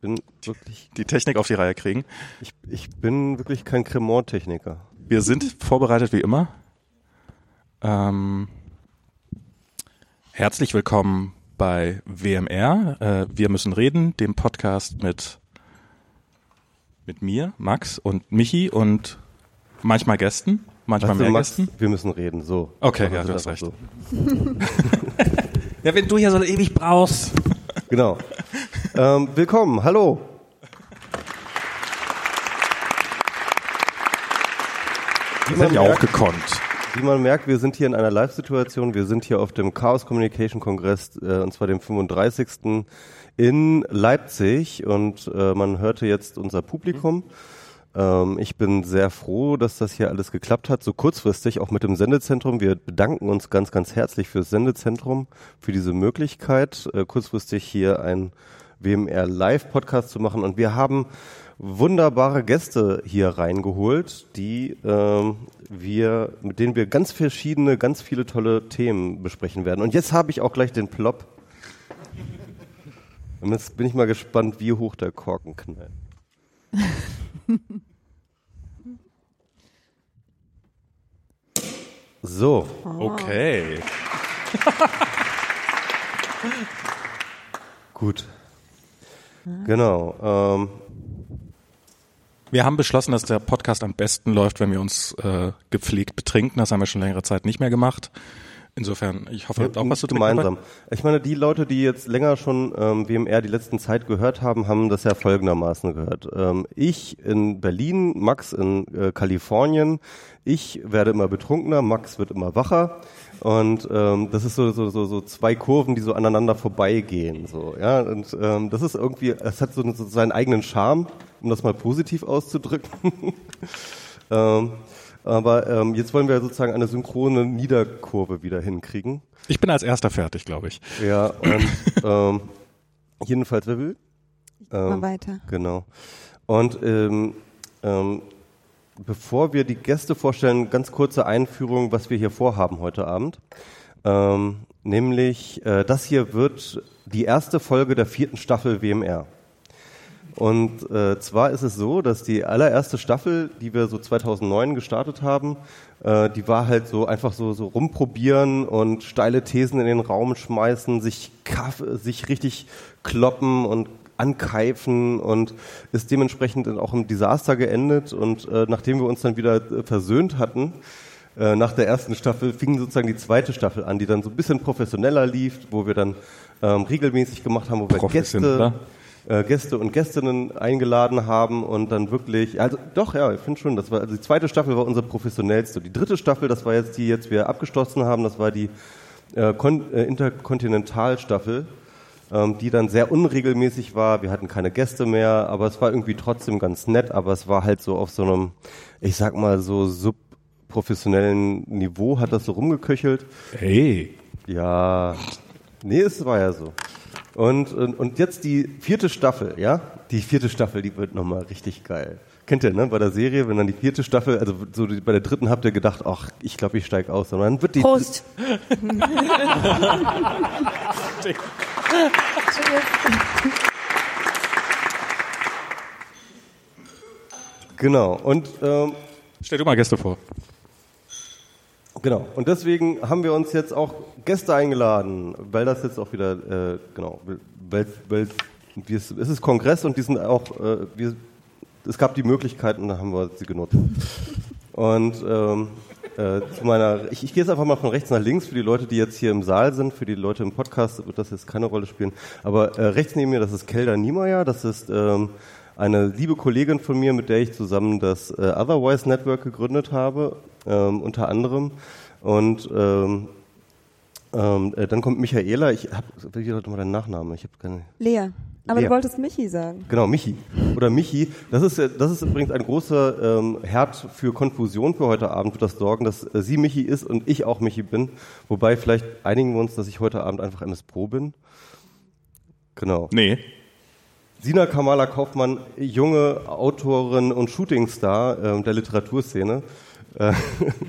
bin wirklich, die Technik auf die Reihe kriegen. ich, ich bin wirklich kein Cremant-Techniker. Wir sind vorbereitet wie immer. Ähm, herzlich willkommen bei WMR. Äh, wir müssen reden, dem Podcast mit mit mir, Max und Michi und manchmal Gästen, manchmal Weißt du, mehr Max, Gästen. wir müssen reden, so. Okay, ja, du das hast einfach Ja, wenn du hier so ewig brauchst. Genau. Ähm, willkommen, hallo. Wie Das man, hätte ich auch merkt, gekonnt. wie man merkt, wir sind hier in einer Live-Situation. Wir sind hier auf dem Chaos Communication Kongress, äh, und zwar dem 35. in Leipzig. Und äh, man hörte jetzt unser Publikum. Ähm, ich bin sehr froh, dass das hier alles geklappt hat, so kurzfristig, auch mit dem Sendezentrum. Wir bedanken uns ganz, ganz herzlich fürs Sendezentrum, für diese Möglichkeit, äh, kurzfristig hier ein WMR Live-Podcast zu machen. Und wir haben wunderbare Gäste hier reingeholt, die ähm, wir, mit denen wir ganz verschiedene, ganz viele tolle Themen besprechen werden. Und jetzt habe ich auch gleich den Plop. Und jetzt bin ich mal gespannt, wie hoch der Korken knallt. So, Okay. gut. Genau. Ähm, Wir haben beschlossen, dass der Podcast am besten läuft, wenn wir uns äh, gepflegt betrinken. Das haben wir schon längere Zeit nicht mehr gemacht. Insofern, ich hoffe, ihr habt auch was zu trinken. gemeinsam. Ich meine, die Leute, die jetzt länger schon ähm, WMR die letzten Zeit gehört haben, haben das ja folgendermaßen gehört. Ähm, ich in Berlin, Max in äh, Kalifornien. Ich werde immer betrunkener, Max wird immer wacher. Und ähm, das ist so, so, so, so zwei Kurven, die so aneinander vorbeigehen. So, ja? Und ähm, das ist irgendwie, es hat so, so seinen eigenen Charme, um das mal positiv auszudrücken. ähm, aber ähm, jetzt wollen wir sozusagen eine synchrone Niederkurve wieder hinkriegen. Ich bin als erster fertig, glaube ich. Ja, und ähm, jedenfalls, wer will? Mal Ähm, weiter. Genau. Und ähm, ähm, bevor wir die Gäste vorstellen, ganz kurze Einführung, was wir hier vorhaben heute Abend. Ähm, nämlich, äh, das hier wird die erste Folge der vierten Staffel WMR. Und äh, zwar ist es so, dass die allererste Staffel, die wir so 2009 gestartet haben, äh, die war halt so einfach so, so rumprobieren und steile Thesen in den Raum schmeißen, sich, sich richtig kloppen und ankeifen und ist dementsprechend dann auch im Desaster geendet. Und äh, nachdem wir uns dann wieder äh, versöhnt hatten, äh, nach der ersten Staffel fing sozusagen die zweite Staffel an, die dann so ein bisschen professioneller lief, wo wir dann ähm, regelmäßig gemacht haben, wo wir Gäste, Professioneller? äh, Gäste und Gästinnen eingeladen haben und dann wirklich, also doch, ja, ich finde schon, das war, also die zweite Staffel war unsere professionellste. Die dritte Staffel, das war jetzt die jetzt wir abgeschlossen haben, das war die äh, Kon äh, Interkontinentalstaffel, ähm, die dann sehr unregelmäßig war. Wir hatten keine Gäste mehr, aber es war irgendwie trotzdem ganz nett, aber es war halt so auf so einem, ich sag mal so subprofessionellen Niveau hat das so rumgeköchelt. Hey. Ja, nee, es war ja so. Und, und, und jetzt die vierte Staffel, ja? Die vierte Staffel, die wird nochmal richtig geil. Kennt ihr, ne? Bei der Serie, wenn dann die vierte Staffel, also so die, bei der dritten habt ihr gedacht, ach, ich glaube, ich steig aus. Und dann wird die. Prost. Genau. Und ähm, Stell du mal Gäste vor. Genau. Und deswegen haben wir uns jetzt auch Gäste eingeladen, weil das jetzt auch wieder, äh, genau, weil, weil es ist Kongress und die sind auch, äh, wir, es gab die Möglichkeiten und da haben wir sie genutzt. Und ähm, äh, zu meiner, ich, ich gehe jetzt einfach mal von rechts nach links für die Leute, die jetzt hier im Saal sind, für die Leute im Podcast wird das jetzt keine Rolle spielen. Aber äh, rechts neben mir, das ist Kelda Niemeyer, das ist ähm, eine liebe Kollegin von mir, mit der ich zusammen das äh, Otherwise Network gegründet habe, ähm, unter anderem. Und ähm, ähm, äh, dann kommt Michaela, ich habe, wie heute mal deinen Nachnamen? Ich habe keine. Lea. Aber Lea. du wolltest Michi sagen. Genau, Michi. Oder Michi. Das ist, das ist übrigens ein großer ähm, Herd für Konfusion für heute Abend, wird das sorgen, dass äh, sie Michi ist und ich auch Michi bin. Wobei vielleicht einigen wir uns, dass ich heute Abend einfach MS Pro bin. Genau. Nee. Sina Kamala Kaufmann, junge Autorin und Shootingstar ähm, der Literaturszene. Äh,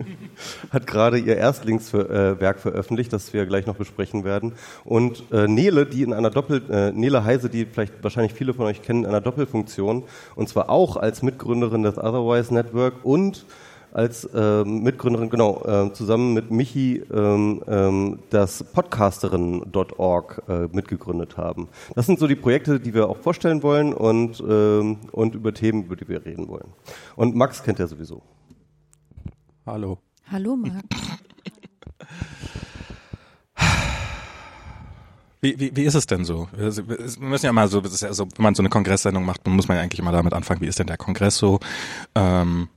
hat gerade ihr Erstlingswerk veröffentlicht, das wir gleich noch besprechen werden. Und äh, Nele, die in einer Doppel, äh, Nele Heise, die vielleicht wahrscheinlich viele von euch kennen, in einer Doppelfunktion, und zwar auch als Mitgründerin des Otherwise Network und als äh, Mitgründerin, genau, äh, zusammen mit Michi ähm, ähm, das Podcasterin.org äh, mitgegründet haben. Das sind so die Projekte, die wir auch vorstellen wollen und, ähm, und über Themen, über die wir reden wollen. Und Max kennt er sowieso. Hallo. Hallo, Max. Wie, wie, wie ist es denn so? Wir müssen ja mal so, das ist ja so, wenn man so eine Kongresssendung macht, dann muss man ja eigentlich immer damit anfangen, wie ist denn der Kongress so? Ähm,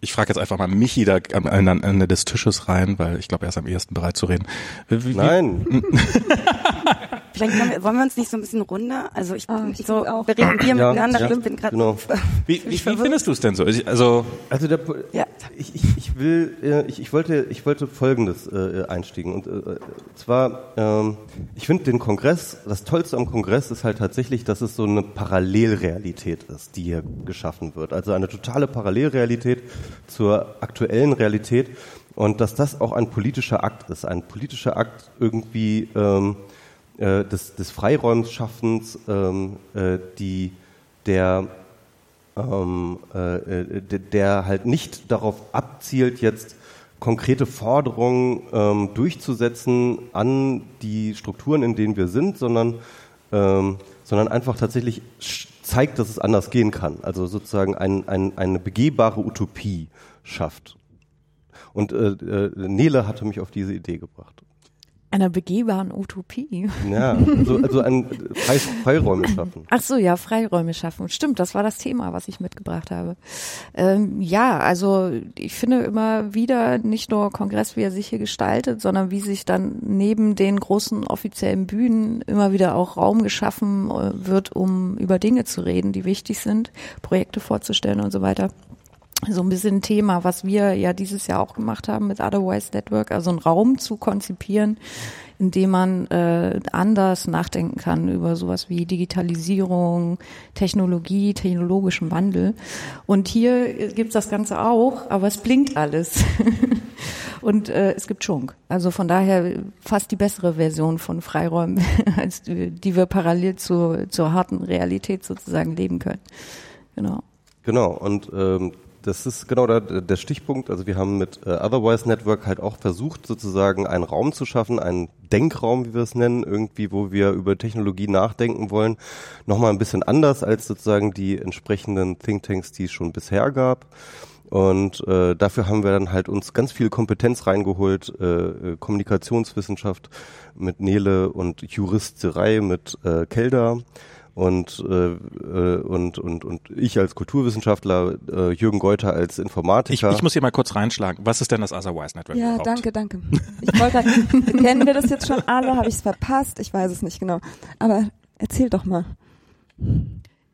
ich frage jetzt einfach mal Michi da am Ende des Tisches rein, weil ich glaube, er ist am ehesten bereit zu reden. Wie, Nein. Vielleicht wir, wollen wir uns nicht so ein bisschen runder? Also ich, ah, ich so, auch. wir reden hier ja, miteinander, ja, bin gerade. Genau. Wie, wie, wie findest du es denn so? Also, also der, ja. ich, ich, ich will, äh, ich, ich wollte, ich wollte Folgendes äh, einstiegen und äh, zwar, ähm, ich finde den Kongress, das Tollste am Kongress ist halt tatsächlich, dass es so eine Parallelrealität ist, die hier geschaffen wird. Also eine totale Parallelrealität zur aktuellen Realität und dass das auch ein politischer Akt ist, ein politischer Akt irgendwie ähm, äh, des, des Freiräumsschaffens, ähm, äh, die der ähm, äh, der halt nicht darauf abzielt, jetzt konkrete Forderungen ähm, durchzusetzen an die Strukturen, in denen wir sind, sondern, ähm, sondern einfach tatsächlich zeigt, dass es anders gehen kann. Also sozusagen ein, ein, eine begehbare Utopie schafft. Und äh, äh, Nele hatte mich auf diese Idee gebracht. Einer begehbaren Utopie. Ja, also, also ein Frei Freiräume schaffen. Ach so, ja, Freiräume schaffen. Stimmt, das war das Thema, was ich mitgebracht habe. Ähm, ja, also ich finde immer wieder nicht nur Kongress, wie er sich hier gestaltet, sondern wie sich dann neben den großen offiziellen Bühnen immer wieder auch Raum geschaffen äh, wird, um über Dinge zu reden, die wichtig sind, Projekte vorzustellen und so weiter so ein bisschen ein Thema, was wir ja dieses Jahr auch gemacht haben mit Otherwise Network, also einen Raum zu konzipieren, in dem man äh, anders nachdenken kann über sowas wie Digitalisierung, Technologie, technologischen Wandel. Und hier gibt's das Ganze auch, aber es blinkt alles. Und äh, es gibt Schunk. Also von daher fast die bessere Version von Freiräumen, als die, die wir parallel zu, zur harten Realität sozusagen leben können. Genau. Genau, und ähm, das ist genau der, der Stichpunkt. Also wir haben mit äh, Otherwise Network halt auch versucht, sozusagen einen Raum zu schaffen, einen Denkraum, wie wir es nennen, irgendwie, wo wir über Technologie nachdenken wollen. Nochmal ein bisschen anders als sozusagen die entsprechenden Thinktanks, die es schon bisher gab. Und äh, dafür haben wir dann halt uns ganz viel Kompetenz reingeholt, äh, Kommunikationswissenschaft mit Nele und Juristerei mit äh, Kelda und, äh, äh, und, und, und ich als Kulturwissenschaftler, äh, Jürgen Geuter als Informatiker. Ich, ich muss hier mal kurz reinschlagen. Was ist denn das Otherwise Network Ja, überhaupt? danke, danke. Ich wollte kennen wir das jetzt schon alle? Habe ich es verpasst? Ich weiß es nicht genau. Aber erzähl doch mal.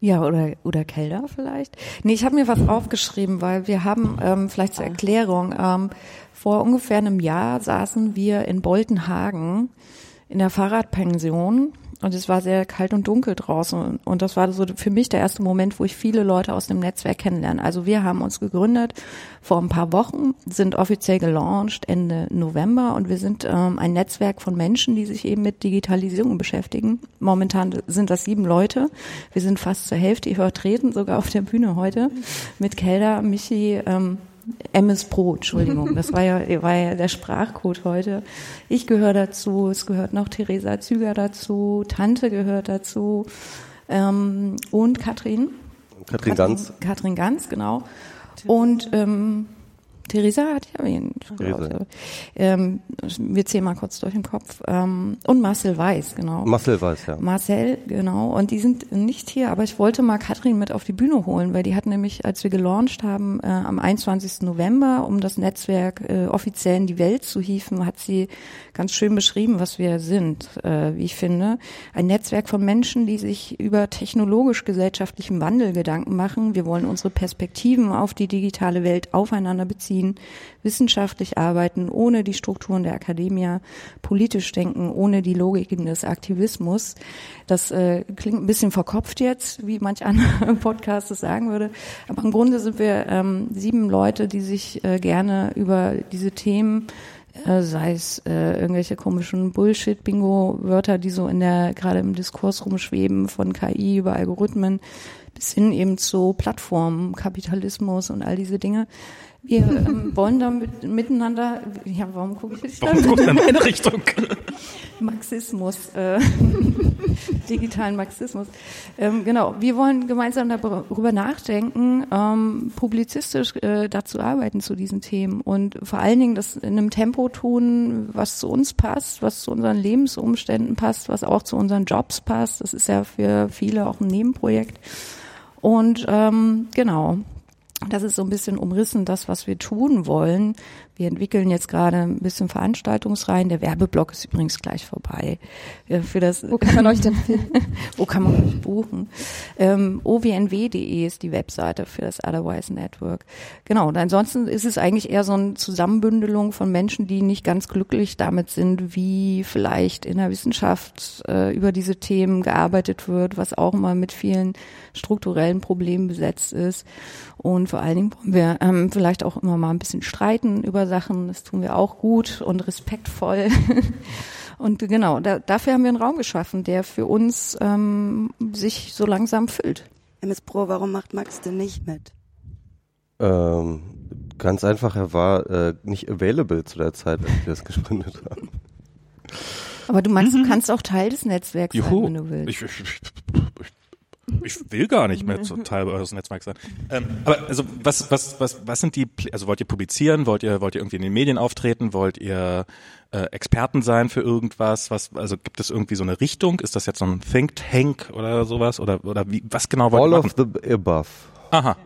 Ja, oder, oder Kelder vielleicht. Nee, ich habe mir was aufgeschrieben, weil wir haben, ähm, vielleicht zur Erklärung, ähm, vor ungefähr einem Jahr saßen wir in Boltenhagen in der Fahrradpension und es war sehr kalt und dunkel draußen. Und das war so für mich der erste Moment, wo ich viele Leute aus dem Netzwerk kennenlerne. Also wir haben uns gegründet vor ein paar Wochen, sind offiziell gelauncht Ende November und wir sind ähm, ein Netzwerk von Menschen, die sich eben mit Digitalisierung beschäftigen. Momentan sind das sieben Leute. Wir sind fast zur Hälfte vertreten, sogar auf der Bühne heute, mit Kelda, Michi, ähm, MS Pro, Entschuldigung, das war ja, war ja der Sprachcode heute. Ich gehöre dazu, es gehört noch Theresa Züger dazu, Tante gehört dazu ähm, und Katrin. Katrin Ganz. Katrin Ganz, genau. Und ähm, Theresa hat ja erwähnt. Theresa. Ähm, wir zählen mal kurz durch den Kopf. Ähm, und Marcel Weiß, genau. Marcel Weiß, ja. Marcel, genau. Und die sind nicht hier, aber ich wollte mal Katrin mit auf die Bühne holen, weil die hat nämlich, als wir gelauncht haben, äh, am 21. November, um das Netzwerk äh, offiziell in die Welt zu hieven, hat sie ganz schön beschrieben, was wir sind, äh, wie ich finde. Ein Netzwerk von Menschen, die sich über technologisch-gesellschaftlichen Wandel Gedanken machen. Wir wollen unsere Perspektiven auf die digitale Welt aufeinander beziehen durchziehen, wissenschaftlich arbeiten, ohne die Strukturen der Akademie, politisch denken, ohne die Logiken des Aktivismus. Das äh, klingt ein bisschen verkopft jetzt, wie manch anderer Podcast es sagen würde. Aber im Grunde sind wir ähm, sieben Leute, die sich äh, gerne über diese Themen äh, sei es äh, irgendwelche komischen Bullshit-Bingo-Wörter, die so in der gerade im Diskurs rumschweben, von KI über Algorithmen bis hin eben zu Plattformen, Kapitalismus und all diese Dinge. Wir ähm, wollen da mit, miteinander, ja, warum gucke ich dich Warum guckst du in meine Richtung? Marxismus, äh, digitalen Marxismus. Ähm, genau, wir wollen gemeinsam darüber nachdenken, ähm, publizistisch äh, dazu arbeiten zu diesen Themen und vor allen Dingen das in einem Tempo tun, was zu uns passt, was zu unseren Lebensumständen passt, was auch zu unseren Jobs passt. Das ist ja für viele auch ein Nebenprojekt. Und ähm, genau, das ist so ein bisschen umrissen, das, was wir tun wollen. Wir entwickeln jetzt gerade ein bisschen Veranstaltungsreihen. Der Werbeblock ist übrigens gleich vorbei. Für das, Wo kann man euch denn wo kann man euch buchen? Ähm, ownw.de ist die Webseite für das Otherwise Network. Genau. Und ansonsten ist es eigentlich eher so eine Zusammenbündelung von Menschen, die nicht ganz glücklich damit sind, wie vielleicht in der Wissenschaft äh, über diese Themen gearbeitet wird, was auch immer mit vielen strukturellen Problemen besetzt ist. Und vor allen Dingen wollen wir ähm, vielleicht auch immer mal ein bisschen streiten über Sachen. Das tun wir auch gut und respektvoll. und genau, da, dafür haben wir einen Raum geschaffen, der für uns ähm, sich so langsam füllt. MS Pro, warum macht Max denn nicht mit? Ähm, ganz einfach, er war äh, nicht available zu der Zeit, als wir das gegründet haben. Aber du meinst, du kannst auch Teil des Netzwerks sein, Juhu. wenn du willst. Ich, ich, ich, ich will gar nicht mehr zu Teil eures Netzwerks sein. Ähm, aber also was, was, was, was sind die, also wollt ihr publizieren, wollt ihr, wollt ihr irgendwie in den Medien auftreten, wollt ihr äh, Experten sein für irgendwas? Was, also gibt es irgendwie so eine Richtung? Ist das jetzt so ein Think Tank oder sowas? Oder, oder wie, was genau wollt All ihr of machen? the above. Aha.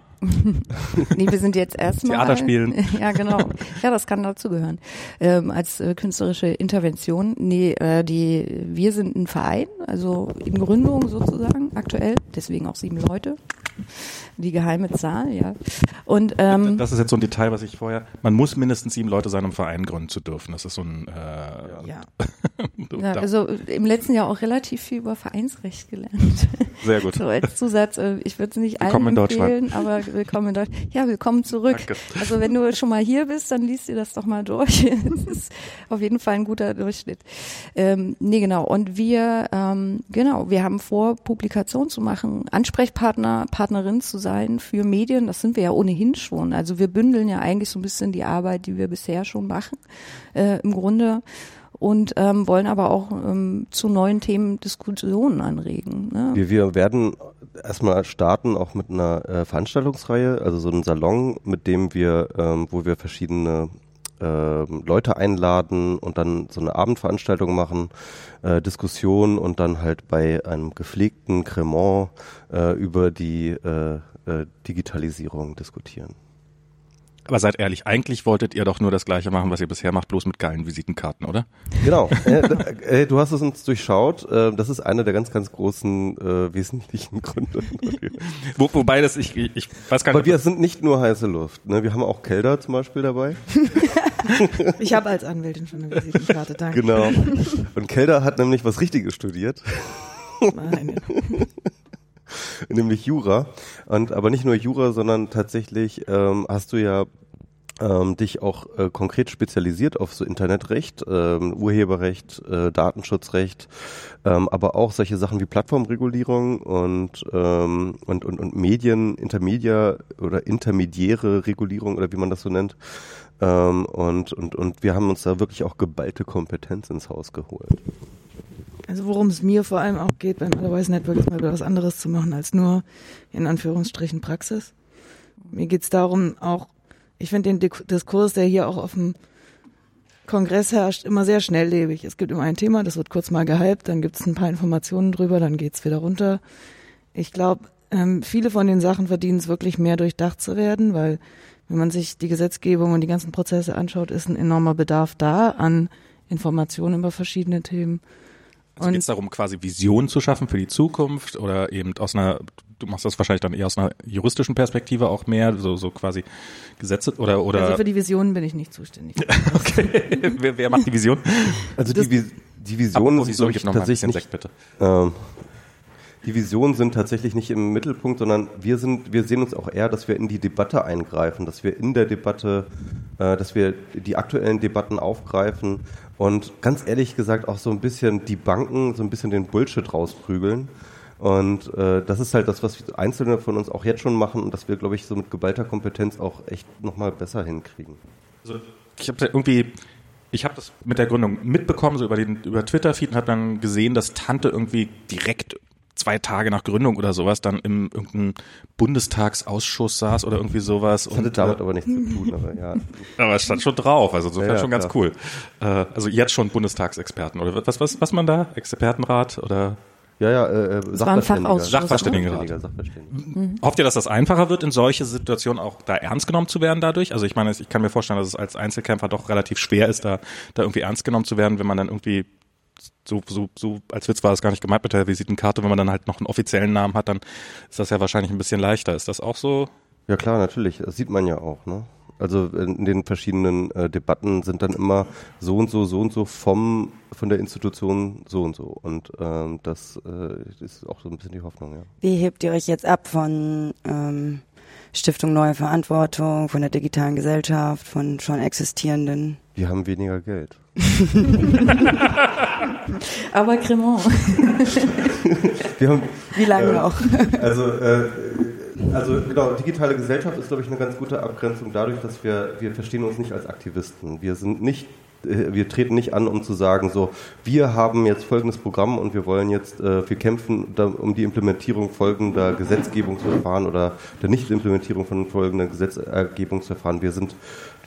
Nee, wir sind jetzt erstmal. Theater spielen. Ja, genau. Ja, das kann dazugehören. Ähm, als äh, künstlerische Intervention. Nee, äh, die, wir sind ein Verein, also in Gründung sozusagen, aktuell. Deswegen auch sieben Leute. Die geheime Zahl, ja. Und, ähm, Das ist jetzt so ein Detail, was ich vorher. Man muss mindestens sieben Leute sein, um Verein gründen zu dürfen. Das ist so ein. Äh, ja. ja. also im letzten Jahr auch relativ viel über Vereinsrecht gelernt. Sehr gut. So als Zusatz, äh, ich würde es nicht allen Willkommen Deutschland. empfehlen, aber willkommen in Deutschland. Ja, willkommen zurück. Danke. Also wenn du schon mal hier bist, dann liest dir das doch mal durch. Es ist auf jeden Fall ein guter Durchschnitt. Ähm, nee, genau. Und wir, ähm, genau, wir haben vor, Publikation zu machen, Ansprechpartner, Partnerin zu sein für Medien. Das sind wir ja ohnehin schon. Also wir bündeln ja eigentlich so ein bisschen die Arbeit, die wir bisher schon machen, äh, im Grunde und ähm, wollen aber auch ähm, zu neuen Themen Diskussionen anregen. Ne? Wir, wir werden erstmal starten auch mit einer äh, Veranstaltungsreihe, also so einen Salon, mit dem wir, ähm, wo wir verschiedene ähm, Leute einladen und dann so eine Abendveranstaltung machen, äh, Diskussion und dann halt bei einem gepflegten Cremant äh, über die äh, äh, Digitalisierung diskutieren. Aber seid ehrlich, eigentlich wolltet ihr doch nur das Gleiche machen, was ihr bisher macht, bloß mit geilen Visitenkarten, oder? Genau, äh, äh, du hast es uns durchschaut. Äh, das ist einer der ganz, ganz großen äh, wesentlichen Gründe. Wo, wobei das, ich, ich, ich weiß gar Aber nicht. wir sind nicht nur heiße Luft. Ne? Wir haben auch Kelder zum Beispiel dabei. Ich habe als Anwältin schon eine Visitenkarte, danke. Genau. Und Kelder hat nämlich was Richtiges studiert, Nein. nämlich Jura. Und aber nicht nur Jura, sondern tatsächlich ähm, hast du ja ähm, dich auch äh, konkret spezialisiert auf so Internetrecht, ähm, Urheberrecht, äh, Datenschutzrecht, ähm, aber auch solche Sachen wie Plattformregulierung und ähm, und und, und Medien, Intermedia oder intermediäre Regulierung oder wie man das so nennt. Ähm, und und und wir haben uns da wirklich auch geballte Kompetenz ins Haus geholt. Also worum es mir vor allem auch geht beim Otherwise Network ist mal was anderes zu machen als nur in Anführungsstrichen Praxis. Mir geht's darum, auch, ich finde den Diskurs, der hier auch auf dem Kongress herrscht, immer sehr schnelllebig. Es gibt immer ein Thema, das wird kurz mal gehypt, dann gibt's ein paar Informationen drüber, dann geht's wieder runter. Ich glaube, ähm, viele von den Sachen verdienen es wirklich mehr durchdacht zu werden, weil wenn man sich die Gesetzgebung und die ganzen Prozesse anschaut, ist ein enormer Bedarf da an Informationen über verschiedene Themen. Also geht es darum, quasi Visionen zu schaffen für die Zukunft oder eben aus einer du machst das wahrscheinlich dann eher aus einer juristischen Perspektive auch mehr, so, so quasi Gesetze oder oder. Also für die Visionen bin ich nicht zuständig. okay. wer, wer macht die Vision? Also die, Vi- die Visionen sind, Vision, glaube ich, gib noch mal ein tatsächlich bisschen nicht, Sekt, bitte. Ähm, die Visionen sind tatsächlich nicht im Mittelpunkt, sondern wir sind, wir sehen uns auch eher, dass wir in die Debatte eingreifen, dass wir in der Debatte, äh, dass wir die aktuellen Debatten aufgreifen und ganz ehrlich gesagt auch so ein bisschen die Banken so ein bisschen den Bullshit rausprügeln. Und äh, das ist halt das, was Einzelne von uns auch jetzt schon machen und das wir, glaube ich, so mit geballter Kompetenz auch echt nochmal besser hinkriegen. Also ich habe irgendwie, ich habe das mit der Gründung mitbekommen, so über den über Twitter-Feed und habe dann gesehen, dass Tante irgendwie direkt zwei Tage nach Gründung oder sowas dann im irgendeinem Bundestagsausschuss saß oder irgendwie sowas. Das hatte und, damit äh, aber nichts zu tun, aber ja. aber es stand schon drauf, also insofern Ja, ja, schon ganz klar. cool. Äh, also jetzt schon Bundestagsexperten oder was was was man da Expertenrat oder Ja, ja, äh, äh, Sachverständiger. Sachverständigenrat. Sachverständiger. Hofft ihr, dass das einfacher wird, in solche Situationen auch da ernst genommen zu werden dadurch? Also ich meine, ich kann mir vorstellen, dass es als Einzelkämpfer doch relativ schwer ist, da, da irgendwie ernst genommen zu werden, wenn man dann irgendwie so, so, so, als Witz war das gar nicht gemeint mit der Visitenkarte, wenn man dann halt noch einen offiziellen Namen hat, dann ist das ja wahrscheinlich ein bisschen leichter. Ist das auch so? Ja klar, natürlich. Das sieht man ja auch. Ne? Also in den verschiedenen äh, Debatten sind dann immer so und so, so und so vom von der Institution so und so. Und ähm, das äh, ist auch so ein bisschen die Hoffnung, ja. Wie hebt ihr euch jetzt ab von ähm, Stiftung Neue Verantwortung, von der digitalen Gesellschaft, von schon existierenden? Wir haben weniger Geld. Aber Cremant. Wir haben Wie lange Äh, noch? Also, äh, also genau, digitale Gesellschaft ist, glaube ich, eine ganz gute Abgrenzung dadurch, dass wir, wir verstehen uns nicht als Aktivisten. Wir sind nicht, wir treten nicht an, um zu sagen, so, wir haben jetzt folgendes Programm und wir wollen jetzt, äh, wir kämpfen um die Implementierung folgender Gesetzgebungsverfahren oder der Nichtimplementierung von folgenden Gesetzgebungsverfahren. Wir sind,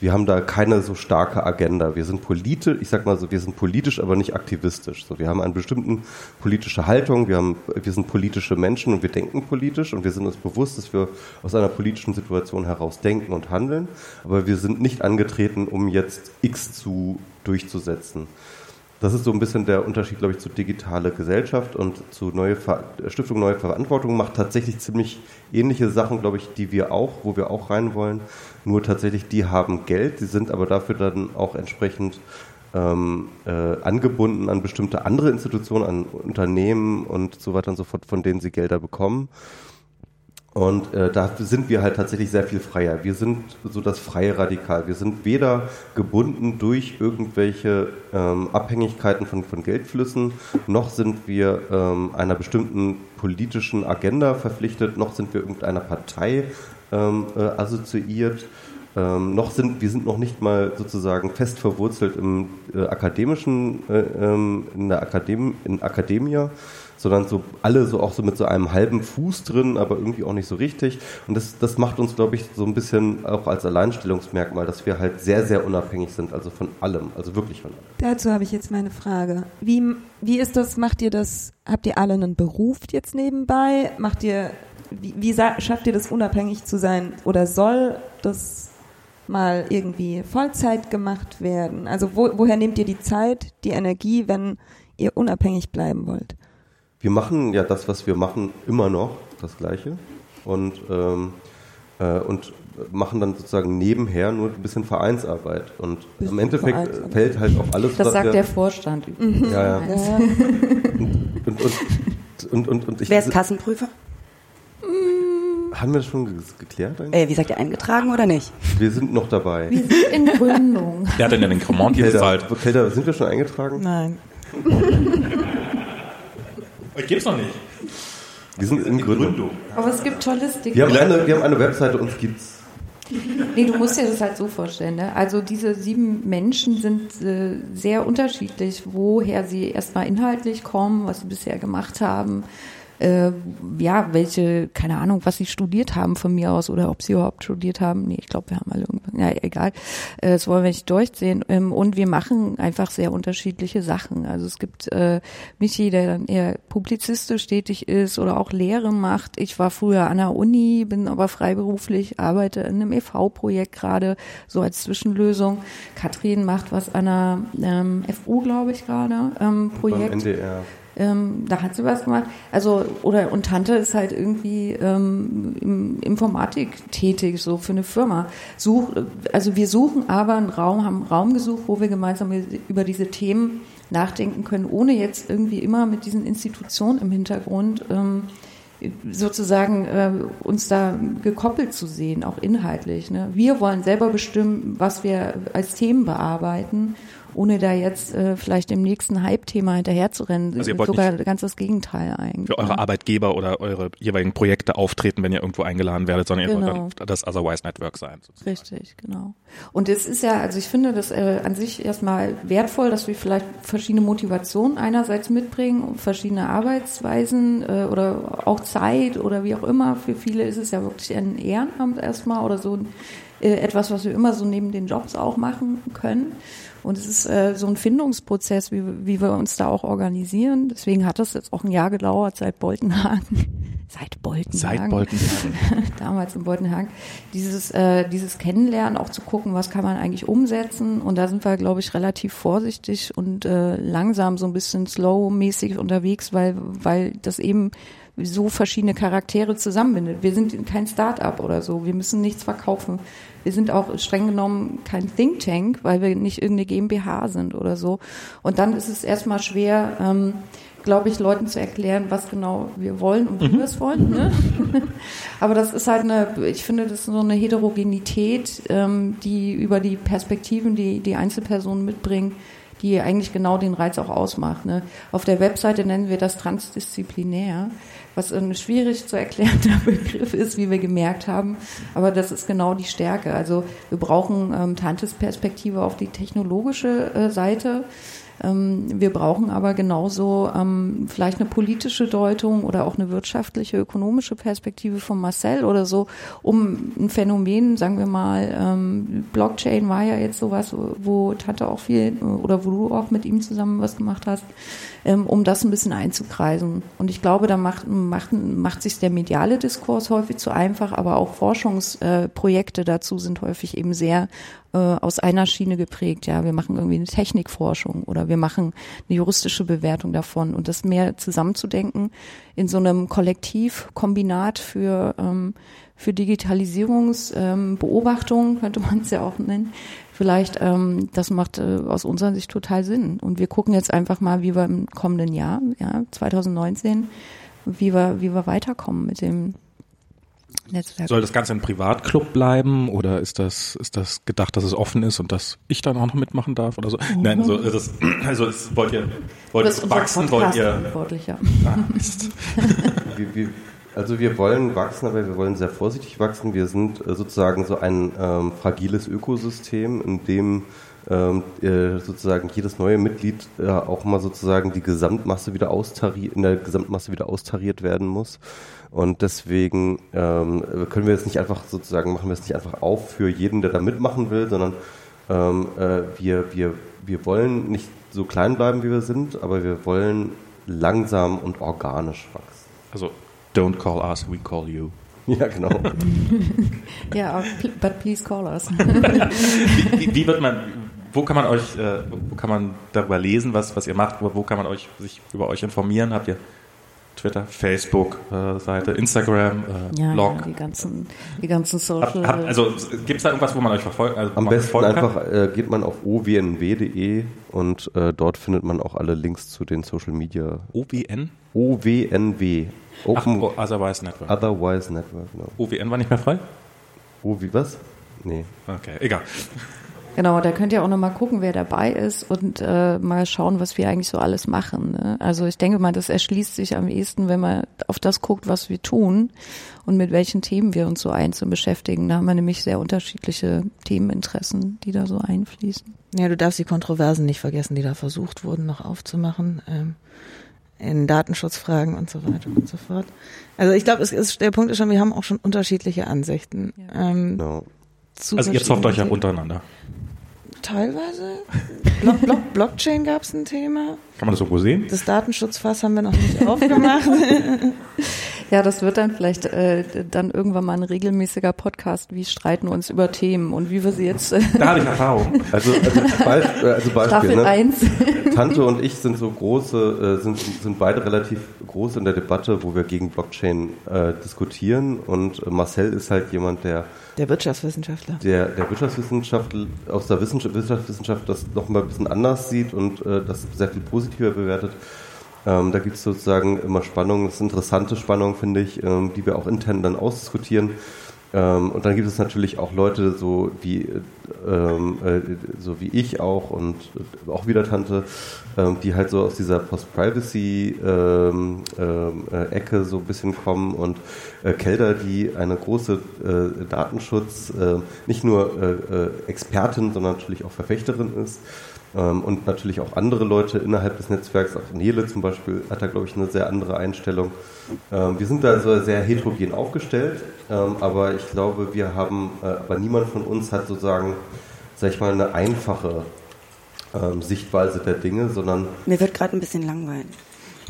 wir haben da keine so starke Agenda. Wir sind politisch, ich sag mal so, wir sind politisch, aber nicht aktivistisch. So, wir haben eine bestimmten politische Haltung, wir haben, wir sind politische Menschen und wir denken politisch und wir sind uns bewusst, dass wir aus einer politischen Situation heraus denken und handeln. Aber wir sind nicht angetreten, um jetzt X zu durchzusetzen. Das ist so ein bisschen der Unterschied, glaube ich, zu digitale Gesellschaft und zu neue Ver Stiftung Neue Verantwortung macht tatsächlich ziemlich ähnliche Sachen, glaube ich, die wir auch, wo wir auch rein wollen. Nur tatsächlich, die haben Geld, die sind aber dafür dann auch entsprechend ähm, äh, angebunden an bestimmte andere Institutionen, an Unternehmen und so weiter und so fort, von denen sie Gelder bekommen. Und äh, da sind wir halt tatsächlich sehr viel freier. Wir sind so das freie Radikal. Wir sind weder gebunden durch irgendwelche ähm, Abhängigkeiten von, von Geldflüssen, noch sind wir ähm, einer bestimmten politischen Agenda verpflichtet, noch sind wir irgendeiner Partei ähm, äh, assoziiert. Ähm, noch sind wir sind noch nicht mal sozusagen fest verwurzelt im äh, akademischen äh, ähm, in der Akadem in Akademia, sondern so alle so auch so mit so einem halben Fuß drin, aber irgendwie auch nicht so richtig. Und das das macht uns glaube ich so ein bisschen auch als Alleinstellungsmerkmal, dass wir halt sehr sehr unabhängig sind, also von allem, also wirklich von allem. Dazu habe ich jetzt meine Frage. Wie, wie ist das, macht ihr das, habt ihr alle einen Beruf jetzt nebenbei? Macht ihr, wie, wie schafft ihr das unabhängig zu sein? Oder soll das mal irgendwie Vollzeit gemacht werden? Also wo, woher nehmt ihr die Zeit, die Energie, wenn ihr unabhängig bleiben wollt? Wir machen ja das, was wir machen, immer noch das Gleiche und, ähm, äh, und machen dann sozusagen nebenher nur ein bisschen Vereinsarbeit. Und Bisschen im Endeffekt fällt halt auf alles, Das sagt wir, der Vorstand. übrigens. Ja, ja. Ja, Und, und, und, und, und ich, Wer ist Kassenprüfer? Haben wir das schon ge geklärt eigentlich? Äh, wie sagt ihr, eingetragen oder nicht? Wir sind noch dabei. Wir sind in Gründung. Wer hat denn den Cremant gezahlt? Kelder, sind wir schon eingetragen? Nein. Euch gibt's noch nicht. Wir sind in Gründung. Aber es gibt tolle Sticker. Wir haben, eine, wir haben eine Webseite, uns gibt's. Nee, du musst dir das halt so vorstellen. Ne? Also diese sieben Menschen sind äh, sehr unterschiedlich, woher sie erstmal inhaltlich kommen, was sie bisher gemacht haben. Äh, ja, welche, keine Ahnung, was sie studiert haben von mir aus oder ob sie überhaupt studiert haben. Nee, ich glaube, wir haben alle irgendwann, ja, egal. Äh, das wollen wir nicht durchsehen. Ähm, und wir machen einfach sehr unterschiedliche Sachen. Also es gibt äh, Michi, der dann eher publizistisch tätig ist oder auch Lehre macht. Ich war früher an der Uni, bin aber freiberuflich, arbeite in einem EV-Projekt gerade, so als Zwischenlösung. Katrin macht was an der ähm, FU, glaube ich, gerade, ähm, Beim Projekt. NDR. Ähm, da hat sie was gemacht. Also, oder, und Tante ist halt irgendwie ähm, im Informatik tätig, so für eine Firma. Such, also wir suchen aber einen Raum, haben einen Raum gesucht, wo wir gemeinsam über diese Themen nachdenken können, ohne jetzt irgendwie immer mit diesen Institutionen im Hintergrund ähm, sozusagen äh, uns da gekoppelt zu sehen, auch inhaltlich. Ne? Wir wollen selber bestimmen, was wir als Themen bearbeiten ohne da jetzt äh, vielleicht dem nächsten Hype-Thema hinterherzurennen. Also Sogar ganz das Gegenteil eigentlich. Für eure Arbeitgeber oder eure jeweiligen Projekte auftreten, wenn ihr irgendwo eingeladen werdet, sondern genau. ihr wollt genau. das Otherwise Network sein. Sozusagen. Richtig, genau. Und es ist ja, also ich finde das äh, an sich erstmal wertvoll, dass wir vielleicht verschiedene Motivationen einerseits mitbringen, verschiedene Arbeitsweisen äh, oder auch Zeit oder wie auch immer. Für viele ist es ja wirklich ein Ehrenamt erstmal oder so äh, etwas, was wir immer so neben den Jobs auch machen können. Und es ist äh, so ein Findungsprozess, wie, wie wir uns da auch organisieren. Deswegen hat das jetzt auch ein Jahr gedauert seit Boltenhagen. seit Boltenhagen. Seit Boltenhagen. Damals in Boltenhagen. Dieses, äh, dieses Kennenlernen, auch zu gucken, was kann man eigentlich umsetzen. Und da sind wir, glaube ich, relativ vorsichtig und äh, langsam so ein bisschen slow-mäßig unterwegs, weil, weil das eben so verschiedene Charaktere zusammenbindet. Wir sind kein Start-up oder so. Wir müssen nichts verkaufen. Wir sind auch streng genommen kein Think Tank, weil wir nicht irgendeine GmbH sind oder so. Und dann ist es erstmal schwer, ähm, glaube ich, Leuten zu erklären, was genau wir wollen und wie mhm. wir es wollen. Ne? Aber das ist halt eine, ich finde, das ist so eine Heterogenität, ähm, die über die Perspektiven, die die Einzelpersonen mitbringen, die eigentlich genau den Reiz auch ausmacht. Ne? Auf der Webseite nennen wir das transdisziplinär was ein schwierig zu erklärender Begriff ist, wie wir gemerkt haben. Aber das ist genau die Stärke. Also wir brauchen ähm, Tantes Perspektive auf die technologische äh, Seite. Ähm, wir brauchen aber genauso ähm, vielleicht eine politische Deutung oder auch eine wirtschaftliche, ökonomische Perspektive von Marcel oder so, um ein Phänomen, sagen wir mal, ähm, Blockchain war ja jetzt sowas, wo Tante auch viel oder wo du auch mit ihm zusammen was gemacht hast, ähm, um das ein bisschen einzukreisen. Und ich glaube, da macht, macht, macht sich der mediale Diskurs häufig zu einfach, aber auch Forschungsprojekte dazu sind häufig eben sehr äh, aus einer Schiene geprägt. Ja, wir machen irgendwie eine Technikforschung oder wir machen eine juristische Bewertung davon und das mehr zusammenzudenken in so einem Kollektivkombinat für ähm, für Digitalisierungsbeobachtung ähm, könnte man es ja auch nennen. Vielleicht, ähm, das macht äh, aus unserer Sicht total Sinn. Und wir gucken jetzt einfach mal, wie wir im kommenden Jahr, ja, 2019, wie wir, wie wir weiterkommen mit dem Netzwerk. Soll das Ganze ein Privatclub bleiben oder ist das, ist das gedacht, dass es offen ist und dass ich dann auch noch mitmachen darf oder so? Mhm. Nein, also, das, also das wollt ihr, wollt ihr wachsen, wollt ihr? Ah, wie, wie, also wir wollen wachsen, aber wir wollen sehr vorsichtig wachsen. Wir sind äh, sozusagen so ein ähm, fragiles Ökosystem, in dem ähm, äh, sozusagen jedes neue Mitglied äh, auch mal sozusagen die Gesamtmasse wieder austariert, in der Gesamtmasse wieder austariert werden muss. Und deswegen ähm, können wir jetzt nicht einfach sozusagen, machen wir es nicht einfach auf für jeden, der da mitmachen will, sondern ähm, äh, wir, wir, wir wollen nicht so klein bleiben, wie wir sind, aber wir wollen langsam und organisch wachsen. Also, don't call us, we call you. Ja, genau. ja, but please call us. wie, wie, wird man, wo kann man euch, äh, wo kann man darüber lesen, was, was ihr macht, wo, wo kann man euch, sich über euch informieren? Habt ihr Twitter, Facebook, äh, Seite, Instagram, äh, ja, Blog. Ja, die ganzen, die ganzen Social. Hab, hab, also gibt es da irgendwas, wo man euch verfolgt? Also, Am besten einfach äh, geht man auf ownw.de und äh, dort findet man auch alle Links zu den Social Media. OWN? OWNW. Open Ach, Otherwise Network. Otherwise Network, genau. OWN war nicht mehr frei? O wie was? Nee. Okay, egal. Genau, da könnt ihr auch nochmal gucken, wer dabei ist und äh, mal schauen, was wir eigentlich so alles machen. Ne? Also ich denke mal, das erschließt sich am ehesten, wenn man auf das guckt, was wir tun und mit welchen Themen wir uns so einzeln beschäftigen. Da haben wir nämlich sehr unterschiedliche Themeninteressen, die da so einfließen. Ja, du darfst die Kontroversen nicht vergessen, die da versucht wurden, noch aufzumachen. Ähm in Datenschutzfragen und so weiter und so fort. Also ich glaube, es ist der Punkt ist schon, wir haben auch schon unterschiedliche Ansichten. Ja. Ähm, no. Also ihr zofft euch ja untereinander. Teilweise. Block, Block, Blockchain gab es ein Thema. Kann man das irgendwo sehen? Das Datenschutzfass haben wir noch nicht aufgemacht. Ja, das wird dann vielleicht äh, dann irgendwann mal ein regelmäßiger Podcast. Wie streiten wir uns über Themen und wie wir sie jetzt. Äh, Da habe ich Erfahrung. Also, also, Beispiel, also Beispiel Staffel ne? 1. Tante und ich sind so große, äh, sind, sind beide relativ groß in der Debatte, wo wir gegen Blockchain äh, diskutieren. Und äh, Marcel ist halt jemand, der Der Wirtschaftswissenschaftler. der, der Wirtschaftswissenschaft aus der Wissenschaft, Wirtschaftswissenschaft das noch mal ein bisschen anders sieht und äh, das sehr viel positiver bewertet. Ähm, da gibt es sozusagen immer Spannungen, das ist interessante Spannungen, finde ich, ähm, die wir auch intern dann ausdiskutieren. Ähm, und dann gibt es natürlich auch Leute, so wie, ähm, äh, so wie ich auch und äh, auch wieder Tante, ähm, die halt so aus dieser Post-Privacy-Ecke so ein bisschen kommen und äh, Kelder, die eine große äh, Datenschutz, äh, nicht nur äh, äh, Expertin, sondern natürlich auch Verfechterin ist. Ähm, und natürlich auch andere Leute innerhalb des Netzwerks, auch Nele zum Beispiel, hat da, glaube ich, eine sehr andere Einstellung. Ähm, wir sind da so sehr heterogen aufgestellt, ähm, aber ich glaube, wir haben, äh, aber niemand von uns hat sozusagen, sag ich mal, eine einfache ähm, Sichtweise der Dinge, sondern Mir wird gerade ein bisschen langweilig.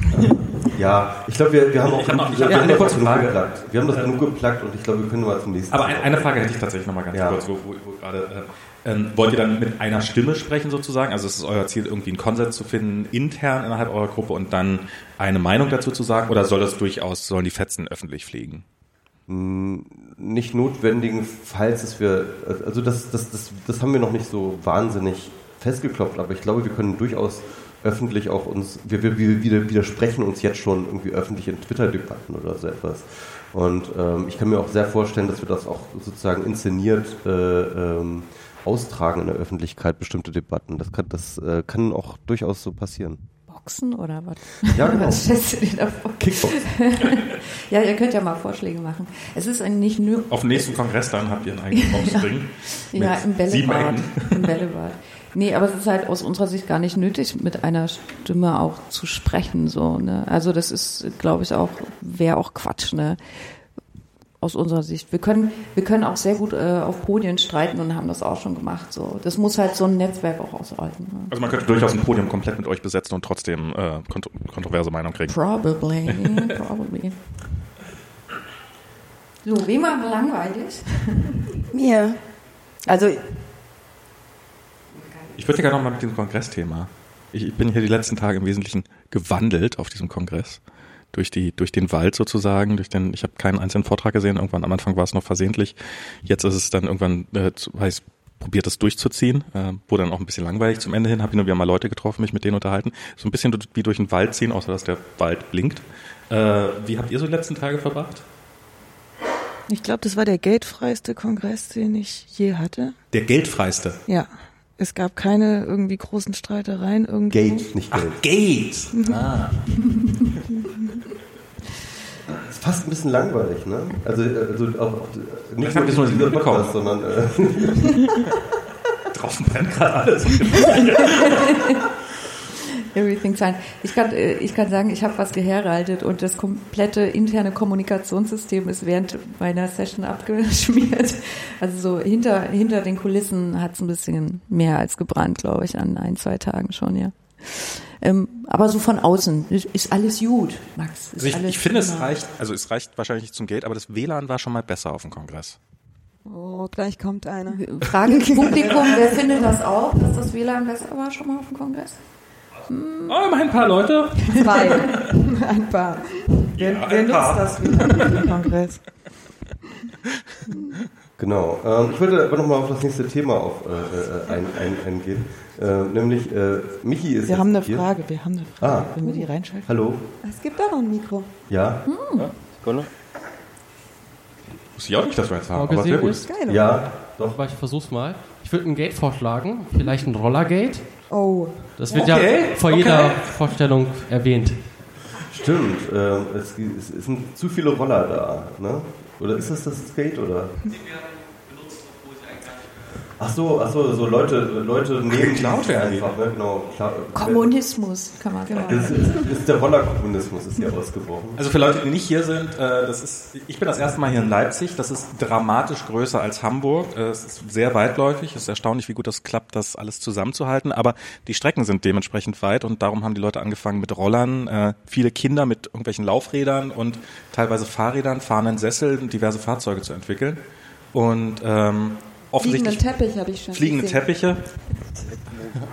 ja, ich glaube, wir, wir haben auch noch- ich wir hab haben eine das kurze genug Frage. geplagt. Wir haben das genug geplagt und ich glaube, wir können mal zum nächsten Aber ein, eine Frage hätte ich tatsächlich noch mal ganz Ja. kurz, wo, wo, wo gerade. Äh, ähm, wollt ihr dann mit einer Stimme sprechen sozusagen? Also ist es euer Ziel, irgendwie einen Konsens zu finden intern innerhalb eurer Gruppe und dann eine Meinung dazu zu sagen? Oder soll das durchaus, sollen die Fetzen öffentlich fliegen? nicht notwendigen, falls es wir, also das, das, das, das haben wir noch nicht so wahnsinnig festgeklopft, aber ich glaube, wir können durchaus öffentlich auch uns, wir, wir, wir wir widersprechen uns jetzt schon irgendwie öffentlich in Twitter-Debatten oder so etwas. Und ähm, ich kann mir auch sehr vorstellen, dass wir das auch sozusagen inszeniert äh, ähm, austragen in der Öffentlichkeit, bestimmte Debatten. Das kann, das äh, kann auch durchaus so passieren. Boxen oder was? Ja, genau. Was stellst du dir da vor? Kickbox. Ja, ihr könnt ja mal Vorschläge machen. Es ist ein nicht nur Auf dem nächsten Kongress dann habt ihr einen eigenen Boxring. Ja, im sieben Bällebad. Ecken. Im Bällebad. Nee, aber es ist halt aus unserer Sicht gar nicht nötig, mit einer Stimme auch zu sprechen, so, ne. Also das ist, glaube ich, auch, wäre auch Quatsch, ne. Aus unserer Sicht. Wir können, wir können auch sehr gut äh, auf Podien streiten und haben das auch schon gemacht, so. Das muss halt so ein Netzwerk auch aushalten. Ne? Also man könnte durchaus ein Podium komplett mit euch besetzen und trotzdem äh, kont kontroverse Meinung kriegen. Probably, probably. So, wem war langweilig? Mir. Also, Ich würde gerne noch mal mit diesem Kongressthema. Ich, ich bin hier die letzten Tage im Wesentlichen gewandelt auf diesem Kongress. Durch, die, durch den Wald sozusagen, durch den, ich habe keinen einzelnen Vortrag gesehen, irgendwann am Anfang war es noch versehentlich. Jetzt ist es dann irgendwann, äh, zu- heißt, probiert es durchzuziehen, äh, wurde dann auch ein bisschen langweilig zum Ende hin, habe ich nur wieder mal Leute getroffen, mich mit denen unterhalten. So ein bisschen wie durch den Wald ziehen, außer dass der Wald blinkt. Äh, wie habt ihr so die letzten Tage verbracht? Ich glaube, das war der geldfreiste Kongress, den ich je hatte. Der geldfreiste. Ja. Es gab keine irgendwie großen Streitereien irgendwo. Gate, nicht Geld. Gate! Ah. Ist fast ein bisschen langweilig, ne? Also, also auch, auch nicht ihr so dieser. Podcast, sondern äh, Draußen brennt gerade alles. Everything's fine. Ich kann, äh, ich kann sagen, ich habe was geheraldet und das komplette interne Kommunikationssystem ist während meiner Session abgeschmiert. Also so hinter, hinter den Kulissen hat's ein bisschen mehr als gebrannt, glaube ich, an ein, zwei Tagen schon, ja. Ähm, aber so von außen ist, alles gut, Max. Ist Also ich, ich finde, es reicht, also es reicht wahrscheinlich nicht zum Geld, aber das WLAN war schon mal besser auf dem Kongress. Oh, gleich kommt einer. Frage Publikum, wer findet das auch, dass das WLAN besser war schon mal auf dem Kongress? Oh, immerhin ein paar Leute. Zwei. Ein paar. Wer, Ja, wer ein nutzt paar. das wieder im Kongress? Genau. Ähm, ich wollte aber nochmal auf das nächste Thema auf, äh, äh, ein, ein, eingehen. Äh, nämlich, äh, Michi ist Wir haben eine hier. Frage, wir haben eine Frage. Ah. Wenn wir die reinschalten? Hallo? Es gibt da noch ein Mikro. Ja? Sekunde. Wusste ich auch nicht, dass wir jetzt haben, aber sehr gut. ist. Geil. oder? Ja? Doch. Aber ich versuch's mal. Ich würde ein Gate vorschlagen, vielleicht ein Rollergate. Oh. Das wird Okay, ja vor jeder Vorstellung erwähnt. Stimmt. Ähm, es, es, es sind zu viele Roller da. Ne? Oder ist das das Skate? Oder? Ach so, ach so, so Leute, Leute nehmen geklaut werden einfach, ne? genau. Klar, Kommunismus kann man genau. Das ist, das ist der Rollerkommunismus ist hier ausgebrochen. Also für Leute, die nicht hier sind, äh, das ist, ich bin das erste Mal hier in Leipzig. Das ist dramatisch größer als Hamburg. Äh, Es ist sehr weitläufig. Es ist erstaunlich, wie gut das klappt, das alles zusammenzuhalten. Aber die Strecken sind dementsprechend weit und darum haben die Leute angefangen mit Rollern. Äh, viele Kinder mit irgendwelchen Laufrädern und teilweise Fahrrädern, fahrenden Sesseln, diverse Fahrzeuge zu entwickeln. Und ähm, Fliegenden offensichtlich Teppich habe ich schon fliegende gesehen. Teppiche.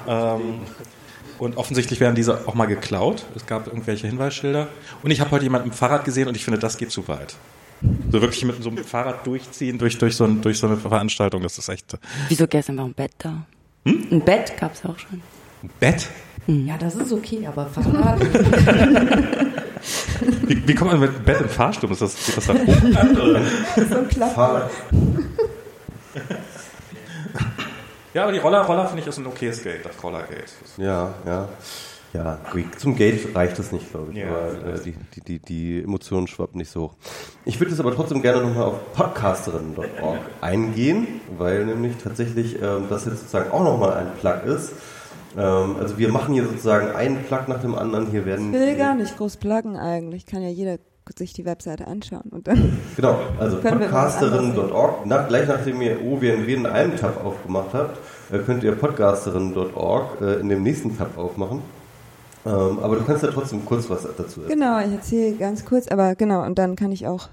ähm, und offensichtlich werden diese auch mal geklaut. Es gab irgendwelche Hinweisschilder. Und ich habe heute jemanden mit dem Fahrrad gesehen und ich finde, das geht zu weit. So wirklich mit so einem Fahrrad durchziehen durch, durch, so, ein, durch so eine Veranstaltung, das ist echt. Wieso gestern war ein Bett da? Ein Bett gab's auch schon. Ein Bett? Ja, das ist okay, aber Fahrrad. Wie, wie kommt man mit einem Bett im Fahrstuhl? Ist das, geht das da oben an? Oder? So ein Klapp. Fahrrad. Ja, aber die Roller, Roller finde ich ist ein okayes Geld, das Rollergate. Ja, ja. Ja, zum Gate reicht es nicht, glaube ich. Ja, aber äh, die, die, die, die Emotionen schwappen nicht so hoch. Ich würde jetzt aber trotzdem gerne nochmal auf podcasterinnen.org eingehen, weil nämlich tatsächlich ähm, das jetzt sozusagen auch nochmal ein Plug ist. Ähm, also wir machen hier sozusagen einen Plug nach dem anderen. Hier werden Ich will gar nicht groß pluggen eigentlich. Kann ja jeder sich die Webseite anschauen und dann. Genau, also podcasterinnen.org. Nach, gleich nachdem ihr OWNW in einem Tab aufgemacht habt, äh, könnt ihr podcasterinnen.org äh, in dem nächsten Tab aufmachen. Ähm, aber du kannst ja trotzdem kurz was dazu erzählen. Genau, ich erzähle ganz kurz, aber genau, und dann kann ich auch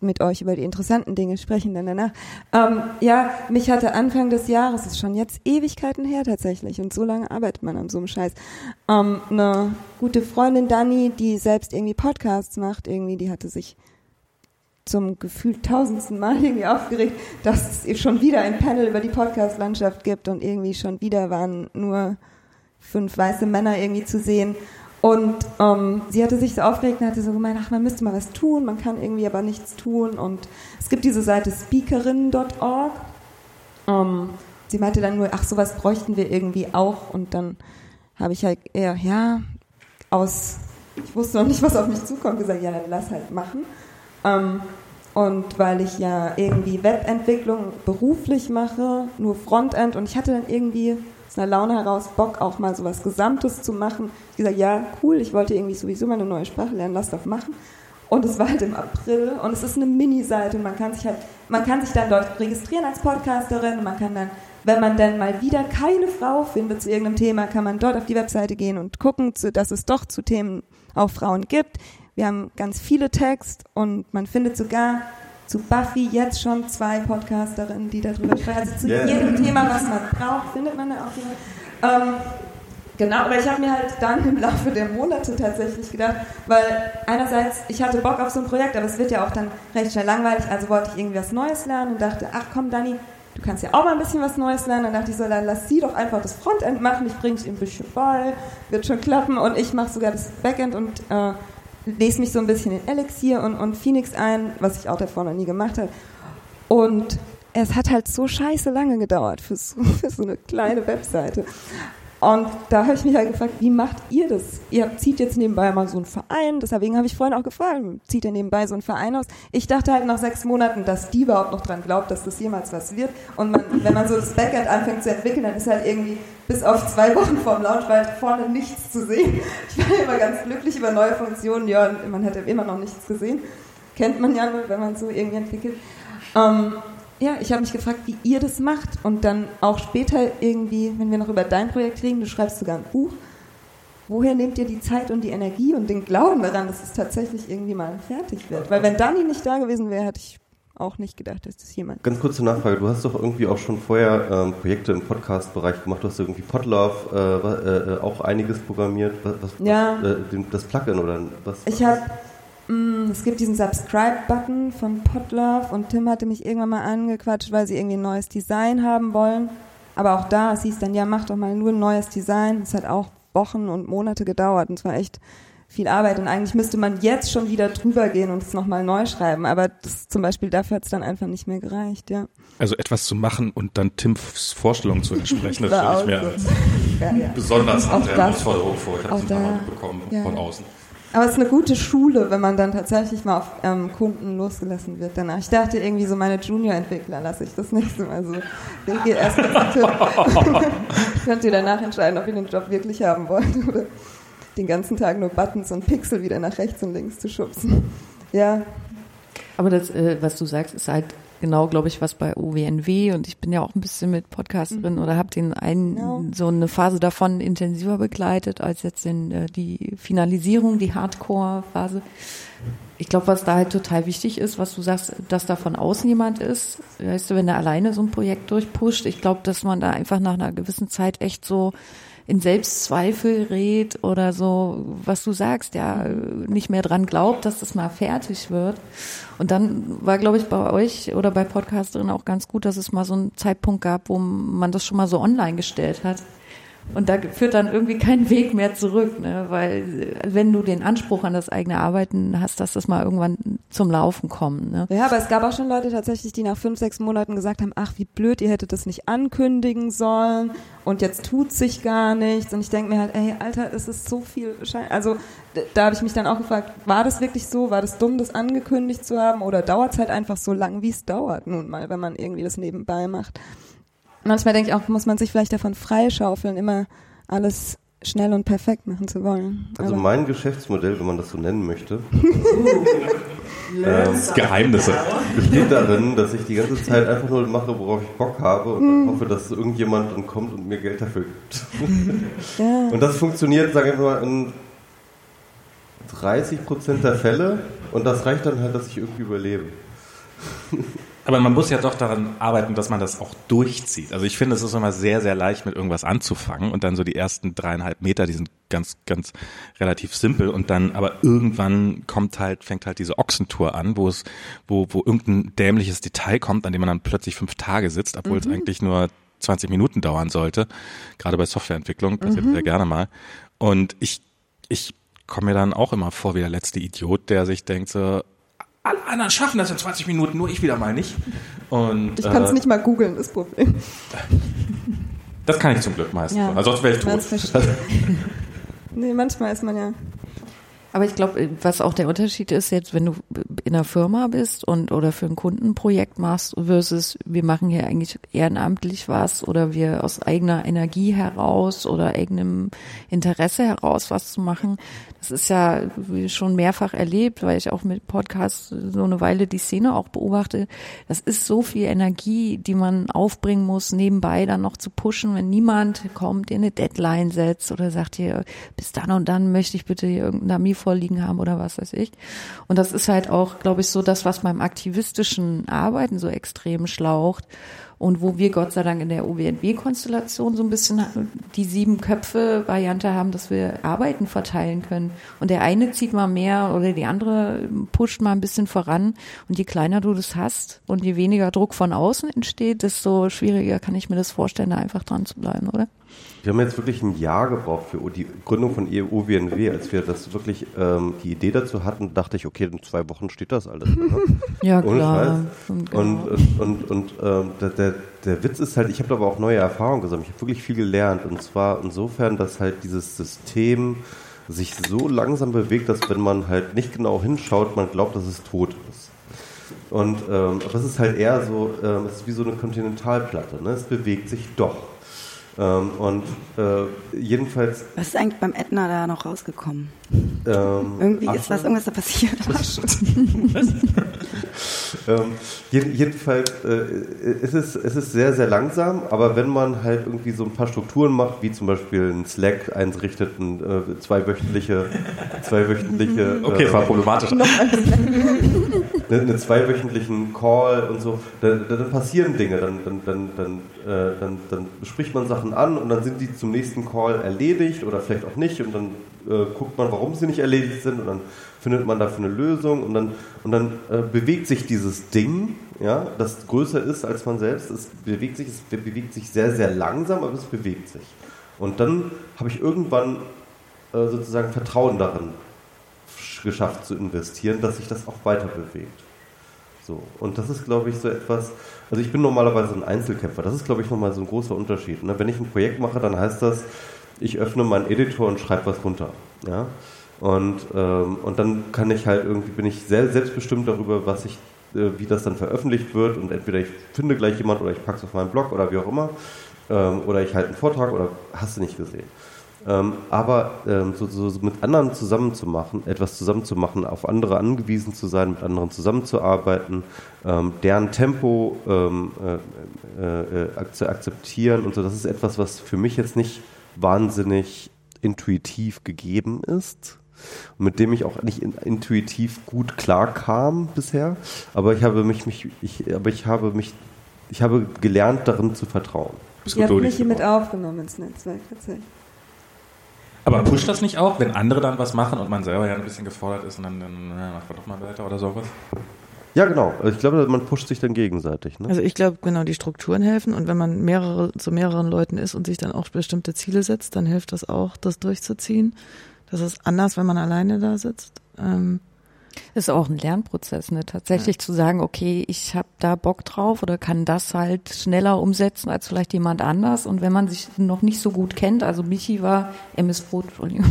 mit euch über die interessanten Dinge sprechen dann danach. Ähm, ja, mich hatte Anfang des Jahres, ist schon jetzt Ewigkeiten her tatsächlich, und so lange arbeitet man an so einem Scheiß, ähm, eine gute Freundin Dani, die selbst irgendwie Podcasts macht, irgendwie, die hatte sich zum gefühlt tausendsten Mal irgendwie aufgeregt, dass es schon wieder ein Panel über die Podcast-Landschaft gibt und irgendwie schon wieder waren nur fünf weiße Männer irgendwie zu sehen. Und ähm, sie hatte sich so aufgeregt und hatte so gemeint, ach, man müsste mal was tun, man kann irgendwie aber nichts tun. Und es gibt diese Seite speakerinnen.org. Ähm, sie meinte dann nur, ach, sowas bräuchten wir irgendwie auch. Und dann habe ich halt eher, ja, aus, ich wusste noch nicht, was auf mich zukommt, gesagt, ja, dann lass halt machen. Ähm, und weil ich ja irgendwie Webentwicklung beruflich mache, nur Frontend, und ich hatte dann irgendwie aus einer Laune heraus Bock, auch mal so was Gesamtes zu machen. Ich gesagt, ja, cool, ich wollte irgendwie sowieso mal eine neue Sprache lernen, lass doch machen. Und es war halt im April und es ist eine Mini-Seite und man kann sich halt, man kann sich dann dort registrieren als Podcasterin und man kann dann, wenn man dann mal wieder keine Frau findet zu irgendeinem Thema, kann man dort auf die Webseite gehen und gucken, dass es doch zu Themen auch Frauen gibt. Wir haben ganz viele Tags und man findet sogar zu Buffy jetzt schon zwei Podcasterinnen, die darüber sprechen. Also zu Yeah. jedem Thema, was man braucht, findet man da auch jemanden. Ähm, Genau, aber ich habe mir halt dann im Laufe der Monate tatsächlich gedacht, weil einerseits, ich hatte Bock auf so ein Projekt, aber es wird ja auch dann recht schnell langweilig, also wollte ich irgendwie was Neues lernen und dachte, ach komm Dani, du kannst ja auch mal ein bisschen was Neues lernen. Dann dachte ich so, dann lass sie doch einfach das Frontend machen, ich bringe ihr ein bisschen bei, wird schon klappen und ich mache sogar das Backend und äh, lese mich so ein bisschen in Elixir und, und Phoenix ein, was ich auch davor noch nie gemacht habe. Und es hat halt so scheiße lange gedauert für so, für so eine kleine Webseite. Und da habe ich mich halt gefragt, wie macht ihr das? Ihr zieht jetzt nebenbei mal so einen Verein, deswegen habe ich vorhin auch gefragt, zieht ihr nebenbei so einen Verein aus? Ich dachte halt nach sechs Monaten, dass die überhaupt noch dran glaubt, dass das jemals was wird. Und man, wenn man so das Backend anfängt zu entwickeln, dann ist halt irgendwie bis auf zwei Wochen vorm Launch weit vorne nichts zu sehen. Ich war immer ganz glücklich über neue Funktionen, ja, man hätte immer noch nichts gesehen. Kennt man ja nur, wenn man so irgendwie entwickelt. Ähm, ja, ich habe mich gefragt, wie ihr das macht und dann auch später irgendwie, wenn wir noch über dein Projekt reden, du schreibst sogar ein Buch, woher nehmt ihr die Zeit und die Energie und den Glauben daran, dass es tatsächlich irgendwie mal fertig wird? Weil wenn Dani nicht da gewesen wäre, hätte ich auch nicht gedacht, dass das jemand... Ganz kurze Nachfrage. Du hast doch irgendwie auch schon vorher ähm, Projekte im Podcast-Bereich gemacht. Du hast irgendwie Podlove äh, äh, äh, auch einiges programmiert. Was, was, Ja. was, äh, das Plugin oder was? Ich habe, es gibt diesen Subscribe-Button von Podlove und Tim hatte mich irgendwann mal angequatscht, weil sie irgendwie ein neues Design haben wollen. Aber auch da, es hieß dann, ja, mach doch mal nur ein neues Design. Es hat auch Wochen und Monate gedauert und es war echt viel Arbeit. Und eigentlich müsste man jetzt schon wieder drüber gehen und es nochmal neu schreiben. Aber das zum Beispiel dafür hat es dann einfach nicht mehr gereicht, ja. Also etwas zu machen und dann Tims Vorstellung zu entsprechen, das War stelle ich mir so. als Ja, ja. besonders Auch harte das. Herausforderung vor. Ich habe. Mal bekommen Ja. von außen. Aber es ist eine gute Schule, wenn man dann tatsächlich mal auf ähm, Kunden losgelassen wird danach. Ich dachte irgendwie so, meine Junior-Entwickler lasse ich das nächste Mal so. Ich gehe erst Könnt ihr danach entscheiden, ob ihr den Job wirklich haben wollt oder den ganzen Tag nur Buttons und Pixel wieder nach rechts und links zu schubsen. Ja. Aber das, äh, was du sagst, ist halt genau, glaube ich, was bei OWNW und ich bin ja auch ein bisschen mit Podcast drin mhm. oder habe den einen genau. so eine Phase davon intensiver begleitet als jetzt in, äh, die Finalisierung, die Hardcore-Phase. Ich glaube, was da halt total wichtig ist, was du sagst, dass da von außen jemand ist, weißt du, wenn er alleine so ein Projekt durchpusht, ich glaube, dass man da einfach nach einer gewissen Zeit echt so in Selbstzweifel rät oder so, was du sagst, ja, nicht mehr dran glaubt, dass das mal fertig wird. Und dann war, glaube ich, bei euch oder bei Podcasterin auch ganz gut, dass es mal so einen Zeitpunkt gab, wo man das schon mal so online gestellt hat. Und da führt dann irgendwie kein Weg mehr zurück, ne? weil äh, wenn du den Anspruch an das eigene Arbeiten hast, dass das mal irgendwann zum Laufen kommt. Ne? Ja, aber es gab auch schon Leute tatsächlich, die nach fünf, sechs Monaten gesagt haben, ach wie blöd, ihr hättet das nicht ankündigen sollen und jetzt tut sich gar nichts. Und ich denke mir halt, ey, Alter, es ist so viel Schein. Also da habe ich mich dann auch gefragt, war das wirklich so? War das dumm, das angekündigt zu haben? Oder dauert es halt einfach so lang, wie es dauert nun mal, wenn man irgendwie das nebenbei macht? Manchmal denke ich auch, muss man sich vielleicht davon freischaufeln, immer alles schnell und perfekt machen zu wollen. Also Aber mein Geschäftsmodell, wenn man das so nennen möchte, ähm, Geheimnisse, besteht darin, dass ich die ganze Zeit einfach nur mache, worauf ich Bock habe und dann hoffe, dass irgendjemand dann kommt und mir Geld dafür gibt. ja. Und das funktioniert, sage ich mal, in 30 Prozent der Fälle und das reicht dann halt, dass ich irgendwie überlebe. Aber man muss ja doch daran arbeiten, dass man das auch durchzieht. Also ich finde, es ist immer sehr, sehr leicht, mit irgendwas anzufangen und dann so die ersten dreieinhalb Meter, die sind ganz, ganz relativ simpel und dann, aber irgendwann kommt halt, fängt halt diese Ochsentour an, wo es, wo, wo irgendein dämliches Detail kommt, an dem man dann plötzlich fünf Tage sitzt, obwohl mhm. es eigentlich nur 20 Minuten dauern sollte. Gerade bei Softwareentwicklung passiert mhm. sehr gerne mal. Und ich, ich komme mir dann auch immer vor wie der letzte Idiot, der sich denkt so, alle anderen schaffen das in 20 Minuten, nur ich wieder mal nicht. Und, ich kann es äh, nicht mal googeln, das Problem. Das kann ich zum Glück meistens. Ja, also sonst wäre ich tot. nee, manchmal ist man ja aber ich glaube, was auch der Unterschied ist jetzt, wenn du in einer Firma bist und oder für ein Kundenprojekt machst versus wir machen hier eigentlich ehrenamtlich was oder wir aus eigener Energie heraus oder eigenem Interesse heraus was zu machen. Das ist ja schon mehrfach erlebt, weil ich auch mit Podcasts so eine Weile die Szene auch beobachte. Das ist so viel Energie, die man aufbringen muss, nebenbei dann noch zu pushen, wenn niemand kommt, dir eine Deadline setzt oder sagt hier, bis dann und dann möchte ich bitte hier irgendein Dummy vorliegen haben oder was weiß ich. Und das ist halt auch, glaube ich, so das, was beim aktivistischen Arbeiten so extrem schlaucht und wo wir Gott sei Dank in der OWNW-Konstellation so ein bisschen die sieben Köpfe-Variante haben, dass wir Arbeiten verteilen können. Und der eine zieht mal mehr oder die andere pusht mal ein bisschen voran. Und je kleiner du das hast und je weniger Druck von außen entsteht, desto schwieriger kann ich mir das vorstellen, da einfach dran zu bleiben, oder? Wir haben jetzt wirklich ein Jahr gebraucht für die Gründung von OWNW. Als wir das wirklich ähm, die Idee dazu hatten, dachte ich, okay, in zwei Wochen steht das alles. Ne? ja, klar. Und, und, und, und, und ähm, der, der, der Witz ist halt, ich habe aber auch neue Erfahrungen gesammelt. Ich habe wirklich viel gelernt. Und zwar insofern, dass halt dieses System sich so langsam bewegt, dass wenn man halt nicht genau hinschaut, man glaubt, dass es tot ist. Und ähm, das ist halt eher so, ähm, es ist wie so eine Kontinentalplatte. Ne? Es bewegt sich doch. Ähm, und äh, jedenfalls. Was ist eigentlich beim Ätna da noch rausgekommen? Ähm, Irgendwie ist was irgendwas da passiert. ähm, jedenfalls äh, ist es, es ist sehr, sehr langsam, aber wenn man halt irgendwie so ein paar Strukturen macht, wie zum Beispiel ein Slack einrichtet, ein, äh, zweiwöchentliche, zweiwöchentliche. okay, war problematisch. eine, eine zweiwöchentlichen Call und so, dann, dann passieren Dinge, dann, dann, dann, dann, äh, dann, dann bespricht man Sachen an und dann sind die zum nächsten Call erledigt oder vielleicht auch nicht und dann äh, guckt man, warum sie nicht erledigt sind und dann findet man dafür eine Lösung und dann, und dann äh, bewegt sich dieses Ding, ja, das größer ist als man selbst, es bewegt sich, es bewegt sich sehr, sehr langsam, aber es bewegt sich. Und dann habe ich irgendwann äh, sozusagen Vertrauen darin geschafft zu investieren, dass sich das auch weiter bewegt. So. Und das ist, glaube ich, so etwas, also ich bin normalerweise ein Einzelkämpfer, das ist, glaube ich, nochmal so ein großer Unterschied. Ne? Wenn ich ein Projekt mache, dann heißt das, ich öffne meinen Editor und schreibe was runter. Ja? Und, ähm, und dann kann ich halt irgendwie, bin ich sehr selbstbestimmt darüber, was ich, äh, wie das dann veröffentlicht wird. Und entweder ich finde gleich jemand oder ich packe es auf meinen Blog oder wie auch immer. Ähm, oder ich halte einen Vortrag oder hast du nicht gesehen. Ähm, aber ähm, so, so, so mit anderen zusammenzumachen, etwas zusammenzumachen, auf andere angewiesen zu sein, mit anderen zusammenzuarbeiten, ähm, deren Tempo ähm, äh, äh, äh, zu akzeptieren und so, das ist etwas, was für mich jetzt nicht wahnsinnig intuitiv gegeben ist und mit dem ich auch nicht in, intuitiv gut klarkam bisher. Aber ich habe mich, mich ich, aber ich habe mich, ich habe gelernt, darin zu vertrauen. Ihr habt mich hier mit aufgenommen ins Netzwerk, tatsächlich. Aber pusht das nicht auch, wenn andere dann was machen und man selber ja ein bisschen gefordert ist und dann, dann na, macht man doch mal weiter oder sowas? Ja, genau. Ich glaube, man pusht sich dann gegenseitig. Ne? Also ich glaube, genau, die Strukturen helfen und wenn man mehrere zu mehreren Leuten ist und sich dann auch bestimmte Ziele setzt, dann hilft das auch, das durchzuziehen. Das ist anders, wenn man alleine da sitzt. Ähm, ist auch ein Lernprozess, ne? Tatsächlich ja. zu sagen, okay, ich habe da Bock drauf oder kann das halt schneller umsetzen als vielleicht jemand anders. Und wenn man sich noch nicht so gut kennt, also Michi war MS Brot, Entschuldigung,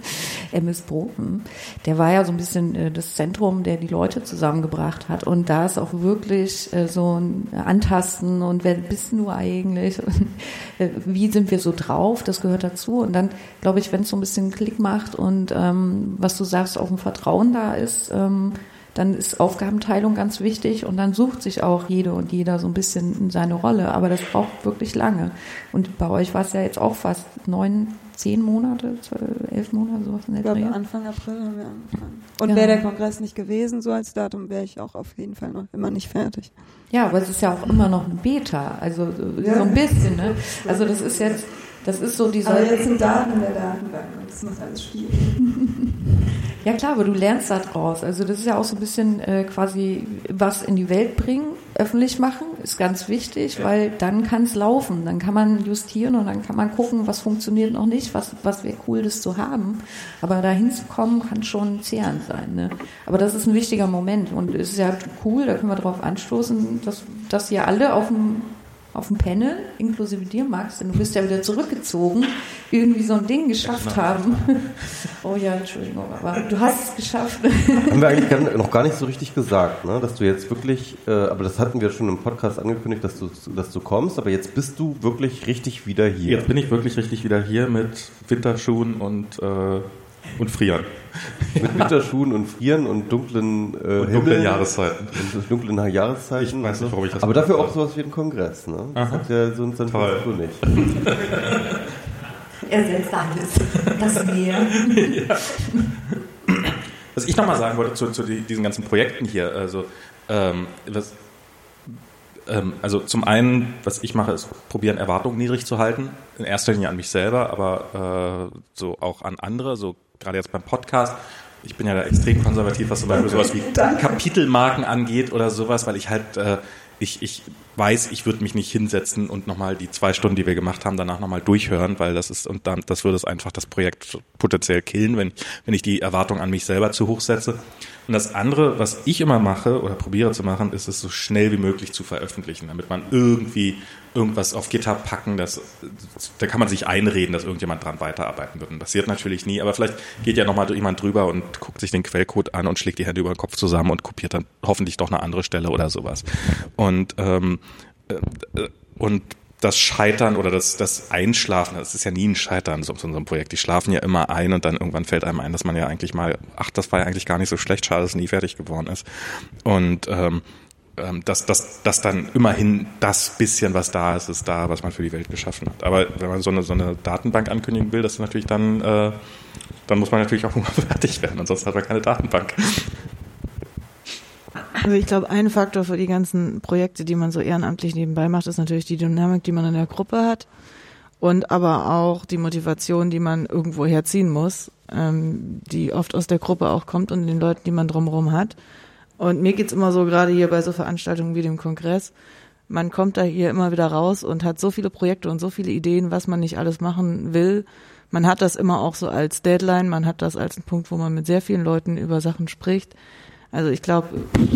MS Brot, hm, der war ja so ein bisschen äh, das Zentrum, der die Leute zusammengebracht hat. Und da ist auch wirklich äh, so ein Antasten und wer bist du eigentlich? äh, wie sind wir so drauf? Das gehört dazu. Und dann glaube ich, wenn es so ein bisschen Klick macht und ähm, was du sagst, auch ein Vertrauen da ist, ähm, dann ist Aufgabenteilung ganz wichtig und dann sucht sich auch jede und jeder so ein bisschen seine Rolle. Aber das braucht wirklich lange. Und bei euch war es ja jetzt auch fast neun, zehn Monate, zwölf, elf Monate, sowas in der Ich glaube, Anfang April haben wir angefangen. Und ja. wäre der Kongress nicht gewesen, so als Datum, wäre ich auch auf jeden Fall noch immer nicht fertig. Ja, aber es ist ja auch immer noch ein Beta, also ja. so ein bisschen. Ne? Also das ist jetzt, das ist so dieser... Aber jetzt sind Daten in der Datenbank und das macht alles schwierig. Ja klar, aber du lernst da draus. Also das ist ja auch so ein bisschen äh, quasi was in die Welt bringen, öffentlich machen, ist ganz wichtig, weil dann kann es laufen. Dann kann man justieren und dann kann man gucken, was funktioniert noch nicht, was, was wäre cool, das zu haben. Aber da hinzukommen kann schon zehrend sein. Ne? Aber das ist ein wichtiger Moment und es ist ja cool, da können wir darauf anstoßen, dass, dass ihr alle auf dem auf dem Panel, inklusive dir, Max, denn du bist ja wieder zurückgezogen, irgendwie so ein Ding geschafft genau. haben. oh ja, Entschuldigung, aber du hast es geschafft. Haben wir eigentlich noch gar nicht so richtig gesagt, ne? dass du jetzt wirklich, äh, aber das hatten wir schon im Podcast angekündigt, dass du, dass du kommst, aber jetzt bist du wirklich richtig wieder hier. Jetzt bin ich wirklich richtig wieder hier mit Winterschuhen und äh, und frieren. Mit Winterschuhen und frieren und dunklen, äh, und dunklen Jahreszeiten. Und dunklen Jahreszeiten. Ich weiß nicht, warum ich das Aber dafür auch sowas wie ein Kongress, ne? Das hat ja sonst dann Toll. du nicht. er setzt alles. Das Meer. ja. Was ich nochmal sagen wollte zu, zu die, diesen ganzen Projekten hier, also ähm, was, ähm, also zum einen, was ich mache, ist probieren, Erwartungen niedrig zu halten. In erster Linie an mich selber, aber äh, so auch an andere, so gerade jetzt beim Podcast. Ich bin ja da extrem konservativ, was zum Beispiel sowas wie Kapitelmarken angeht oder sowas, weil ich halt äh, ich, ich weiß, ich würde mich nicht hinsetzen und nochmal die zwei Stunden, die wir gemacht haben, danach nochmal durchhören, weil das ist, und dann, das würde es einfach das Projekt potenziell killen, wenn, wenn ich die Erwartung an mich selber zu hoch setze. Und das andere, was ich immer mache oder probiere zu machen, ist es so schnell wie möglich zu veröffentlichen, damit man irgendwie irgendwas auf GitHub packen, das, da kann man sich einreden, dass irgendjemand dran weiterarbeiten wird. Und passiert natürlich nie, aber vielleicht geht ja nochmal jemand drüber und guckt sich den Quellcode an und schlägt die Hände über den Kopf zusammen und kopiert dann hoffentlich doch eine andere Stelle oder sowas. Und, ähm, äh, und das Scheitern oder das, das Einschlafen, das ist ja nie ein Scheitern so, so einem Projekt. Die schlafen ja immer ein und dann irgendwann fällt einem ein, dass man ja eigentlich mal, ach, das war ja eigentlich gar nicht so schlecht, schade, dass es nie fertig geworden ist. Und ähm, ähm, dass, dass, dass dann immerhin das bisschen, was da ist, ist da, was man für die Welt geschaffen hat. Aber wenn man so eine, so eine Datenbank ankündigen will, das ist natürlich dann, äh, dann muss man natürlich auch fertig werden, ansonsten hat man keine Datenbank. Also ich glaube, ein Faktor für die ganzen Projekte, die man so ehrenamtlich nebenbei macht, ist natürlich die Dynamik, die man in der Gruppe hat und aber auch die Motivation, die man irgendwo herziehen muss, ähm, die oft aus der Gruppe auch kommt und den Leuten, die man drumherum hat. Und mir geht's immer so, gerade hier bei so Veranstaltungen wie dem Kongress, man kommt da hier immer wieder raus und hat so viele Projekte und so viele Ideen, was man nicht alles machen will. Man hat das immer auch so als Deadline, man hat das als einen Punkt, wo man mit sehr vielen Leuten über Sachen spricht. Also ich glaube,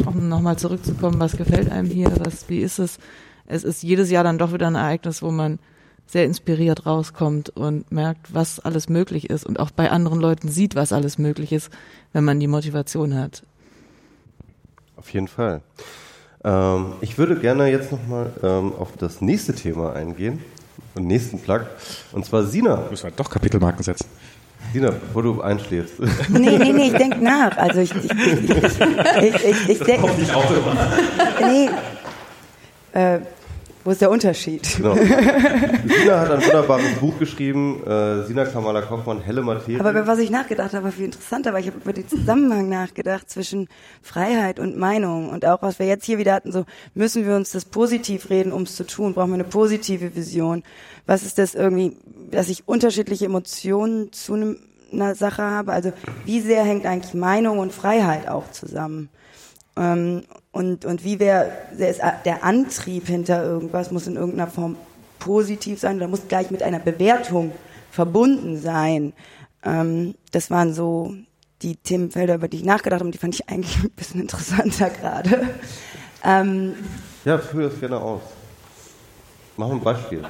um nochmal zurückzukommen, was gefällt einem hier, was, wie ist es? Es ist jedes Jahr dann doch wieder ein Ereignis, wo man sehr inspiriert rauskommt und merkt, was alles möglich ist und auch bei anderen Leuten sieht, was alles möglich ist, wenn man die Motivation hat. Auf jeden Fall. Ähm, ich würde gerne jetzt nochmal ähm, auf das nächste Thema eingehen, den nächsten Plug, und zwar Sina. Müssen wir doch Kapitelmarken setzen. Sina, bevor du einschläfst. Nee, nee, nee, ich denke nach. Also ich, ich, ich, ich, ich, ich denke. Nee. Äh, wo ist der Unterschied? Genau. Sina hat ein wunderbares Buch geschrieben, äh, Sina Kamala Kaufmann, Helle Materie. Aber über was ich nachgedacht habe, war viel interessanter, weil ich habe über den Zusammenhang nachgedacht zwischen Freiheit und Meinung und auch was wir jetzt hier wieder hatten, so müssen wir uns das positiv reden, um es zu tun, brauchen wir eine positive Vision. Was ist das irgendwie, dass ich unterschiedliche Emotionen zu einem, einer Sache habe? Also wie sehr hängt eigentlich Meinung und Freiheit auch zusammen? Ähm, und, und wie wäre der Antrieb hinter irgendwas, muss in irgendeiner Form positiv sein oder muss gleich mit einer Bewertung verbunden sein. Ähm, das waren so die Themenfelder, über die ich nachgedacht habe und die fand ich eigentlich ein bisschen interessanter gerade. Ähm, ja, führe das gerne aus. Mach ein Beispiel.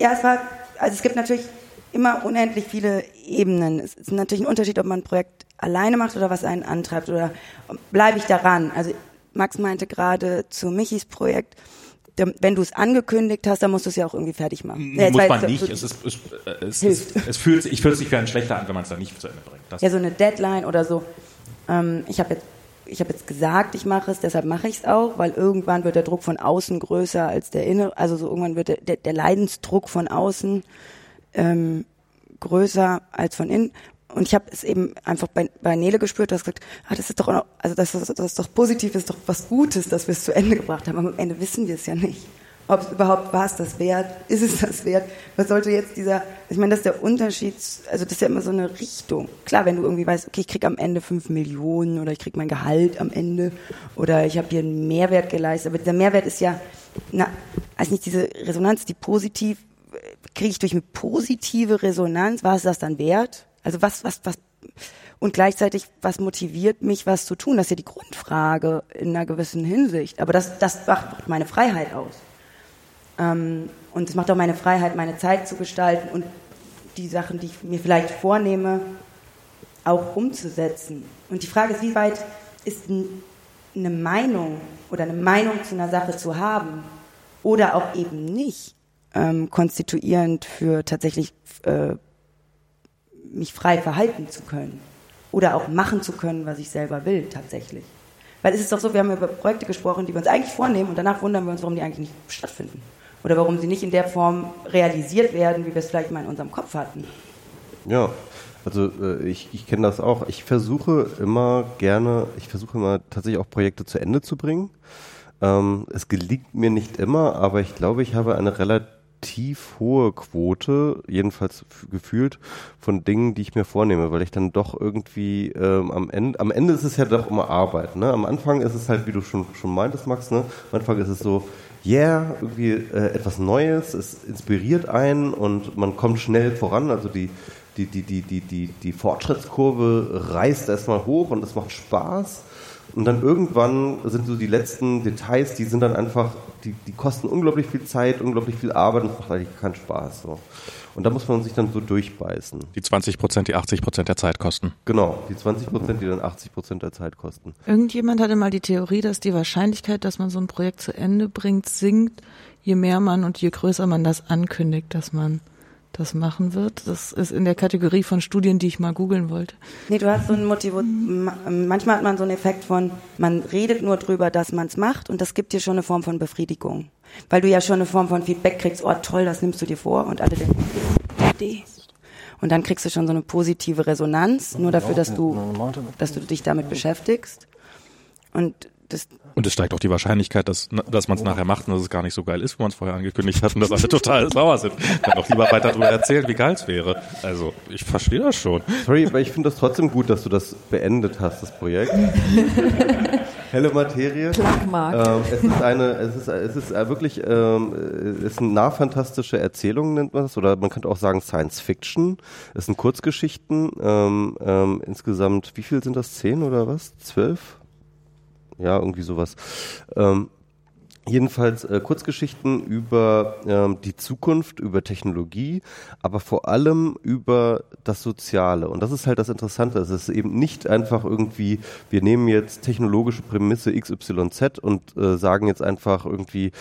Ja, es war, also es gibt natürlich immer unendlich viele Ebenen. Es ist natürlich ein Unterschied, ob man ein Projekt alleine macht oder was einen antreibt oder bleibe ich daran? Also Max meinte gerade zu Michis Projekt, wenn du es angekündigt hast, dann musst du es ja auch irgendwie fertig machen. Ja, Muss man nicht. Es, ist, es, es, es, es fühlt, ich fühlt sich für einen schlechter an, wenn man es dann nicht zu Ende bringt. Das ja, so eine Deadline oder so. Ähm, ich habe jetzt, ich habe jetzt gesagt, ich mache es, deshalb mache ich es auch, weil irgendwann wird der Druck von außen größer als der innere, also so irgendwann wird der, der, der Leidensdruck von außen ähm, größer als von innen. Und ich habe es eben einfach bei, bei Nele gespürt, du hast gesagt, ah, das ist doch, also das, das, das ist doch positiv, ist doch was Gutes, dass wir es zu Ende gebracht haben. Aber am Ende wissen wir es ja nicht. Ob es überhaupt war es das wert, ist es das wert? Was sollte jetzt dieser, ich meine, das ist der Unterschied, also das ist ja immer so eine Richtung. Klar, wenn du irgendwie weißt, okay, ich krieg am Ende fünf Millionen oder ich krieg mein Gehalt am Ende oder ich habe hier einen Mehrwert geleistet, aber dieser Mehrwert ist ja, na, also nicht diese Resonanz, die positiv, kriege ich durch eine positive Resonanz, war es das dann wert? Also was, was, was, und gleichzeitig, was motiviert mich, was zu tun? Das ist ja die Grundfrage in einer gewissen Hinsicht. Aber das, das macht meine Freiheit aus. Ähm, und es macht auch meine Freiheit, meine Zeit zu gestalten und die Sachen, die ich mir vielleicht vornehme, auch umzusetzen. Und die Frage ist, wie weit ist eine Meinung oder eine Meinung zu einer Sache zu haben oder auch eben nicht ähm, konstituierend für tatsächlich äh, mich frei verhalten zu können oder auch machen zu können, was ich selber will, tatsächlich. Weil es ist doch so, wir haben über Projekte gesprochen, die wir uns eigentlich vornehmen und danach wundern wir uns, warum die eigentlich nicht stattfinden. Oder warum sie nicht in der Form realisiert werden, wie wir es vielleicht mal in unserem Kopf hatten. Ja, also äh, ich, ich kenne das auch. Ich versuche immer gerne, ich versuche immer tatsächlich auch Projekte zu Ende zu bringen. Ähm, es gelingt mir nicht immer, aber ich glaube, ich habe eine relativ relativ hohe Quote, jedenfalls gefühlt, von Dingen, die ich mir vornehme, weil ich dann doch irgendwie ähm, am Ende, am Ende ist es ja doch immer Arbeit. Ne? Am Anfang ist es halt, wie du schon, schon meintest, Max, ne? am Anfang ist es so, yeah, irgendwie äh, etwas Neues, es inspiriert einen und man kommt schnell voran, also die, die, die, die, die, die, die Fortschrittskurve reißt erstmal hoch und es macht Spaß. Und dann irgendwann sind so die letzten Details, die sind dann einfach, die, die kosten unglaublich viel Zeit, unglaublich viel Arbeit und es macht eigentlich keinen Spaß. So. Und da muss man sich dann so durchbeißen. Die 20 Prozent, die 80 Prozent der Zeit kosten. Genau, die 20 Prozent, die dann 80 Prozent der Zeit kosten. Irgendjemand hatte mal die Theorie, dass die Wahrscheinlichkeit, dass man so ein Projekt zu Ende bringt, sinkt, je mehr man und je größer man das ankündigt, dass man das machen wird. Das ist in der Kategorie von Studien, die ich mal googeln wollte. Nee, du hast so ein Motiv, manchmal hat man so einen Effekt von, man redet nur drüber, dass man es macht und das gibt dir schon eine Form von Befriedigung. Weil du ja schon eine Form von Feedback kriegst, oh toll, das nimmst du dir vor und alle denken, Idee. Und dann kriegst du schon so eine positive Resonanz, nur dafür, dass du, dass du dich damit beschäftigst. Und das und es steigt auch die Wahrscheinlichkeit, dass, dass man es nachher macht und dass es gar nicht so geil ist, wie man es vorher angekündigt hat und dass alle total sauer sind. Dann auch lieber weiter darüber erzählen, wie geil es wäre. Also, ich verstehe das schon. Sorry, aber ich finde das trotzdem gut, dass du das beendet hast, das Projekt. Helle Materie. Ähm, es ist eine, es ist, es ist äh, wirklich, ähm, es ist eine nahfantastische Erzählung, nennt man das, oder man könnte auch sagen Science Fiction. Es sind Kurzgeschichten, ähm, ähm, insgesamt, wie viel sind das? Zehn oder was? Zwölf? Ja, irgendwie sowas. Ähm, Jedenfalls äh, Kurzgeschichten über ähm, die Zukunft, über Technologie, aber vor allem über das Soziale. Und das ist halt das Interessante. Es ist eben nicht einfach irgendwie, wir nehmen jetzt technologische Prämisse XYZ und äh, sagen jetzt einfach irgendwie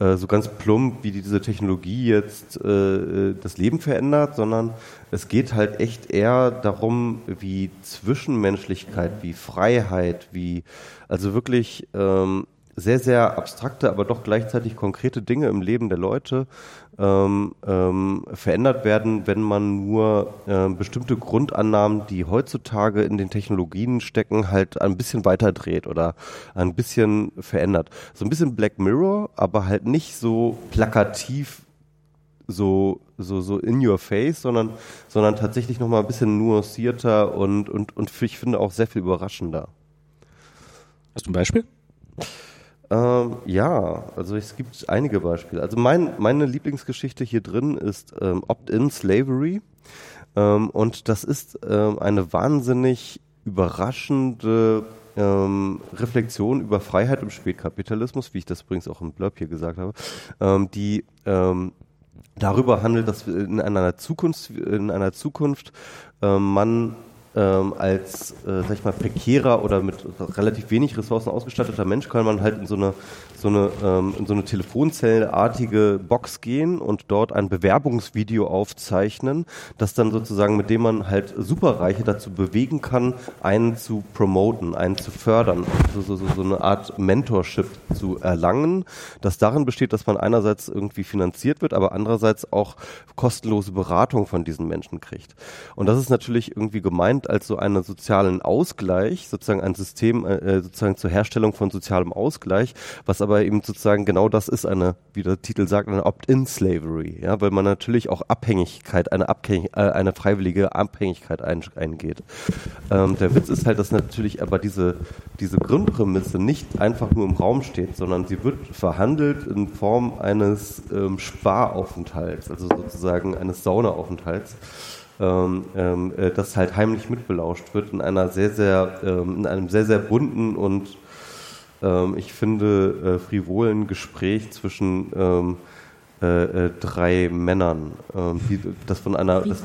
äh, so ganz plump, wie diese Technologie jetzt äh, das Leben verändert, sondern es geht halt echt eher darum, wie Zwischenmenschlichkeit, wie Freiheit, wie also wirklich ähm, sehr, sehr abstrakte, aber doch gleichzeitig konkrete Dinge im Leben der Leute ähm, ähm, verändert werden, wenn man nur äh, bestimmte Grundannahmen, die heutzutage in den Technologien stecken, halt ein bisschen weiter dreht oder ein bisschen verändert. So ein bisschen Black Mirror, aber halt nicht so plakativ so so so in your face, sondern sondern tatsächlich noch mal ein bisschen nuancierter und und und ich finde auch sehr viel überraschender. Hast du ein Beispiel? Ähm, ja, also es gibt einige Beispiele. Also mein, meine Lieblingsgeschichte hier drin ist ähm, Opt-in Slavery. Ähm, und das ist ähm, eine wahnsinnig überraschende ähm, Reflexion über Freiheit im Spätkapitalismus, wie ich das übrigens auch im Blurb hier gesagt habe, ähm, die ähm, darüber handelt, dass in einer Zukunft, in einer Zukunft man ähm, als, äh, sag ich mal, prekärer oder mit relativ wenig Ressourcen ausgestatteter Mensch kann man halt in so eine so eine, ähm, in so eine Telefonzellartige Box gehen und dort ein Bewerbungsvideo aufzeichnen, das dann sozusagen, mit dem man halt Superreiche dazu bewegen kann, einen zu promoten, einen zu fördern, so, so, so eine Art Mentorship zu erlangen, das darin besteht, dass man einerseits irgendwie finanziert wird, aber andererseits auch kostenlose Beratung von diesen Menschen kriegt. Und das ist natürlich irgendwie gemeint als so einen sozialen Ausgleich, sozusagen ein System äh, sozusagen zur Herstellung von sozialem Ausgleich, was aber aber eben sozusagen genau das ist eine, wie der Titel sagt, eine Opt-in-Slavery, ja, weil man natürlich auch Abhängigkeit, eine, Abhängig äh, eine freiwillige Abhängigkeit ein, eingeht. Ähm, der Witz ist halt, dass natürlich aber diese, diese Grundprämisse nicht einfach nur im Raum steht, sondern sie wird verhandelt in Form eines ähm, Sparaufenthalts, also sozusagen eines Saunaaufenthalts. Ähm, ähm, äh, das halt heimlich mitbelauscht wird in einer sehr, sehr, ähm, in einem sehr, sehr bunten und ähm, ich finde, äh, frivolen Gespräch zwischen ähm, äh, äh, drei Männern, ähm, die, das von einer das,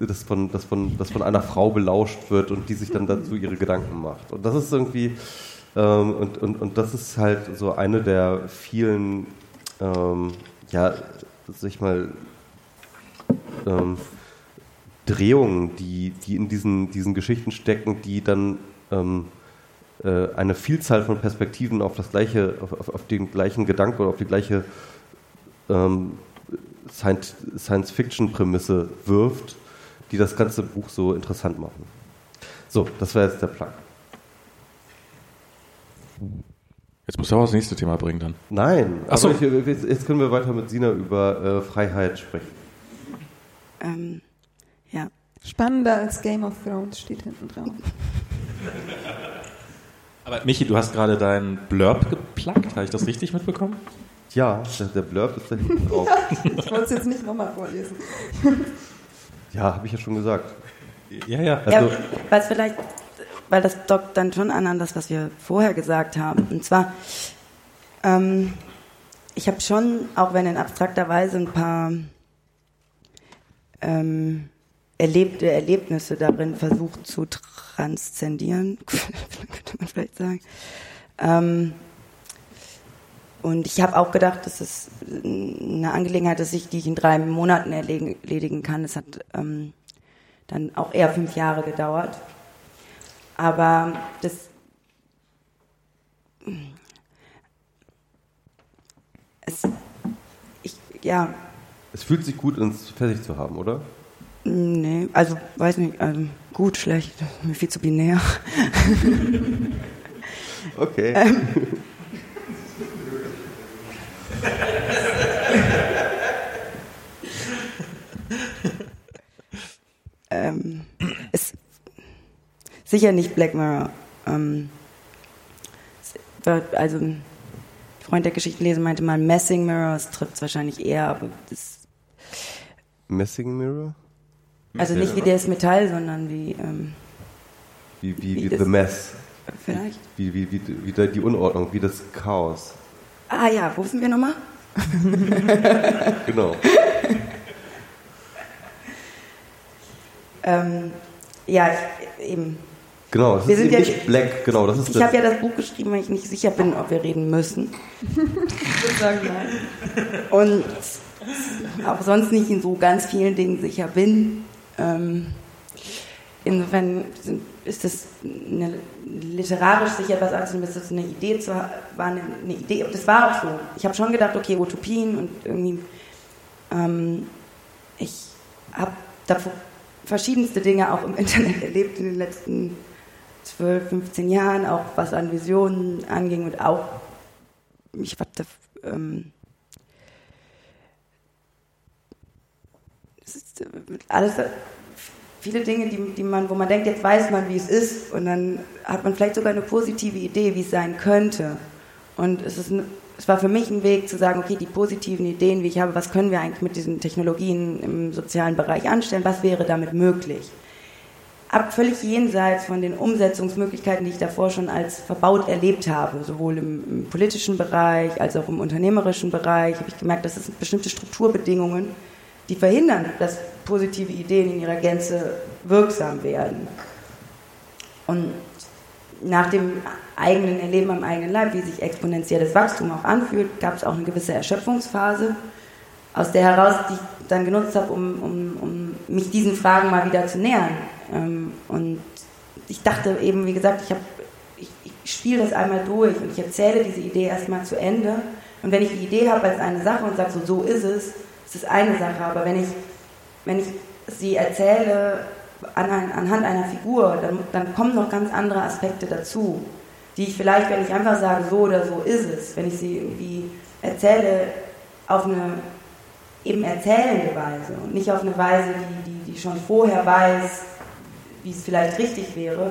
das, von, das, von, das von einer Frau belauscht wird und die sich dann dazu ihre Gedanken macht. Und das ist irgendwie und, und, und das ist halt so eine der vielen ja, sag ich mal Drehungen, die, die in diesen, diesen Geschichten stecken, die dann ähm, äh, eine Vielzahl von Perspektiven auf das gleiche, auf, auf, auf den gleichen Gedanken oder auf die gleiche ähm, Science-Fiction-Prämisse wirft, die das ganze Buch so interessant machen. So, das wäre jetzt der Plan. Jetzt musst du auch das nächste Thema bringen dann. Nein, Ach so. ich, jetzt können wir weiter mit Sina über äh, Freiheit sprechen. Ähm, ja. Spannender als Game of Thrones steht hinten drauf. Aber Michi, du hast gerade deinen Blurb geplagt, habe ich das richtig mitbekommen? Ja, der, Blurb ist da hinten drauf. Ich wollte es jetzt nicht nochmal vorlesen. ja, habe ich ja schon gesagt. Ja, ja. ja, Also- was vielleicht, weil das dockt dann schon an an das, was wir vorher gesagt haben. Und zwar, ähm, ich habe schon, auch wenn in abstrakter Weise, ein paar ähm, erlebte Erlebnisse darin versucht zu transzendieren, könnte man vielleicht sagen. Ähm, und ich habe auch gedacht, dass es eine Angelegenheit ist, die ich in drei Monaten erledigen kann. Es hat ähm, dann auch eher fünf Jahre gedauert. Aber das. Es, ich, ja, Es fühlt sich gut, uns fertig zu haben, oder? Nee, also weiß nicht, ähm, gut, schlecht, mir viel zu binär. Okay. ähm, ist sicher nicht Black Mirror. Ähm, also, ein Freund der Geschichtenlese meinte mal Messing Mirror, es trifft es wahrscheinlich eher, aber das, Messing Mirror? Also nicht wie das Metall, sondern wie, ähm, Wie, wie, Wie wie das- The Mess. vielleicht. Wie, wie, wie, wie da die Unordnung, wie das Chaos. Ah ja, wo sind wir nochmal? Genau. Ähm, ja, ich, eben. Genau, das Wir ist sind ja- nicht Black, genau, das ist Ich habe ja das Buch geschrieben, weil ich nicht sicher bin, ob wir reden müssen. Und auch sonst nicht in so ganz vielen Dingen sicher bin. Ähm, insofern ist das eine, literarisch sicher etwas anderes, ist das eine Idee zu war eine, eine Idee. Das war auch so. Ich habe schon gedacht, okay, Utopien und irgendwie ähm, ich habe davor verschiedenste Dinge auch im Internet erlebt in den letzten 12, 15 Jahren, auch was an Visionen anging und auch ich hatte ähm, es ist äh, alles viele Dinge, die, die man, wo man denkt, jetzt weiß man, wie es ist und dann hat man vielleicht sogar eine positive Idee, wie es sein könnte. Und es ist ein, es war für mich ein Weg zu sagen, okay, die positiven Ideen, wie ich habe, was können wir eigentlich mit diesen Technologien im sozialen Bereich anstellen, was wäre damit möglich? Ab völlig jenseits von den Umsetzungsmöglichkeiten, die ich davor schon als verbaut erlebt habe, sowohl im, im politischen Bereich als auch im unternehmerischen Bereich, habe ich gemerkt, dass es bestimmte Strukturbedingungen, die verhindern, dass positive Ideen in ihrer Gänze wirksam werden. Und nach dem eigenen Erleben am eigenen Leib, wie sich exponentielles Wachstum auch anfühlt, gab es auch eine gewisse Erschöpfungsphase, aus der heraus, die ich dann genutzt habe, um, um, um mich diesen Fragen mal wieder zu nähern. Ähm, und ich dachte eben, wie gesagt, ich, ich, ich spiele das einmal durch und ich erzähle diese Idee erstmal zu Ende. Und wenn ich die Idee habe als eine Sache und sage, so, so ist es, ist es eine Sache. Aber wenn ich, wenn ich sie erzähle an, anhand einer Figur, dann, dann kommen noch ganz andere Aspekte dazu, die ich vielleicht, wenn ich einfach sage, so oder so ist es, wenn ich sie irgendwie erzähle auf eine eben erzählende Weise und nicht auf eine Weise, die, die, die schon vorher weiß, wie es vielleicht richtig wäre,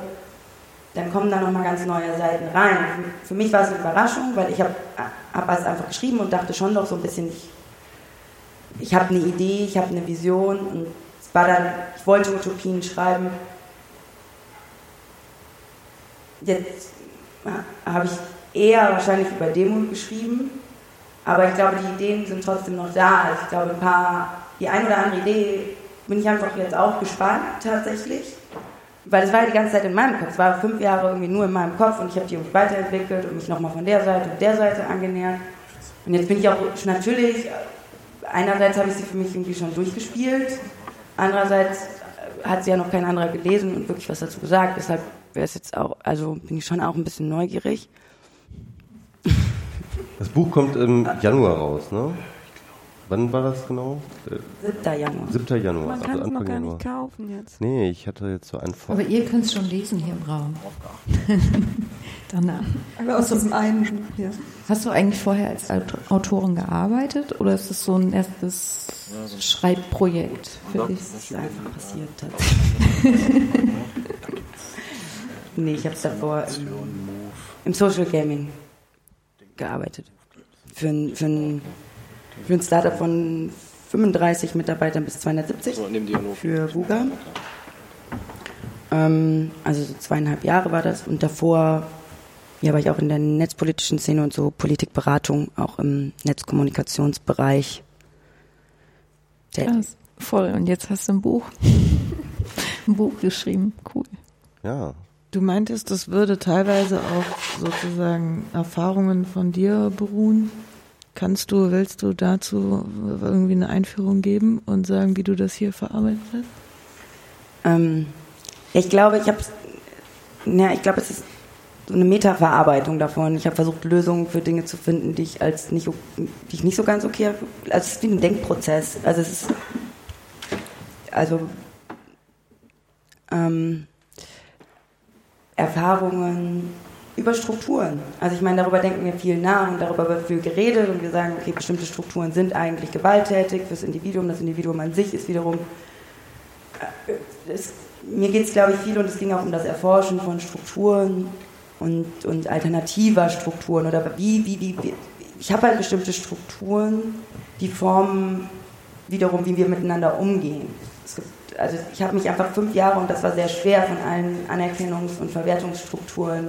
dann kommen da nochmal ganz neue Seiten rein. Für mich war es eine Überraschung, weil ich habe hab es einfach geschrieben und dachte schon doch so ein bisschen, ich, ich habe eine Idee, ich habe eine Vision und es war dann, ich wollte Utopien schreiben. Jetzt äh, habe ich eher wahrscheinlich über Demut geschrieben, aber ich glaube, die Ideen sind trotzdem noch da. Also ich glaube, ein paar, die ein oder andere Idee bin ich einfach jetzt auch gespannt tatsächlich. Weil es war ja die ganze Zeit in meinem Kopf. Es war fünf Jahre irgendwie nur in meinem Kopf und ich habe die irgendwie weiterentwickelt und mich nochmal von der Seite und der Seite angenähert. Und jetzt bin ich auch natürlich, einerseits habe ich sie für mich irgendwie schon durchgespielt, andererseits hat sie ja noch kein anderer gelesen und wirklich was dazu gesagt. Deshalb wäre es jetzt auch, also bin ich schon auch ein bisschen neugierig. Das Buch kommt im Januar raus, ne? Wann war das genau? Äh, 7. Januar. 7. Januar, Man kann also es noch Anfang gar Januar. nicht kaufen jetzt. Nee, ich hatte jetzt so einen vor. Aber ihr könnt es schon lesen hier im Raum. Danach. Aber aus diesem einen hier. Hast du eigentlich vorher als Aut- Autorin gearbeitet oder ist es so ein erstes Schreibprojekt für dich? Das ist einfach passiert tatsächlich. nee, ich habe davor im, im Social Gaming gearbeitet. Für ein, für ein, für ein Startup von 35 Mitarbeitern bis 270 für Vuga. Ähm, also so zweieinhalb Jahre war das und davor ja, war ich auch in der netzpolitischen Szene und so Politikberatung, auch im Netzkommunikationsbereich. tätig. Krass. Voll. Und jetzt hast du ein Buch. ein Buch geschrieben. Cool. Ja. Du meintest, das würde teilweise auf sozusagen Erfahrungen von dir beruhen. Kannst du, willst du dazu irgendwie eine Einführung geben und sagen, wie du das hier verarbeitet hast? Ähm, ich glaube, ich habe, ja, ich glaube, es ist so eine Metaverarbeitung davon. Ich habe versucht, Lösungen für Dinge zu finden, die ich als nicht, die ich nicht so ganz okay, also es ist wie ein Denkprozess. Also es ist, also ähm, Erfahrungen über Strukturen. Also ich meine, darüber denken wir viel nach und darüber wird viel geredet und wir sagen, okay, bestimmte Strukturen sind eigentlich gewalttätig fürs Individuum. Das Individuum an sich ist wiederum es, mir geht es, glaube ich, viel und es ging auch um das Erforschen von Strukturen und, und alternativer Strukturen oder wie, wie, wie, wie ich habe halt bestimmte Strukturen, die formen wiederum, wie wir miteinander umgehen. Gibt, also ich habe mich einfach fünf Jahre, und das war sehr schwer, von allen Anerkennungs- und Verwertungsstrukturen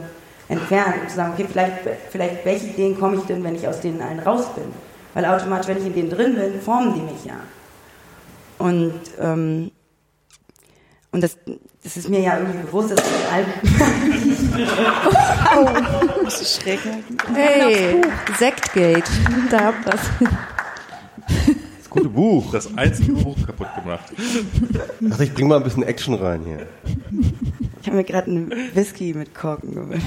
entfernt und zu sagen, okay, vielleicht, vielleicht welche Ideen komme ich denn, wenn ich aus denen allen raus bin? Weil automatisch, wenn ich in denen drin bin, formen die mich ja. Und, ähm, und das, das ist mir ja irgendwie bewusst, dass das Album. Oh, das ist schräg. Hey, Sektgate. Da habt ihr Das gute Buch. Das einzige Buch kaputt gemacht. Ach, ich bring mal ein bisschen Action rein hier. Ich habe mir gerade einen Whisky mit Korken gewünscht.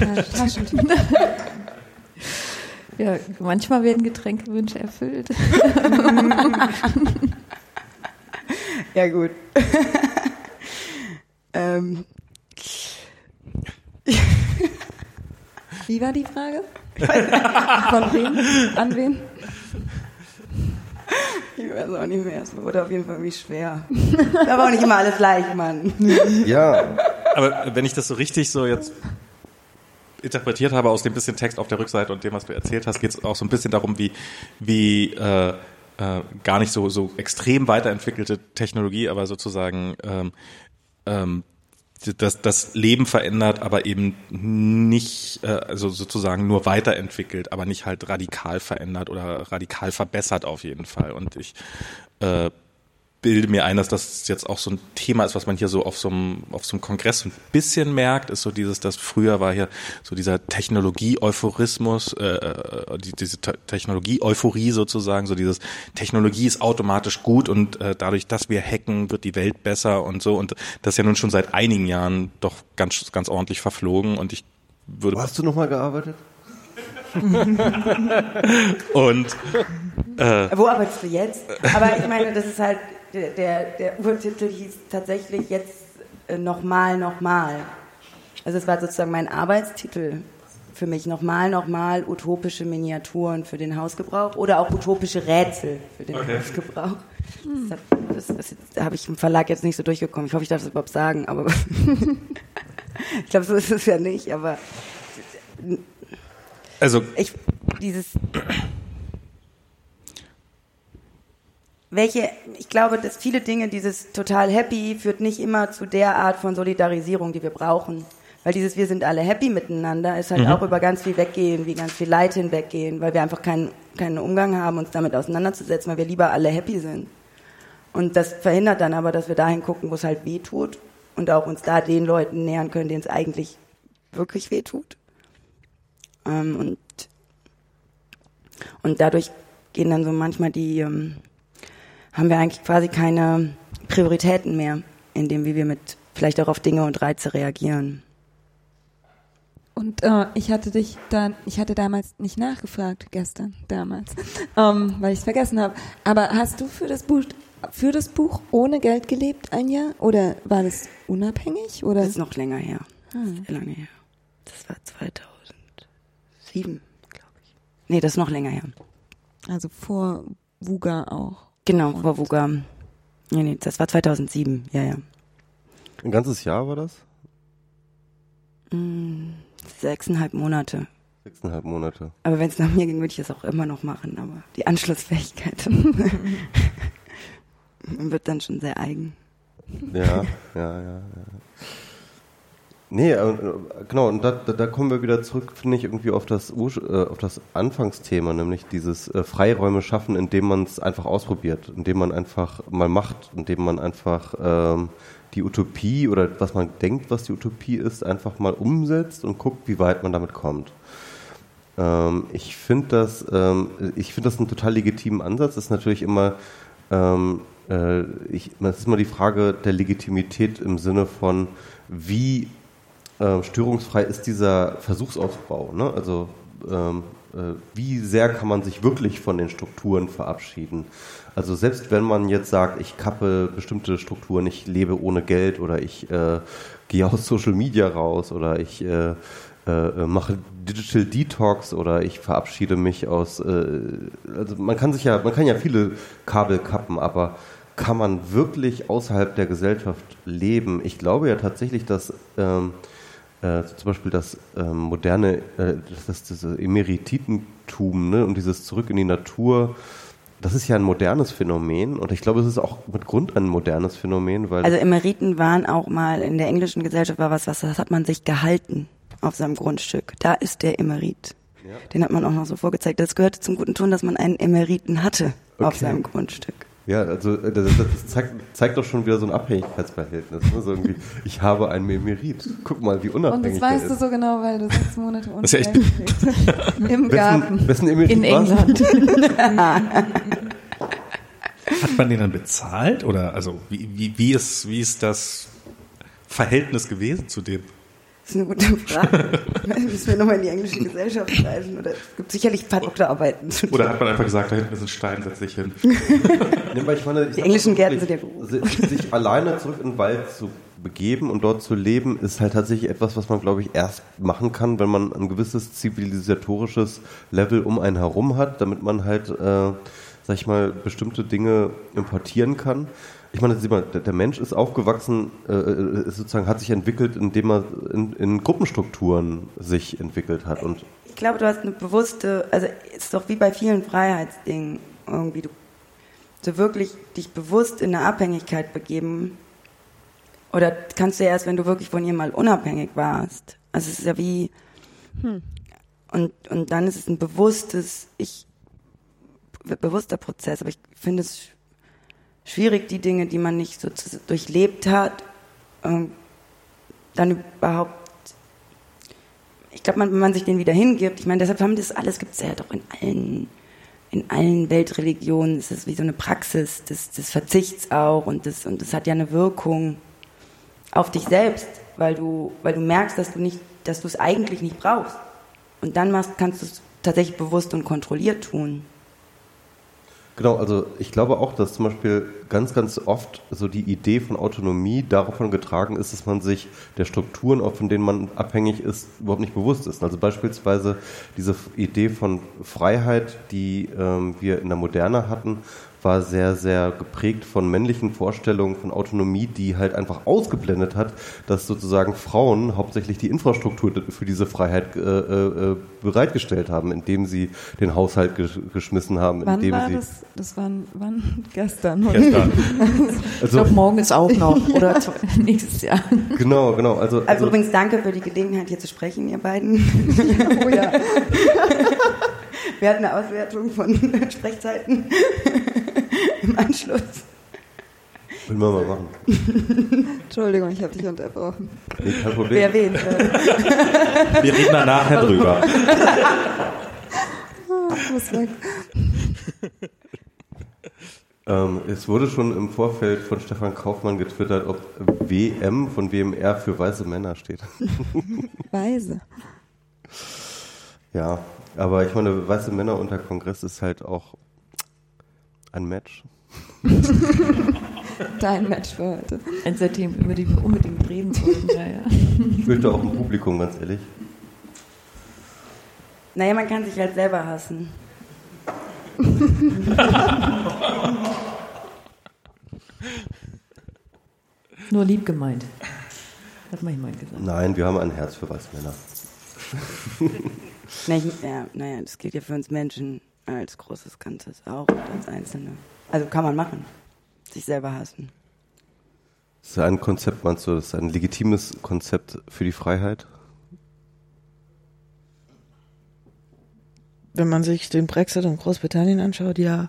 Ja, manchmal werden Getränkewünsche erfüllt. Ja, gut. ähm, Wie war die Frage? Von wem? An wen? Ich weiß auch nicht mehr. Es wurde auf jeden Fall irgendwie schwer. Da war auch nicht immer alles leicht, Mann. Ja, Aber wenn ich das so richtig so jetzt interpretiert habe aus dem bisschen Text auf der Rückseite und dem, was du erzählt hast, geht es auch so ein bisschen darum, wie, wie äh, äh, gar nicht so, so extrem weiterentwickelte Technologie, aber sozusagen ähm, ähm, das, das Leben verändert, aber eben nicht, äh, also sozusagen nur weiterentwickelt, aber nicht halt radikal verändert oder radikal verbessert auf jeden Fall. Und ich äh, bilde mir ein, dass das jetzt auch so ein Thema ist, was man hier so auf so einem, auf so einem Kongress ein bisschen merkt, ist so dieses, das früher war hier so dieser Technologie-Euphorismus, äh, äh, die, diese Te- Technologie-Euphorie sozusagen, so dieses Technologie ist automatisch gut und äh, dadurch, dass wir hacken, wird die Welt besser und so und das ist ja nun schon seit einigen Jahren doch ganz, ganz ordentlich verflogen und ich würde wo hast du nochmal gearbeitet? und Wo arbeitest du jetzt? Aber ich meine, das ist halt, der, der, der Urtitel hieß tatsächlich jetzt äh, nochmal, nochmal. Also es war sozusagen mein Arbeitstitel für mich. Nochmal, nochmal utopische Miniaturen für den Hausgebrauch oder auch utopische Rätsel für den Hausgebrauch. Das, das, das, da habe ich im Verlag jetzt nicht so durchgekommen. Ich hoffe, ich darf das überhaupt sagen, aber ich glaube, so ist es ja nicht. Aber also ich, dieses, welche, ich glaube, dass viele Dinge, dieses total happy, führt nicht immer zu der Art von Solidarisierung, die wir brauchen. Weil dieses Wir sind alle happy miteinander ist halt auch über ganz viel weggehen, wie ganz viel Leid hinweggehen, weil wir einfach keinen, keinen Umgang haben, uns damit auseinanderzusetzen, weil wir lieber alle happy sind. Und das verhindert dann aber, dass wir dahin gucken, wo es halt weh tut und auch uns da den Leuten nähern können, denen es eigentlich wirklich weh tut. Ähm, und, und dadurch gehen dann so manchmal die, ähm, haben wir eigentlich quasi keine Prioritäten mehr, in dem, wie wir mit vielleicht auch auf Dinge und Reize reagieren. Und äh, ich hatte dich dann, ich hatte damals nicht nachgefragt, gestern, damals, ähm, weil ich es vergessen habe. Aber hast du für das Buch für das Buch ohne Geld gelebt ein Jahr? Oder war das unabhängig? Oder? Das ist noch länger her. Sehr lange her. Das war 2007, glaube ich. Nee, das ist noch länger her. Also vor Wuga auch. Genau, vor Wuga. Nee, nee, das war 2007, ja, ja. Ein ganzes Jahr war das? Sechseinhalb Monate. Sechseinhalb Monate. Aber wenn es nach mir ging, würde ich es auch immer noch machen. Aber die Anschlussfähigkeit wird dann schon sehr eigen. Ja, ja, ja, ja. Nee, äh, genau, und da, da, da kommen wir wieder zurück, finde ich, irgendwie auf das, äh, auf das Anfangsthema, nämlich dieses äh, Freiräume schaffen, indem man es einfach ausprobiert, indem man einfach mal macht, indem man einfach ähm, die Utopie oder was man denkt, was die Utopie ist, einfach mal umsetzt und guckt, wie weit man damit kommt. Ähm, ich finde das, ähm, ich das einen total legitimen Ansatz. Das ist natürlich immer, ähm, äh, ich, das ist immer die Frage der Legitimität im Sinne von, wie ähm, störungsfrei ist dieser Versuchsausbau. Ne? Also ähm, äh, wie sehr kann man sich wirklich von den Strukturen verabschieden? Also selbst wenn man jetzt sagt, ich kappe bestimmte Strukturen, ich lebe ohne Geld oder ich äh, gehe aus Social Media raus oder ich äh, äh, mache Digital Detox oder ich verabschiede mich aus, äh, also man kann sich ja, man kann ja viele Kabel kappen, aber kann man wirklich außerhalb der Gesellschaft leben? Ich glaube ja tatsächlich, dass ähm, äh, zum Beispiel das ähm, moderne, äh, das, das Emerititentum ne, und dieses Zurück in die Natur, das ist ja ein modernes Phänomen und ich glaube, es ist auch mit Grund ein modernes Phänomen, weil Also Emeriten waren auch mal in der englischen Gesellschaft war was, was das hat man sich gehalten. auf seinem Grundstück. Da ist der Emerit. Den hat man auch noch so vorgezeigt. Das gehörte zum guten Ton, dass man einen Emeriten hatte auf Okay. seinem Grundstück. Ja, also äh, das, das zeigt, zeigt doch schon wieder so ein Abhängigkeitsverhältnis. Ne? So irgendwie, ich habe ein Memerit. Guck mal, wie Und unabhängig das weißt du ist. so genau, weil du sechs Monate unten ist ja echt- Im Garten. Wessen, wessen In war's? England. Hat man den dann bezahlt oder also wie, wie, wie, ist, wie ist das Verhältnis gewesen zu dem? Das ist eine gute Frage. Müssen wir nochmal in die englische Gesellschaft reisen? Oder es gibt sicherlich ein paar Doktorarbeiten zu tun. Oder hat man einfach gesagt, da hinten ist ein Stein, setz dich hin. Nee, weil ich meine, ich Die englischen Gärten sind ja si- Sich alleine zurück in den Wald zu begeben und dort zu leben, ist halt tatsächlich etwas, was man, glaube ich, erst machen kann, wenn man ein gewisses zivilisatorisches Level um einen herum hat, damit man halt, äh, sag ich mal, bestimmte Dinge importieren kann. Ich meine, sieh mal, der, der Mensch ist aufgewachsen, äh, äh, ist sozusagen hat sich entwickelt, indem er in, in Gruppenstrukturen sich entwickelt hat und Ich glaube, du hast eine bewusste, also es ist doch wie bei vielen Freiheitsdingen irgendwie, du, du wirklich dich bewusst in eine Abhängigkeit begeben. Oder kannst du erst, wenn du wirklich von ihr mal unabhängig warst. Also es ist ja wie, und, und dann ist es ein bewusstes, ich, bewusster Prozess. Aber ich finde es schwierig, die Dinge, die man nicht so durchlebt hat, ähm, dann überhaupt ich glaube, wenn man sich den wieder hingibt, ich meine, deshalb haben das alles, gibt es ja doch in allen, in allen Weltreligionen, es ist wie so eine Praxis des, des Verzichts auch und das, und das hat ja eine Wirkung auf dich selbst, weil du, weil du merkst, dass du nicht, dass du es eigentlich nicht brauchst. Und dann machst, kannst du es tatsächlich bewusst und kontrolliert tun. Genau, also ich glaube auch, dass zum Beispiel ganz, ganz oft so die Idee von Autonomie davon getragen ist, dass man sich der Strukturen, von denen man abhängig ist, überhaupt nicht bewusst ist. Also beispielsweise diese Idee von Freiheit, die ähm, wir in der Moderne hatten, war sehr, sehr geprägt von männlichen Vorstellungen von Autonomie, die halt einfach ausgeblendet hat, dass sozusagen Frauen hauptsächlich die Infrastruktur für diese Freiheit äh, äh, bereitgestellt haben, indem sie den Haushalt gesch geschmissen haben, Wann indem war sie das? Das war wann? Gestern. Gestern. Ich also glaube, morgen ist auch noch. Oder nächstes Jahr. genau, genau, also, Also also übrigens danke für die Gelegenheit, hier zu sprechen, ihr beiden. Oh ja. Wir hatten eine Auswertung von Sprechzeiten im Anschluss. will man mal machen. Entschuldigung, ich habe dich unterbrochen. Nee, kein Wer Problem. wen? Wir reden da nachher drüber. Ich muss weg. Ähm, es wurde schon im Vorfeld von Stefan Kaufmann getwittert, ob WM von WMR für weiße Männer steht. Weise. ja, aber ich meine, weiße Männer unter Kongress ist halt auch ein Match. Dein Match für heute. Ein seitdem, über die wir unbedingt reden sollten. Ja, ja. Ich fürchte auch im Publikum, ganz ehrlich. Naja, man kann sich halt selber hassen. Nur lieb gemeint. Hat man jemand gesagt. Nein, wir haben ein Herz für weiße Männer. Na, ich, ja, naja, das gilt ja für uns Menschen als großes Ganzes auch und als Einzelne. Also kann man machen. Sich selber hassen. Das ist ein Konzept, meinst du, das ist ein legitimes Konzept für die Freiheit? Wenn man sich den Brexit in Großbritannien anschaut, ja.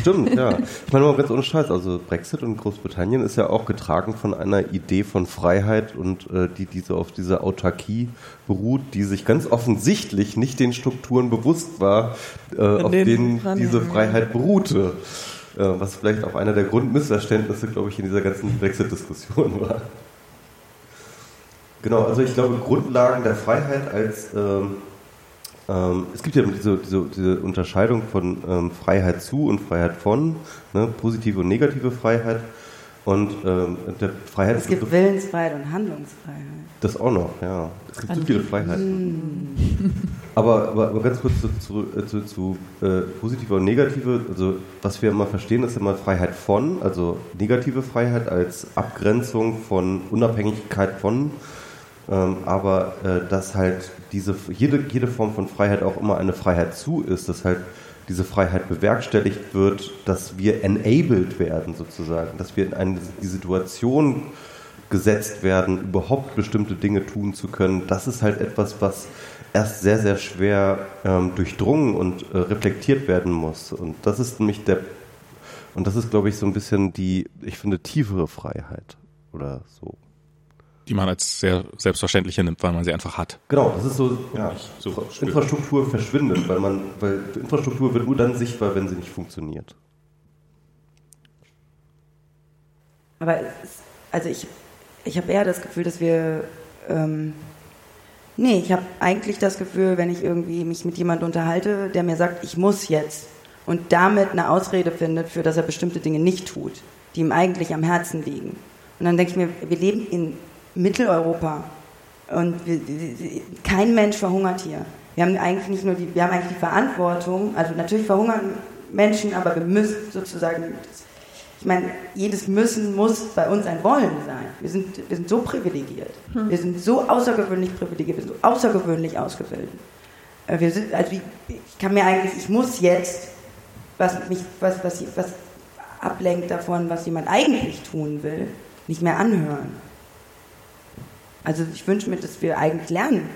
Stimmt, ja. Ich meine mal ganz ohne Scheiß, also Brexit und Großbritannien ist ja auch getragen von einer Idee von Freiheit und äh, die diese auf dieser Autarkie beruht, die sich ganz offensichtlich nicht den Strukturen bewusst war, äh, auf denen diese. Freiheit beruhte. Äh, was vielleicht auch einer der Grundmissverständnisse, glaube ich, in dieser ganzen Brexit-Diskussion war. Genau, also ich glaube, Grundlagen der Freiheit als ähm, ähm, es gibt ja diese, diese, diese Unterscheidung von ähm, Freiheit zu und Freiheit von, ne, positive und negative Freiheit. Und ähm, der Freiheit Es gibt Willensfreiheit und Handlungsfreiheit. das auch noch, ja. Es gibt so viele Freiheiten. Aber, aber, aber ganz kurz zu, zu, äh, zu, zu äh, positive und negative, also was wir immer verstehen, ist immer Freiheit von, also negative Freiheit als Abgrenzung von Unabhängigkeit von, ähm, aber äh, dass halt diese jede, jede Form von Freiheit auch immer eine Freiheit zu ist, dass halt diese Freiheit bewerkstelligt wird, dass wir enabled werden sozusagen, dass wir in eine, die Situation gesetzt werden, überhaupt bestimmte Dinge tun zu können, das ist halt etwas, was erst sehr, sehr schwer ähm, durchdrungen und äh, reflektiert werden muss. Und das ist nämlich der, und das ist, glaube ich, so ein bisschen die, ich finde, tiefere Freiheit oder so. Die man als sehr selbstverständlich nimmt, weil man sie einfach hat. Genau, das ist so, ja, so spürt. Infrastruktur verschwindet, weil man, weil Infrastruktur wird nur dann sichtbar, wenn sie nicht funktioniert. Aber es also ich, ich habe eher das Gefühl, dass wir, ähm, nee, ich habe eigentlich das Gefühl, wenn ich irgendwie mich mit jemandem unterhalte, der mir sagt, ich muss jetzt und damit eine Ausrede findet, für dass er bestimmte Dinge nicht tut, die ihm eigentlich am Herzen liegen. Und dann denke ich mir, wir leben in Mitteleuropa und wir, kein Mensch verhungert hier. Wir haben eigentlich nicht nur die, wir haben eigentlich die Verantwortung, also natürlich verhungern Menschen, aber wir müssen sozusagen, ich meine, jedes Müssen muss bei uns ein Wollen sein. Wir sind, wir sind so privilegiert. Wir sind so außergewöhnlich privilegiert, wir sind so außergewöhnlich ausgebildet. Äh, Wir sind, also ich, ich kann mir eigentlich, ich muss jetzt, was mich, was, was, was ablenkt davon, was jemand eigentlich tun will, nicht mehr anhören. Also ich wünsche mir, dass wir eigentlich lernen,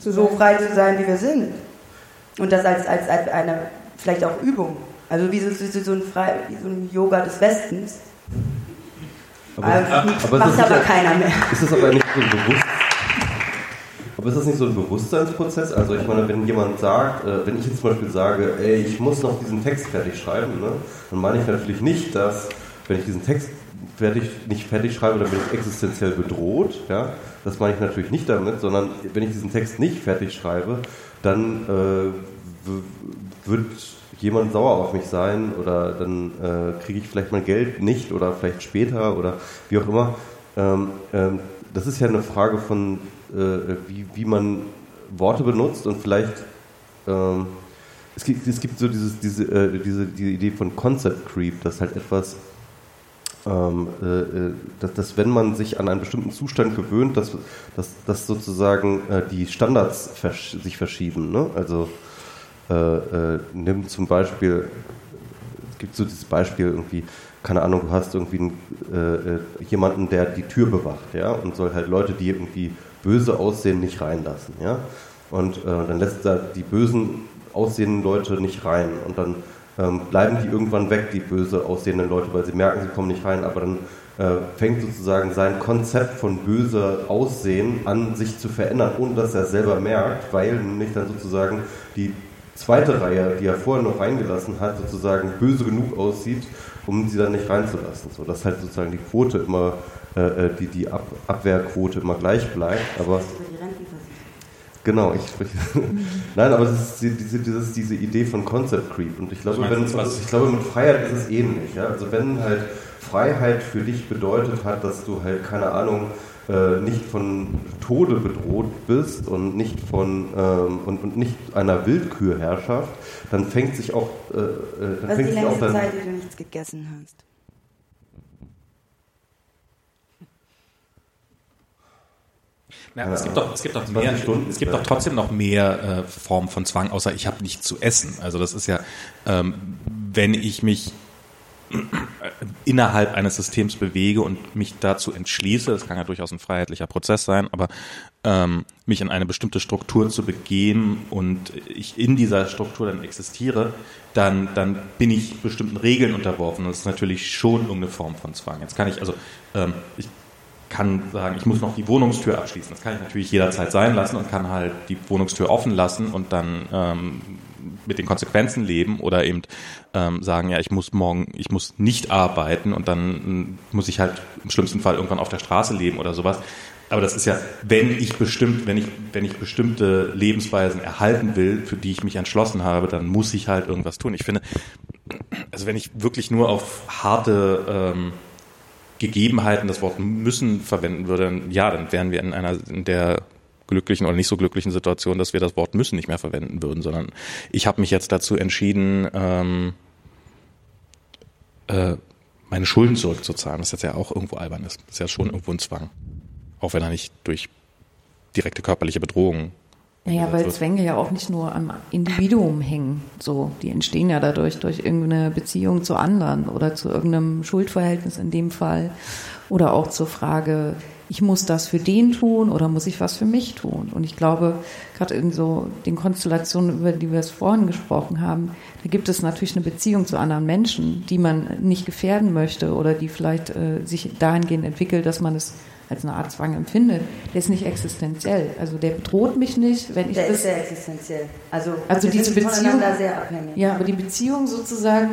so frei zu sein, wie wir sind. Und das als, als, als eine, vielleicht auch Übung. Also wie so, so, so, ein, frei, wie so ein Yoga des Westens. Aber, Aber, aber ist macht aber keiner mehr. Ist das aber nicht so ein Bewusst aber ist das nicht so ein Bewusstseinsprozess? Also ich meine, wenn jemand sagt, äh, wenn ich jetzt zum Beispiel sage, ey, ich muss noch diesen Text fertig schreiben, ne, dann meine ich natürlich nicht, dass, wenn ich diesen Text fertig, nicht fertig schreibe, dann bin ich existenziell bedroht. Ja? Das meine ich natürlich nicht damit, sondern wenn ich diesen Text nicht fertig schreibe, dann äh, wird jemand sauer auf mich sein oder dann äh, kriege ich vielleicht mein Geld nicht oder vielleicht später oder wie auch immer. Ähm, ähm, das ist ja eine Frage von, äh, wie, wie man Worte benutzt und vielleicht ähm, es gibt, es gibt so dieses, diese, äh, diese, diese Idee von Concept Creep, dass halt etwas, ähm, äh, äh, dass, dass wenn man sich an einen bestimmten Zustand gewöhnt, dass, dass, dass sozusagen äh, die Standards versch sich verschieben. Ne? Also äh, äh, nimm zum Beispiel, es gibt so dieses Beispiel irgendwie, keine Ahnung, du hast irgendwie einen, äh, jemanden, der die Tür bewacht, ja, und soll halt Leute, die irgendwie böse aussehen, nicht reinlassen, ja. Und dann lässt er die bösen aussehenden Leute nicht rein und dann ähm, bleiben die irgendwann weg, die böse aussehenden Leute, weil sie merken, sie kommen nicht rein, aber dann äh, fängt sozusagen sein Konzept von böse Aussehen an, sich zu verändern, ohne dass er selber merkt, weil nämlich dann sozusagen die zweite Reihe, die er vorher noch reingelassen hat, sozusagen böse genug aussieht, um sie dann nicht reinzulassen. So, dass halt sozusagen die Quote immer, äh, äh, die, die Ab Abwehrquote immer gleich bleibt. Aber genau, ich spreche. Nein, aber das ist die- diese, dieses, diese Idee von Concept Creep. Und ich glaube, wenn, was- ich glaube, mit Freiheit ist es ähnlich. Ja? Also wenn halt Freiheit für dich bedeutet hat, dass du halt, keine Ahnung, äh, nicht von Tode bedroht bist und nicht von ähm, und, und nicht einer Willkürherrschaft, dann fängt sich auch äh, äh, dann Was fängt die sich auch längste dann Zeit, die du nichts gegessen hast? Ja, es gibt doch, es gibt doch 20 mehr, Stunden es gibt doch trotzdem noch mehr äh, Formen von Zwang, außer ich habe nichts zu essen. Also das ist ja, ähm, wenn ich mich äh, innerhalb eines Systems bewege und mich dazu entschließe, das kann ja durchaus ein freiheitlicher Prozess sein, aber ähm, mich in eine bestimmte Struktur zu begeben und ich in dieser Struktur dann existiere, dann, dann bin ich bestimmten Regeln unterworfen. Das ist natürlich schon irgendeine Form von Zwang. Jetzt kann ich, also ähm, ich kann sagen, ich muss noch die Wohnungstür abschließen. Das kann ich natürlich jederzeit sein lassen und kann halt die Wohnungstür offen lassen und dann ähm, mit den Konsequenzen leben oder eben ähm, sagen, ja, ich muss morgen, ich muss nicht arbeiten und dann ähm, muss ich halt im schlimmsten Fall irgendwann auf der Straße leben oder sowas. Aber das ist ja, wenn ich bestimmt, wenn ich, wenn ich bestimmte Lebensweisen erhalten will, für die ich mich entschlossen habe, dann muss ich halt irgendwas tun. Ich finde, also wenn ich wirklich nur auf harte ähm, Gegebenheiten das Wort müssen verwenden würde, ja, dann wären wir in einer in der glücklichen oder nicht so glücklichen Situation, dass wir das Wort müssen nicht mehr verwenden würden, sondern ich habe mich jetzt dazu entschieden, ähm, äh, meine Schulden zurückzuzahlen, was jetzt ja auch irgendwo albern ist. Das ist ja schon irgendwo ein Zwang. Auch wenn er nicht durch direkte körperliche Bedrohung Naja, weil Zwänge ja auch nicht nur am Individuum hängen. So, die entstehen ja dadurch durch irgendeine Beziehung zu anderen oder zu irgendeinem Schuldverhältnis in dem Fall. Oder auch zur Frage, ich muss das für den tun oder muss ich was für mich tun? Und ich glaube, gerade in so den Konstellationen, über die wir es vorhin gesprochen haben, da gibt es natürlich eine Beziehung zu anderen Menschen, die man nicht gefährden möchte oder die vielleicht äh, sich dahingehend entwickelt, dass man es als eine Art Zwang empfindet, der ist nicht existenziell. Also der bedroht mich nicht, wenn ich Der das. ist sehr existenziell. Also, Also wir diese sind Beziehung- sehr abhängig. Ja, aber die Beziehung sozusagen,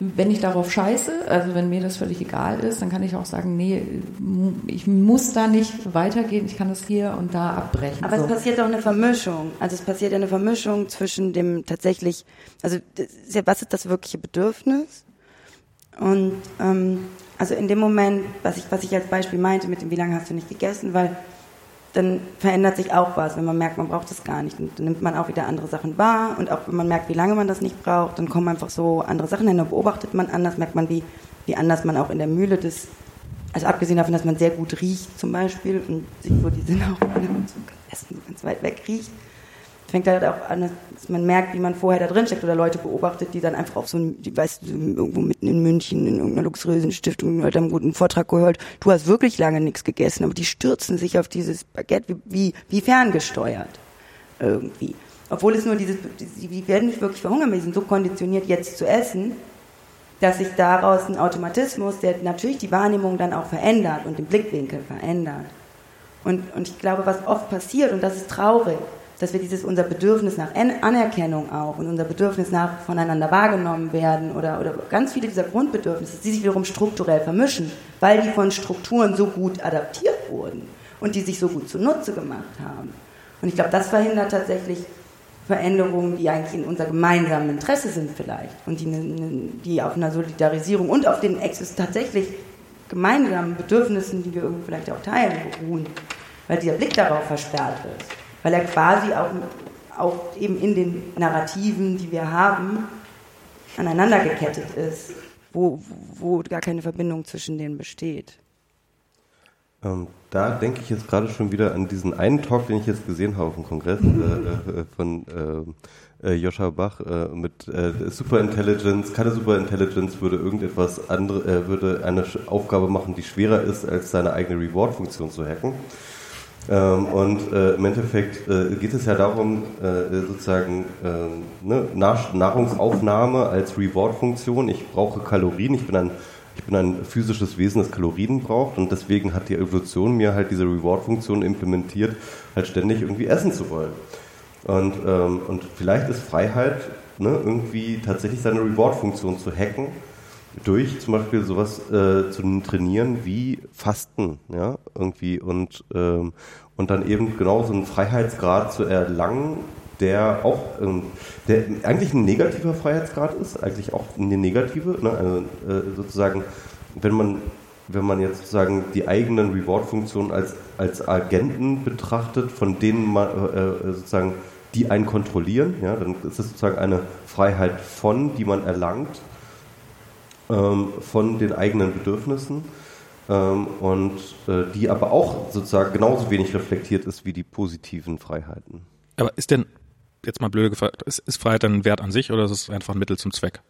wenn ich darauf scheiße, also wenn mir das völlig egal ist, dann kann ich auch sagen, nee, ich muss da nicht weitergehen, ich kann das hier und da abbrechen. Aber so. es passiert auch eine Vermischung. Also es passiert ja eine Vermischung zwischen dem tatsächlich, also was ist das wirkliche Bedürfnis? Und ähm, also in dem Moment, was ich, was ich als Beispiel meinte, mit dem, wie lange hast du nicht gegessen, weil dann verändert sich auch was, wenn man merkt, man braucht es gar nicht. Und dann nimmt man auch wieder andere Sachen wahr und auch wenn man merkt, wie lange man das nicht braucht, dann kommen einfach so andere Sachen hin, dann beobachtet man anders, merkt man, wie, wie anders man auch in der Mühle des, also abgesehen davon, dass man sehr gut riecht zum Beispiel und sich so die Sinne auch zum Essen ganz weit weg riecht, fängt halt auch an, dass man merkt, wie man vorher da drin steckt oder Leute beobachtet, die dann einfach auf so ein, die weißt du, irgendwo mitten in München in irgendeiner luxuriösen Stiftung halt einen guten Vortrag gehört, du hast wirklich lange nichts gegessen, aber die stürzen sich auf dieses Baguette wie, wie, wie ferngesteuert irgendwie. Obwohl es nur dieses, die werden nicht wirklich verhungern, die sind so konditioniert, jetzt zu essen, dass sich daraus ein Automatismus, der natürlich die Wahrnehmung dann auch verändert und den Blickwinkel verändert. Und, und ich glaube, was oft passiert, und das ist traurig, dass wir dieses, unser Bedürfnis nach An- Anerkennung auch und unser Bedürfnis nach voneinander wahrgenommen werden oder, oder ganz viele dieser Grundbedürfnisse, die sich wiederum strukturell vermischen, weil die von Strukturen so gut adaptiert wurden und die sich so gut zunutze gemacht haben. Und ich glaube, das verhindert tatsächlich Veränderungen, die eigentlich in unser gemeinsamen Interesse sind vielleicht und die, ne- ne- die auf einer Solidarisierung und auf den exist tatsächlich gemeinsamen Bedürfnissen, die wir irgendwie vielleicht auch teilen, beruhen, weil dieser Blick darauf versperrt ist, weil er quasi auch, auch eben in den Narrativen, die wir haben, aneinander gekettet ist, wo, wo gar keine Verbindung zwischen denen besteht. Ähm, da denke ich jetzt gerade schon wieder an diesen einen Talk, den ich jetzt gesehen habe auf dem Kongress äh, äh, von äh, äh, Joscha Bach äh, mit äh, Superintelligence. Keine Superintelligence würde irgendetwas andere, würde eine Aufgabe machen, die schwerer ist, als seine eigene Reward-Funktion zu hacken. Ähm, und äh, im Endeffekt äh, geht es ja darum, äh, sozusagen ähm, ne, Nahr Nahrungsaufnahme als Reward-Funktion. Ich brauche Kalorien, ich bin ein ich bin ein physisches Wesen, das Kalorien braucht und deswegen hat die Evolution mir halt diese Reward-Funktion implementiert, halt ständig irgendwie essen zu wollen. Und, ähm, und vielleicht ist Freiheit ne, irgendwie tatsächlich seine Reward-Funktion zu hacken, durch zum Beispiel sowas äh, zu trainieren wie Fasten, ja, irgendwie und, ähm, und dann eben genau so einen Freiheitsgrad zu erlangen, der auch, ähm, der eigentlich ein negativer Freiheitsgrad ist, eigentlich auch eine negative, ne? also äh, sozusagen, wenn man wenn man jetzt sozusagen die eigenen Reward-Funktionen als, als Agenten betrachtet, von denen man äh, sozusagen die einen kontrollieren, ja, dann ist es sozusagen eine Freiheit von, die man erlangt, ähm, von den eigenen Bedürfnissen ähm, und äh, die aber auch sozusagen genauso wenig reflektiert ist wie die positiven Freiheiten. Aber ist denn, jetzt mal blöde gefragt, ist, ist Freiheit ein Wert an sich oder ist es einfach ein Mittel zum Zweck?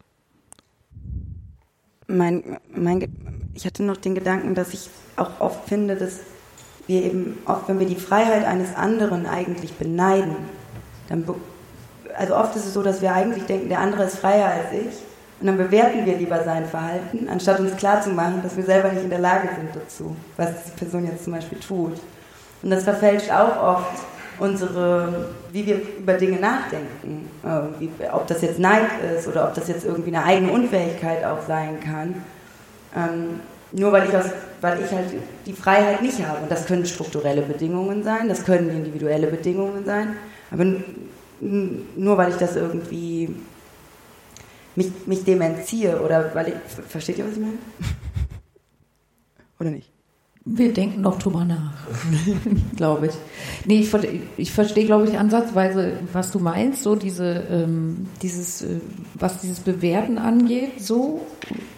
mein, mein, ich hatte noch den Gedanken, dass ich auch oft finde, dass wir eben oft, wenn wir die Freiheit eines anderen eigentlich beneiden, dann, be also oft ist es so, dass wir eigentlich denken, der andere ist freier als ich und dann bewerten wir lieber sein Verhalten, anstatt uns klarzumachen, dass wir selber nicht in der Lage sind dazu, was die Person jetzt zum Beispiel tut. Und das verfälscht auch oft unsere, wie wir über Dinge nachdenken. Irgendwie, ob das jetzt Neid ist oder ob das jetzt irgendwie eine eigene Unfähigkeit auch sein kann. Ähm, nur weil ich, aus, weil ich halt die Freiheit nicht habe. Und das können strukturelle Bedingungen sein, das können individuelle Bedingungen sein. Aber nur weil ich das irgendwie mich, mich dem entziehe oder weil ich, versteht ihr, was ich meine? Oder nicht? Wir denken noch drüber nach, glaube ich. Nee, ich, ich verstehe, glaube ich, ansatzweise, was du meinst, so diese, ähm, dieses, äh, was dieses Bewerten angeht, so,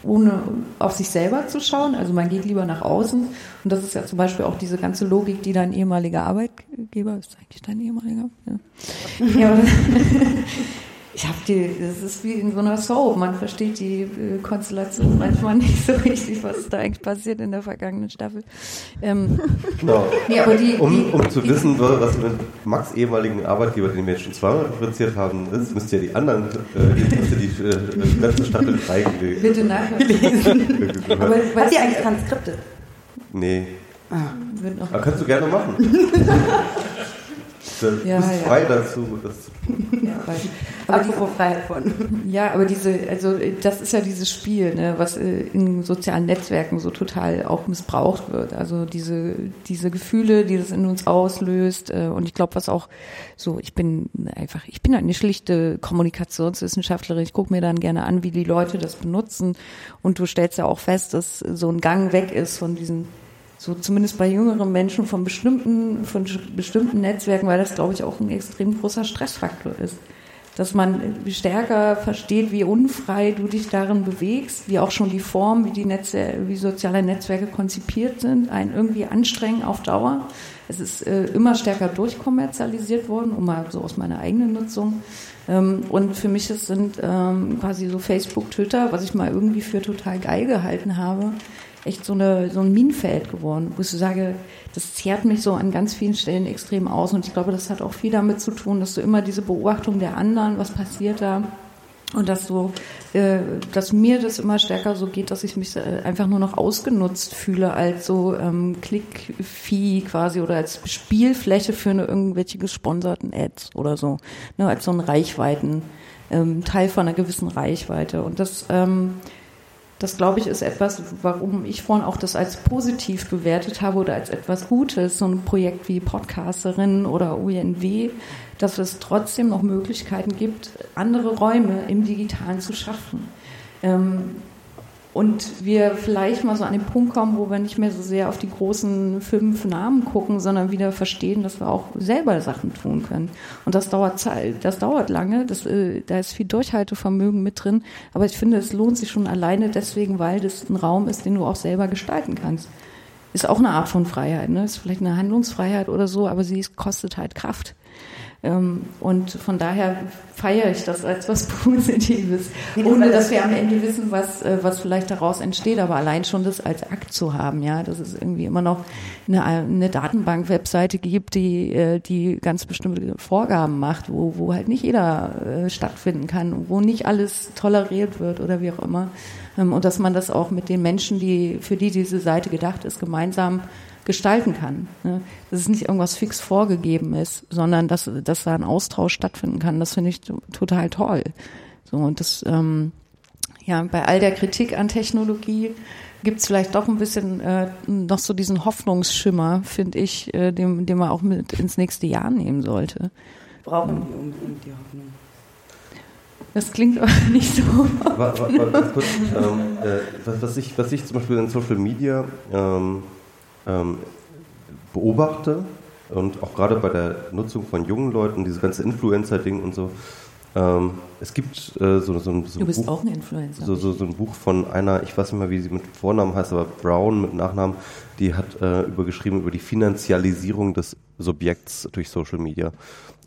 ohne auf sich selber zu schauen. Also man geht lieber nach außen. Und das ist ja zum Beispiel auch diese ganze Logik, die dein ehemaliger Arbeitgeber, ist eigentlich dein ehemaliger? Ja. ja ich habe die, das ist wie in so einer Soap. Man versteht die äh, Konstellation manchmal nicht so richtig, was da eigentlich passiert in der vergangenen Staffel. Ähm, Genau. nee, aber die, Um, die, um zu die, wissen, was mit Max ehemaligen Arbeitgeber, den wir jetzt schon zweimal referenziert haben, ist, müsst ihr die anderen, äh, die, müsst ihr die äh, letzte Staffel 3 ge Bitte nachher. ge Aber Habt ihr eigentlich Transkripte? Nee. wird noch, Aber kannst du gerne machen. Du Ja, bist ja. frei dazu, das zu ja, aber die, Apropos Freiheit von. Ja, aber diese, also das ist ja dieses Spiel, ne, was äh, in sozialen Netzwerken so total auch missbraucht wird. Also diese, diese Gefühle, die das in uns auslöst. Äh, und ich glaube, was auch so, ich bin einfach, ich bin eine schlichte Kommunikationswissenschaftlerin. Ich gucke mir dann gerne an, wie die Leute das benutzen. Und du stellst ja auch fest, dass so ein Gang weg ist von diesen so zumindest bei jüngeren Menschen von bestimmten, von bestimmten Netzwerken, weil das, glaube ich, auch ein extrem großer Stressfaktor ist. Dass man stärker versteht, wie unfrei du dich darin bewegst, wie auch schon die Form, wie die Netze, wie soziale Netzwerke konzipiert sind, einen irgendwie anstrengen auf Dauer. Es ist äh, immer stärker durchkommerzialisiert worden, um mal so aus meiner eigenen Nutzung. Ähm, und für mich sind ähm, quasi so Facebook, Twitter, was ich mal irgendwie für total geil gehalten habe, echt so, eine, so ein Minenfeld geworden, wo ich so sage, das zehrt mich so an ganz vielen Stellen extrem aus. Und ich glaube, das hat auch viel damit zu tun, dass du immer diese Beobachtung der anderen, was passiert da, und dass so, äh, dass mir das immer stärker so geht, dass ich mich äh, einfach nur noch ausgenutzt fühle als so ähm, Klickvieh quasi oder als Spielfläche für eine irgendwelche gesponserten Ads oder so, ne, als so ein Reichweiten ähm, Teil von einer gewissen Reichweite. Und das ähm, das, glaube ich, ist etwas, warum ich vorhin auch das als positiv bewertet habe oder als etwas Gutes, so ein Projekt wie Podcasterin oder UNW, dass es trotzdem noch Möglichkeiten gibt, andere Räume im Digitalen zu schaffen. Ähm, und wir vielleicht mal so an den Punkt kommen, wo wir nicht mehr so sehr auf die großen fünf Namen gucken, sondern wieder verstehen, dass wir auch selber Sachen tun können. Und das dauert Zeit, das dauert lange, das, äh, da ist viel Durchhaltevermögen mit drin, aber ich finde, es lohnt sich schon alleine deswegen, weil das ein Raum ist, den du auch selber gestalten kannst. Ist auch eine Art von Freiheit, ne? Ist vielleicht eine Handlungsfreiheit oder so, aber sie kostet halt Kraft. Ähm, und von daher feiere ich das als was Positives, ohne dass wir am Ende wissen, was, äh, was vielleicht daraus entsteht. Aber allein schon das als Akt zu haben, ja, dass es irgendwie immer noch eine, eine Datenbank-Webseite gibt, die, äh, die ganz bestimmte Vorgaben macht, wo, wo halt nicht jeder äh, stattfinden kann, wo nicht alles toleriert wird oder wie auch immer. Ähm, und dass man das auch mit den Menschen, die, für die diese Seite gedacht ist, gemeinsam gestalten kann. Ne? Dass es nicht irgendwas fix vorgegeben ist, sondern dass, dass da ein Austausch stattfinden kann. Das finde ich to- total toll. So, und das, ähm, ja, bei all der Kritik an Technologie gibt es vielleicht doch ein bisschen äh, noch so diesen Hoffnungsschimmer, finde ich, äh, den, den man auch mit ins nächste Jahr nehmen sollte. Brauchen wir unbedingt die Hoffnung. Das klingt aber nicht so. Wa- wa- wa- ganz kurz, ähm, äh, was, was, ich, was ich zum Beispiel in Social Media ähm, ähm, beobachte und auch gerade bei der Nutzung von jungen Leuten, dieses ganze Influencer-Ding und so, ähm, es gibt äh, so, so, ein- so Du ein bist Buch, auch ein Influencer. so, so, ein Buch von einer, ich weiß nicht mehr, wie sie mit Vornamen heißt, aber Brown mit Nachnamen, die hat äh, übergeschrieben über die Finanzialisierung des Subjekts durch Social Media.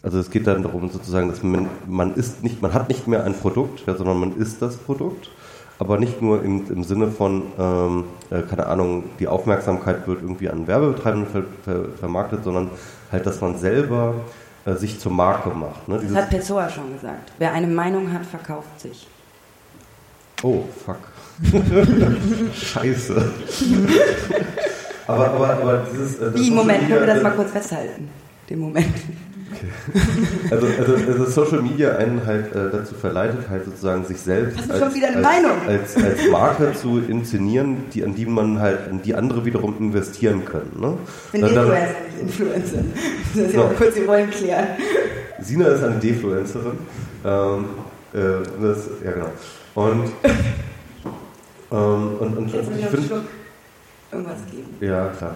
Also es geht dann darum sozusagen, dass man, man ist nicht, man hat nicht mehr ein Produkt, ja, sondern man ist das Produkt. Aber nicht nur im, im Sinne von, ähm, äh, keine Ahnung, die Aufmerksamkeit wird irgendwie an Werbebetreibenden ver, ver, vermarktet, sondern halt, dass man selber äh, sich zur Marke macht. Ne? Das hat Pessoa schon gesagt. Wer eine Meinung hat, verkauft sich. Oh, fuck. Scheiße. aber, aber, aber dieses. äh, Wie, Moment, können wir das mal kurz festhalten? Den Moment. Also, also, also Social Media einen halt äh, dazu verleitet, halt sozusagen sich selbst du als, als, als, als Marke zu inszenieren, die, an die man halt, an die andere wiederum investieren können. Ne? Bin Dann- dann- Influencer. Das ist ja mal kurz die Rollen klären. Sina ist eine Defluencerin. Ähm, äh, das, ja, genau. Und, ähm, und, und, Jetzt und ich ich finde, irgendwas geben. Ja, klar.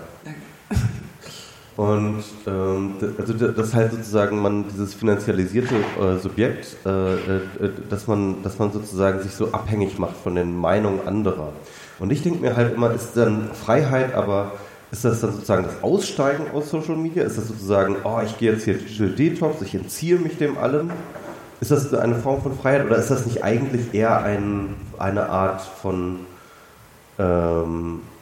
Und ähm, also d- dass halt sozusagen man dieses finanzialisierte äh, Subjekt, äh, äh, dass man, dass man sozusagen sich so abhängig macht von den Meinungen anderer. Und ich denke mir halt immer, ist dann Freiheit, aber ist das dann sozusagen das Aussteigen aus Social Media? Ist das sozusagen, oh, ich gehe jetzt hier Digital Detox, ich entziehe mich dem allem? Ist das eine Form von Freiheit oder ist das nicht eigentlich eher ein, eine Art von ähm, äh,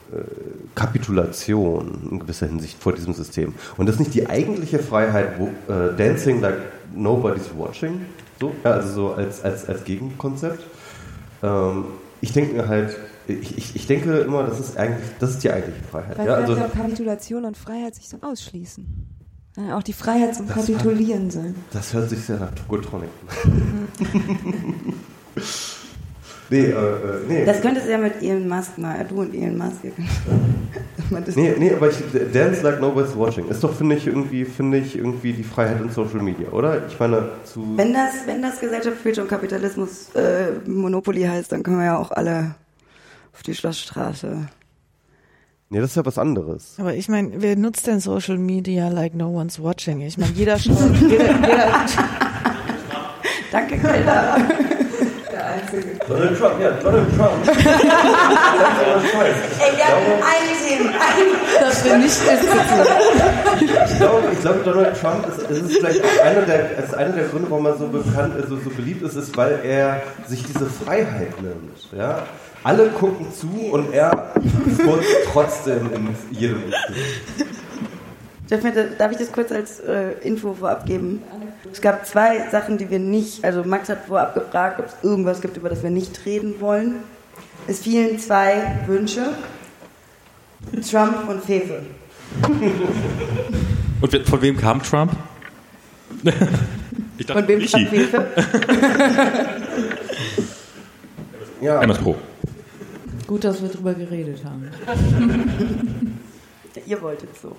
Kapitulation in gewisser Hinsicht vor diesem System. Und das ist nicht die eigentliche Freiheit, wo äh, Dancing like nobody's watching, so, also so als, als, als Gegenkonzept. Ähm, ich denke mir halt, ich, ich, ich denke immer, das ist eigentlich, das ist die eigentliche Freiheit. Weil Ja, also, Kapitulation und Freiheit sich dann ausschließen. Auch die Freiheit zum Kapitulieren sein. das hört sich sehr nach Togotronic an. nee, äh, äh, nee. Das könntest du ja mit Elon Musk mal, du und Elon Musk. Nee, nee, aber ich, Dance like nobody's watching ist doch, finde ich, irgendwie, finde ich, irgendwie die Freiheit in Social Media, oder? Ich meine, zu. Wenn das, wenn das Gesellschaftsspiel und Kapitalismus äh, Monopoly heißt, dann können wir ja auch alle auf die Schlossstraße. Nee, das ist ja was anderes. Aber ich meine, wer nutzt denn Social Media like no one's watching? Ich meine, jeder schaut, jeder, jeder, Danke, Kelder. Donald Trump, ja, Donald Trump. Ey, wir hatten ein Thema. Ein Das wir nicht Ich glaube, ich glaube, Donald Trump ist, ist es vielleicht auch einer der, ist einer der Gründe, warum er so bekannt, so, so beliebt ist, ist, weil er sich diese Freiheit nimmt. Ja? Alle gucken zu und er furzt trotzdem in jedem. Darf, mir das, darf ich das kurz als äh, Info vorab geben? Es gab zwei Sachen, die wir nicht, also Max hat vorab gefragt, ob es irgendwas gibt, über das wir nicht reden wollen. Es fielen zwei Wünsche. Trump und Fefe. Und von wem kam Trump? ich dachte, Von wem kam. Fefe? Ja, MS Pro. Gut, dass wir drüber geredet haben. Ihr wolltet so.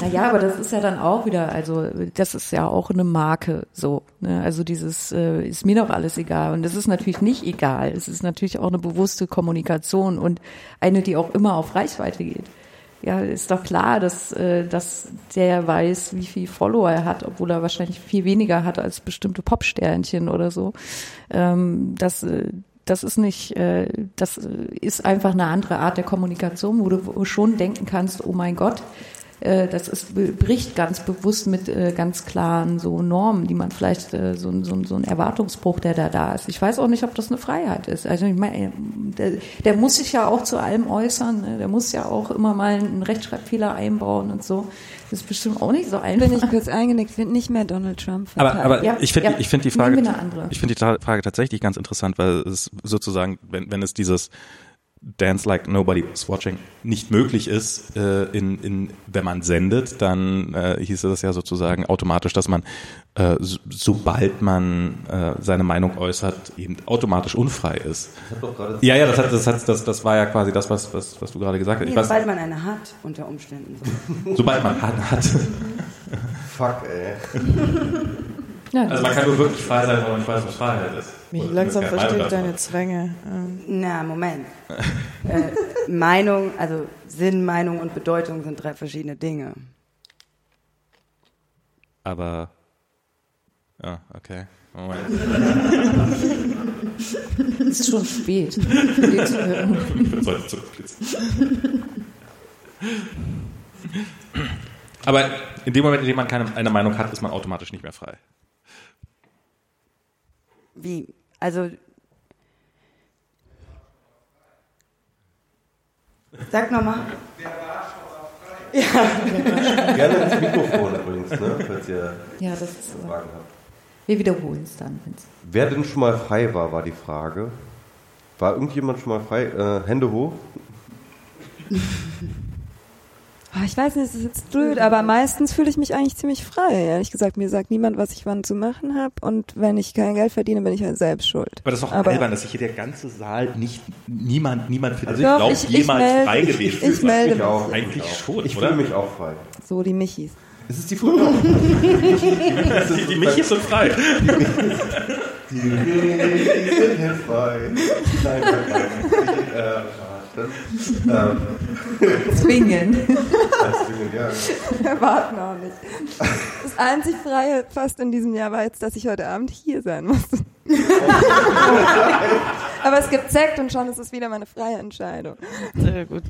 Naja, aber das ist ja dann auch wieder, also das ist ja auch eine Marke so. Ne? Also dieses äh, ist mir doch alles egal. Und das ist natürlich nicht egal. Es ist natürlich auch eine bewusste Kommunikation und eine, die auch immer auf Reichweite geht. Ja, ist doch klar, dass, äh, dass der weiß, wie viel Follower er hat, obwohl er wahrscheinlich viel weniger hat als bestimmte Popsternchen oder so. Ähm, das, äh, das ist nicht, äh, das äh, ist einfach eine andere Art der Kommunikation, wo du schon denken kannst, oh mein Gott, das ist, bricht ganz bewusst mit äh, ganz klaren so Normen, die man vielleicht äh, so, ein- so, ein- so ein Erwartungsbruch, der da da ist. Ich weiß auch nicht, ob das eine Freiheit ist. Also ich meine, der, der muss sich ja auch zu allem äußern. Ne? Der muss ja auch immer mal einen Rechtschreibfehler einbauen und so. Das ist bestimmt auch nicht so einfach. Bin ich kurz eingenickt, finde nicht mehr Donald Trump. Aber, aber Ja, ich finde ja. ich finde die Frage ich finde die Frage tatsächlich ganz interessant, weil es sozusagen wenn wenn es dieses Dance like nobody's watching nicht möglich ist, äh, in, in, wenn man sendet, dann äh, hieße das ja sozusagen automatisch, dass man, äh, so, sobald man äh, seine Meinung äußert, eben automatisch unfrei ist. Ich hab doch gerade Ja, ja, das, hat, das, hat, das, das war ja quasi das, was, was, was du gerade gesagt hast. Weiß, sobald man eine hat, unter Umständen. So. sobald man hat. hat. Fuck, ey. Ja, Also man kann nur wirklich frei sein, wenn man nicht weiß, was Freiheit ist. mich langsam verstehe ich deine Zwänge. Ähm, Na, Moment. äh, Meinung, also Sinn, Meinung und Bedeutung sind drei verschiedene Dinge. Aber ja, okay. Moment. es ist schon spät. Für die Zuhörer. Ich bin heute zurückflitzen. Aber in dem Moment, in dem man keine eine Meinung hat, ist man automatisch nicht mehr frei. Wie? Also. Sag nochmal. Gerne ins Mikrofon übrigens, ne, falls ihr Ja, das ist so. Fragen habt. Wir wiederholen es dann. wenn's- Wer denn schon mal frei war, war die Frage. War irgendjemand schon mal frei? Äh, Hände hoch. Ah, ich weiß nicht, das ist jetzt blöd, aber meistens fühle ich mich eigentlich ziemlich frei. Ehrlich gesagt, mir sagt niemand, was ich wann zu machen habe. Und wenn ich kein Geld verdiene, bin ich halt selbst schuld. Aber das ist doch Aber- albern, dass sich hier der ganze Saal nicht, niemand, niemand für Also ich- Doch, glaubt, ich- ich jemals melde- frei ich- gewesen ich sein. melde Ich auch. Eigentlich ich auch. schon, Ich oder? fühle mich auch frei. So die Michis. Es ist die Frage. Die, die Michis sind frei. Die sind frei. Nein, nein, nein. Äh, ähm, Zwingen. deswegen, ja. Wir warten auch nicht. Das einzig Freie fast in diesem Jahr war jetzt, dass ich heute Abend hier sein musste. Aber es gibt Sekt und schon ist es wieder meine freie Entscheidung. Sehr gut.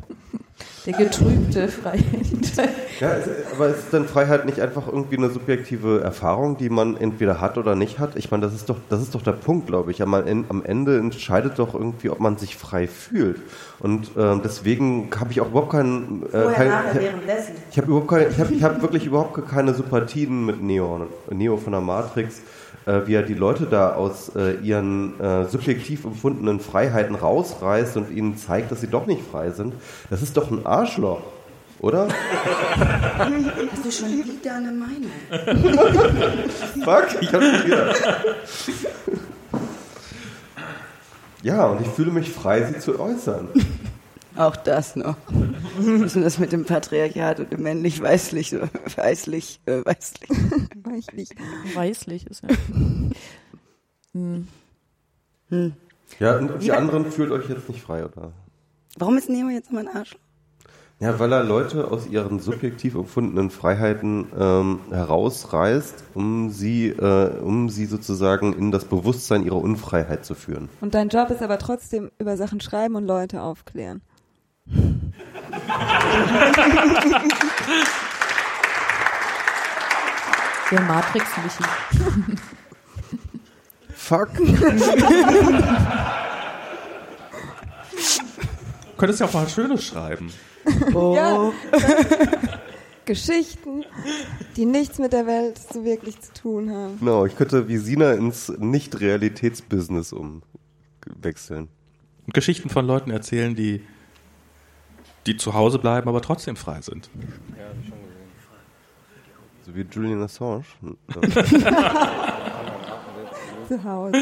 Der getrübte Freiheit. Ja, aber ist denn Freiheit nicht einfach irgendwie eine subjektive Erfahrung, die man entweder hat oder nicht hat? Ich meine, das ist doch, das ist doch der Punkt, glaube ich. Am Ende entscheidet doch irgendwie, ob man sich frei fühlt. Und ähm, deswegen habe ich auch überhaupt keinen. Äh, Vorher, kein, nachher, währenddessen. ich habe überhaupt keine, ich habe ich hab wirklich überhaupt keine Sympathien mit Neo, Neo von der Matrix, äh, wie er die Leute da aus äh, ihren äh, subjektiv empfundenen Freiheiten rausreißt und ihnen zeigt, dass sie doch nicht frei sind. Das ist doch ein Arschloch, oder? Hast du schon wieder eine Meinung? Fuck, ich hab's schon wieder. Ja, und ich fühle mich frei, sie zu äußern. Auch das noch. Müssen das mit dem Patriarchat und dem männlich weißlich, weißlich, äh, weißlich. Weichlich. Weißlich ist ja. Hm. Ja, und die Ja. anderen fühlt euch jetzt nicht frei, oder? Warum ist Neo jetzt immer ein Arschloch? Ja, weil er Leute aus ihren subjektiv empfundenen Freiheiten ähm, herausreißt, um sie, äh, um sie sozusagen in das Bewusstsein ihrer Unfreiheit zu führen. Und dein Job ist aber trotzdem über Sachen schreiben und Leute aufklären. Der Matrix-Michi. Fuck. Könntest ja auch mal Schönes schreiben. Ja. Geschichten, die nichts mit der Welt so wirklich zu tun haben. Genau, ich könnte wie Sina ins Nicht-Realitätsbusiness umwechseln. Und Geschichten von Leuten erzählen, die, die zu Hause bleiben, aber trotzdem frei sind. So wie Julian Assange. Zu Hause.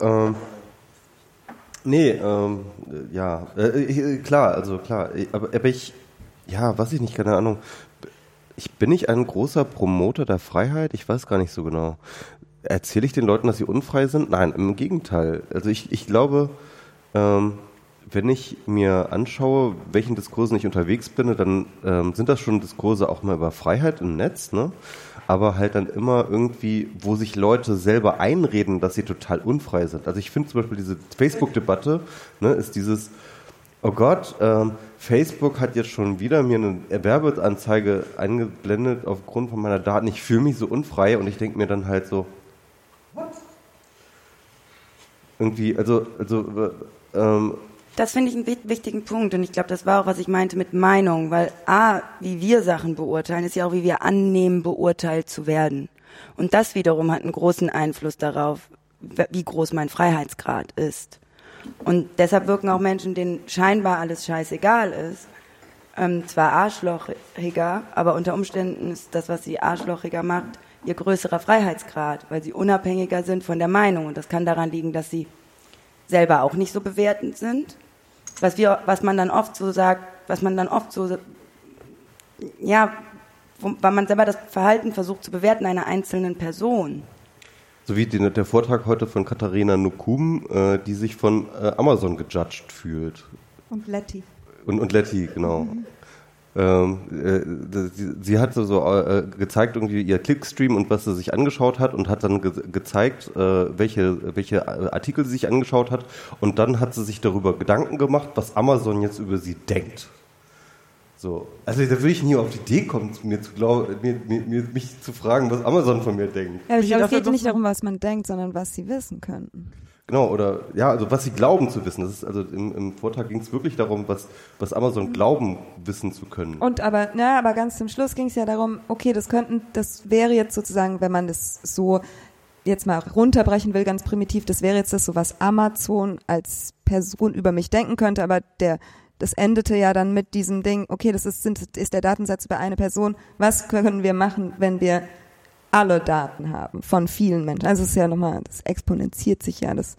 ähm, nee, ähm, äh, ja, äh, äh, klar, also klar, äh, aber, aber ich, ja, weiß ich nicht, keine Ahnung. Ich bin nicht ein großer Promoter der Freiheit, ich weiß gar nicht so genau. Erzähle ich den Leuten, dass sie unfrei sind? Nein, im Gegenteil. Also ich, ich glaube, ähm, wenn ich mir anschaue, welchen Diskursen ich unterwegs bin, dann ähm, sind das schon Diskurse auch mal über Freiheit im Netz, ne? aber halt dann immer irgendwie, wo sich Leute selber einreden, dass sie total unfrei sind. Also ich finde zum Beispiel diese Facebook-Debatte, ne, ist dieses, oh Gott, ähm, Facebook hat jetzt schon wieder mir eine Werbeanzeige eingeblendet aufgrund von meiner Daten. Ich fühle mich so unfrei und ich denke mir dann halt so, irgendwie, also, also, äh, ähm, Das finde ich einen wi- wichtigen Punkt und ich glaube, das war auch, was ich meinte mit Meinung, weil A, wie wir Sachen beurteilen, ist ja auch, wie wir annehmen, beurteilt zu werden. Und das wiederum hat einen großen Einfluss darauf, wie groß mein Freiheitsgrad ist. Und deshalb wirken auch Menschen, denen scheinbar alles scheißegal ist, ähm, zwar arschlochiger, aber unter Umständen ist das, was sie arschlochiger macht, ihr größerer Freiheitsgrad, weil sie unabhängiger sind von der Meinung. Und das kann daran liegen, dass sie selber auch nicht so bewertend sind. Was wir, was man dann oft so sagt, was man dann oft so, ja, weil man selber das Verhalten versucht zu bewerten einer einzelnen Person. so wie die, der Vortrag heute von Katharina Nukum, äh, die sich von äh, Amazon gejudged fühlt. Und Letty. Und, und Letty, genau. Äh, sie, sie hat so, so äh, gezeigt irgendwie ihr Clickstream und was sie sich angeschaut hat und hat dann ge gezeigt, äh, welche, welche Artikel sie sich angeschaut hat und dann hat sie sich darüber Gedanken gemacht, was Amazon jetzt über sie denkt. So, also da würde ich nie auf die Idee kommen, mir zu glauben, mir, mir, mir, mich zu fragen, was Amazon von mir denkt. Ja, ich glaube, es geht nicht darum, was man denkt, sondern was sie wissen könnten. Genau, oder ja, also was sie glauben zu wissen. Das ist, also im, im Vortrag ging es wirklich darum, was, was Amazon glauben, wissen zu können. Und aber, na, aber ganz zum Schluss ging es ja darum, okay, das könnten, das wäre jetzt sozusagen, wenn man das so jetzt mal runterbrechen will, ganz primitiv, das wäre jetzt das so, was Amazon als Person über mich denken könnte, aber der, das endete ja dann mit diesem Ding, okay, das ist, sind, ist der Datensatz über eine Person, was können wir machen, wenn wir alle Daten haben von vielen Menschen? Also es ist ja nochmal, das exponentiert sich ja, das,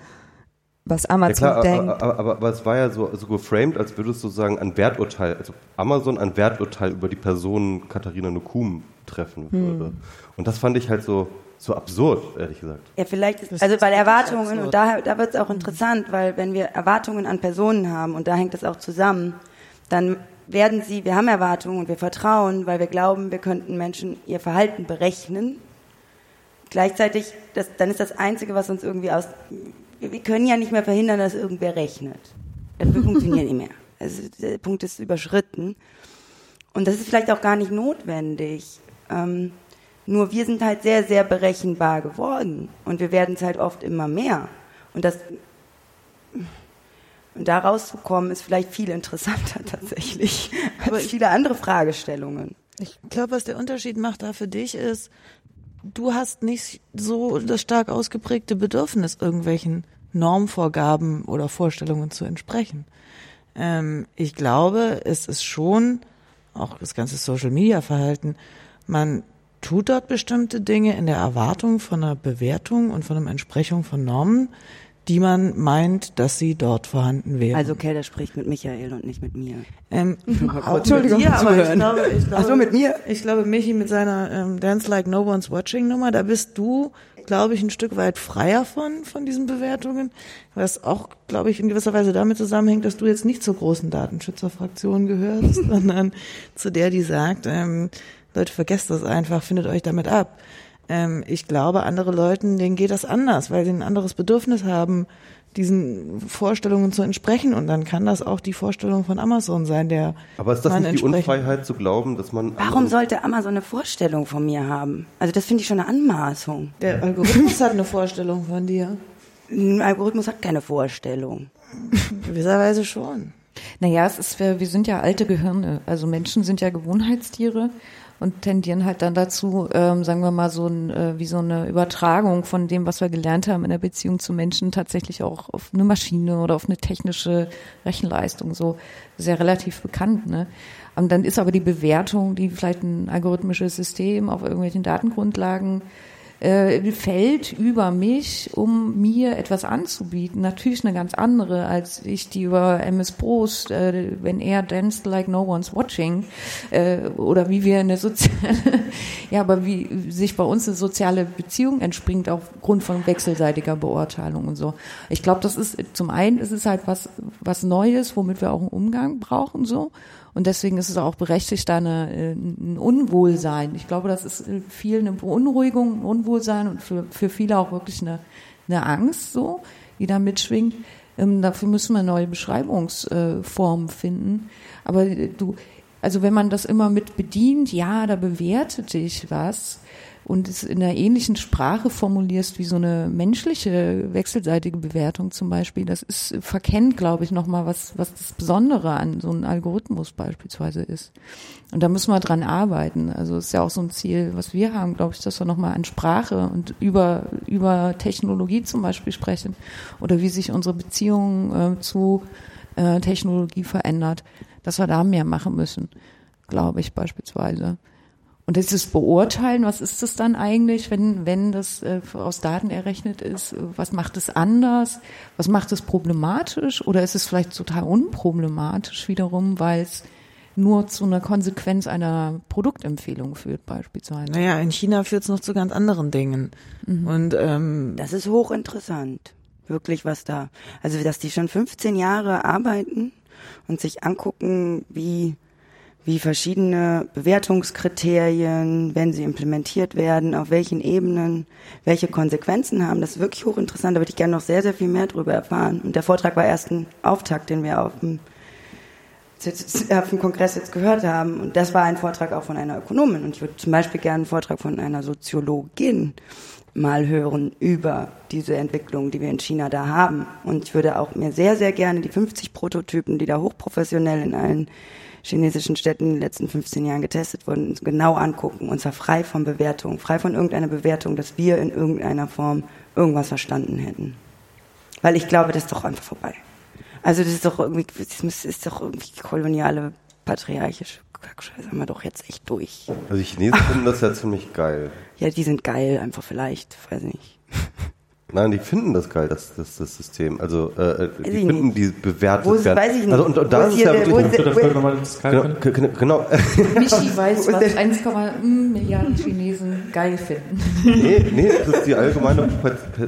was Ja Amazon klar, denkt. aber, aber, aber, aber es war ja so, so geframed, als würdest du sagen, ein Werturteil, also Amazon ein Werturteil über die Person Katharina Nukum treffen würde. Und das fand ich halt so, so absurd, ehrlich gesagt. Ja, vielleicht, ist, also weil Erwartungen, und da, da wird es auch interessant, weil wenn wir Erwartungen an Personen haben, und da hängt es auch zusammen, dann werden sie, wir haben Erwartungen und wir vertrauen, weil wir glauben, wir könnten Menschen ihr Verhalten berechnen. Gleichzeitig, das, dann ist das Einzige, was uns irgendwie aus, wir, können ja nicht mehr verhindern, dass irgendwer rechnet. Das funktioniert nicht mehr. Also der Punkt ist überschritten. Und das ist vielleicht auch gar nicht notwendig. Ähm, nur wir sind halt sehr, sehr berechenbar geworden. Und wir werden es halt oft immer mehr. Und das, und da rauszukommen, ist vielleicht viel interessanter tatsächlich als viele andere Fragestellungen. Ich glaube, was der Unterschied macht da für dich ist, du hast nicht so das stark ausgeprägte Bedürfnis, irgendwelchen Normvorgaben oder Vorstellungen zu entsprechen. Ähm, ich glaube, es ist schon, auch das ganze Social-Media-Verhalten, man tut dort bestimmte Dinge in der Erwartung von einer Bewertung und von einer Entsprechung von Normen, die man meint, dass sie dort vorhanden wären. Also Kelder spricht mit Michael und nicht mit mir. Ähm, auch Entschuldigung, mit dir, aber ich glaube, ich glaube, Ach so, mit mir? Ich glaube, Michi mit seiner ähm, Dance Like No One's Watching Nummer, da bist du, glaube ich, ein Stück weit freier von, von diesen Bewertungen, was auch, glaube ich, in gewisser Weise damit zusammenhängt, dass du jetzt nicht zur großen Datenschützerfraktion gehörst, sondern zu der, die sagt, ähm, Leute, vergesst das einfach, findet euch damit ab. Ähm, ich glaube, andere Leuten, denen geht das anders, weil sie ein anderes Bedürfnis haben, diesen Vorstellungen zu entsprechen. Und dann kann das auch die Vorstellung von Amazon sein, der Aber ist das man nicht die Unfreiheit zu glauben, dass man Warum sollte Amazon eine Vorstellung von mir haben? Also das finde ich schon eine Anmaßung. Der Algorithmus hat eine Vorstellung von dir. Ein Algorithmus hat keine Vorstellung. In gewisser Weise schon. Naja, es ist, wir, wir sind ja alte Gehirne. Also Menschen sind ja Gewohnheitstiere und tendieren halt dann dazu, ähm, sagen wir mal, so ein, äh, wie so eine Übertragung von dem, was wir gelernt haben in der Beziehung zu Menschen, tatsächlich auch auf eine Maschine oder auf eine technische Rechenleistung. So ist ja relativ bekannt, ne? Und dann ist aber die Bewertung, die vielleicht ein algorithmisches System auf irgendwelchen Datengrundlagen äh, fällt über mich, um mir etwas anzubieten. Natürlich eine ganz andere, als ich die über MS Prost, äh, wenn er danced like no one's watching, äh, oder wie wir eine soziale, ja, aber wie sich bei uns eine soziale Beziehung entspringt aufgrund von wechselseitiger Beurteilung und so. Ich glaube, das ist zum einen ist es halt was was Neues, womit wir auch einen Umgang brauchen so. Und deswegen ist es auch berechtigt, da eine, äh, ein Unwohlsein. Ich glaube, das ist äh, viel eine Beunruhigung, ein Unwohlsein und für, für viele auch wirklich eine, eine Angst, so, die da mitschwingt. Ähm, dafür müssen wir neue Beschreibungsformen finden. Aber äh, du, also wenn man das immer mit bedient, ja, da bewertet dich was und es in einer ähnlichen Sprache formulierst wie so eine menschliche wechselseitige Bewertung zum Beispiel, das ist verkennt, glaube ich, nochmal, was, was das Besondere an so einem Algorithmus beispielsweise ist. Und da müssen wir dran arbeiten. Also es ist ja auch so ein Ziel, was wir haben, glaube ich, dass wir nochmal an Sprache und über, über Technologie zum Beispiel sprechen oder wie sich unsere Beziehung äh, zu äh, Technologie verändert, dass wir da mehr machen müssen, glaube ich beispielsweise. Und dieses Beurteilen, was ist das dann eigentlich, wenn, wenn das äh, aus Daten errechnet ist? Was macht es anders? Was macht es problematisch? Oder ist es vielleicht total unproblematisch wiederum, weil es nur zu einer Konsequenz einer Produktempfehlung führt beispielsweise? Naja, in China führt es noch zu ganz anderen Dingen. Und ähm, Das ist hochinteressant. Wirklich, was da. Also, dass die schon 15 Jahre arbeiten und sich angucken, wie, wie verschiedene Bewertungskriterien, wenn sie implementiert werden, auf welchen Ebenen, welche Konsequenzen haben, das ist wirklich hochinteressant. Da würde ich gerne noch sehr, sehr viel mehr drüber erfahren. Und der Vortrag war erst ein Auftakt, den wir auf dem, auf dem Kongress jetzt gehört haben. Und das war ein Vortrag auch von einer Ökonomin. Und ich würde zum Beispiel gerne einen Vortrag von einer Soziologin mal hören über diese Entwicklung, die wir in China da haben. Und ich würde auch mir sehr, sehr gerne die 50 Prototypen, die da hochprofessionell in allen chinesischen Städten in den letzten 15 Jahren getestet wurden, genau angucken. Und zwar frei von Bewertung, frei von irgendeiner Bewertung, dass wir in irgendeiner Form irgendwas verstanden hätten. Weil ich glaube, das ist doch einfach vorbei. Also das ist doch irgendwie, das ist doch irgendwie koloniale, patriarchische Kackscheiße, haben wir doch jetzt echt durch. Also die Chinesen finden das ja ziemlich geil. Ja, die sind geil, einfach vielleicht, weiß ich nicht. Nein, die finden das geil, das, das, das System. Also äh, äh, die finden nicht. die bewertet Wo ist- werden. weiß ich nicht. Also und, und Wo da ist ist ja wo wirklich Detail genau, genau. Michi weiß, was 1,1 Milliarden Chinesen geil finden. Nee, nee, das ist die allgemeine. Äh,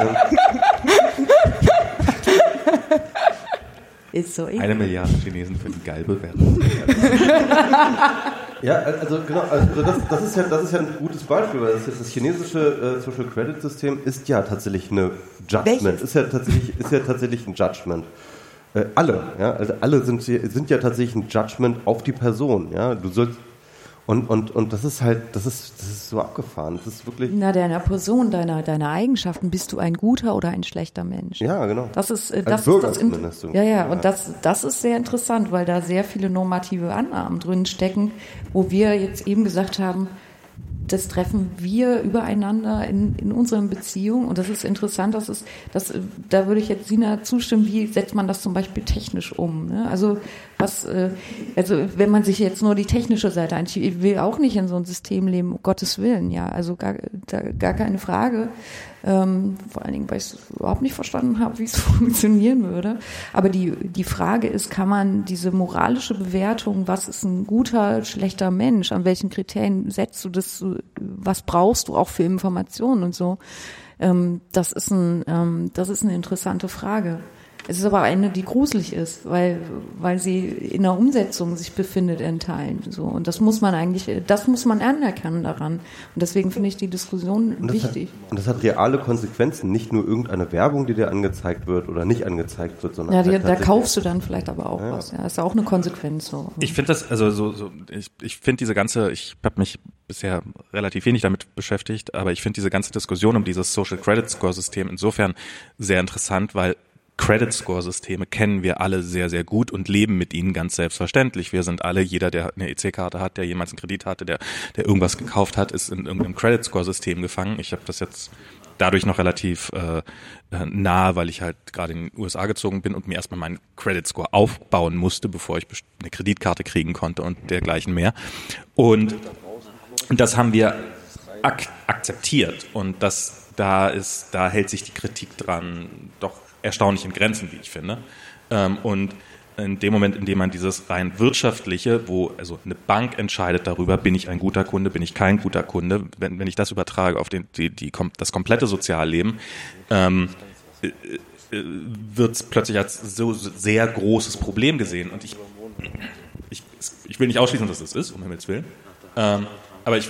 ähm, Ist so. Eine Milliarde Chinesen finden geil bewertet. Ja, also genau, also das, das, ist ja, das ist ja ein gutes Beispiel, weil das, das chinesische äh, Social Credit System ist ja tatsächlich eine Judgment, Welches? ist ja tatsächlich, ist ja tatsächlich ein Judgment. Äh, alle, ja, also alle sind, sind ja tatsächlich ein Judgment auf die Person, ja. Du sollst und, und, und das ist halt, das ist, das ist so abgefahren. Das ist wirklich, Na, deiner Person, deiner, deiner Eigenschaften, bist du ein guter oder ein schlechter Mensch? ja, genau. Das ist, äh, das ist das so. Ja, ja, Ja. und das, das ist sehr interessant, weil da sehr viele normative Annahmen drin stecken, wo wir jetzt eben gesagt haben, das treffen wir übereinander in, in unseren Beziehungen und das ist interessant, das ist, das, äh, da würde ich jetzt Sina zustimmen, wie setzt man das zum Beispiel technisch um? Ne? Also was, äh, also wenn man sich jetzt nur die technische Seite anschaut, ich will auch nicht in so ein System leben, um Gottes Willen, ja, also gar, da, gar keine Frage. Ähm, vor allen Dingen, weil ich es überhaupt nicht verstanden habe, wie es funktionieren würde. Aber die, die Frage ist, kann man diese moralische Bewertung, was ist ein guter, schlechter Mensch, an welchen Kriterien setzt du das, was brauchst du auch für Informationen und so, ähm, das, ist ein, ähm, das ist eine interessante Frage. Es ist aber eine, die gruselig ist, weil, weil sie in der Umsetzung sich befindet in Teilen. So. Und das muss man eigentlich, das muss man anerkennen daran. Und deswegen finde ich die Diskussion Und das, hat, wichtig. und das hat reale Konsequenzen, nicht nur irgendeine Werbung, die dir angezeigt wird oder nicht angezeigt wird, sondern Ja, die, halt da kaufst du dann vielleicht aber auch Ja. was. Ja, ist auch eine Konsequenz so. Ich finde das, also so, so ich, ich finde diese ganze, ich habe mich bisher relativ wenig damit beschäftigt, aber ich finde diese ganze Diskussion um dieses Social Credit Score System insofern sehr interessant, weil Credit Score Systeme kennen wir alle sehr, sehr gut und leben mit ihnen ganz selbstverständlich. Wir sind alle, jeder, der eine EC-Karte hat, der jemals einen Kredit hatte, der, der irgendwas gekauft hat, ist in irgendeinem Credit Score System gefangen. Ich habe das jetzt dadurch noch relativ äh, äh, nahe, weil ich halt gerade in den USA gezogen bin und mir erstmal meinen Credit Score aufbauen musste, bevor ich eine Kreditkarte kriegen konnte und dergleichen mehr. Und das haben wir ak akzeptiert und das da ist, da hält sich die Kritik dran doch erstaunlich in Grenzen, wie ich finde. Ähm, und in dem Moment, in dem man dieses rein wirtschaftliche, wo also eine Bank entscheidet darüber, bin ich ein guter Kunde, bin ich kein guter Kunde, wenn, wenn ich das übertrage auf den, die, die, das komplette Sozialleben, ähm, wird es plötzlich als so sehr großes Problem gesehen. Und ich, ich, ich will nicht ausschließen, dass es das ist, um Himmels Willen. Ähm, aber ich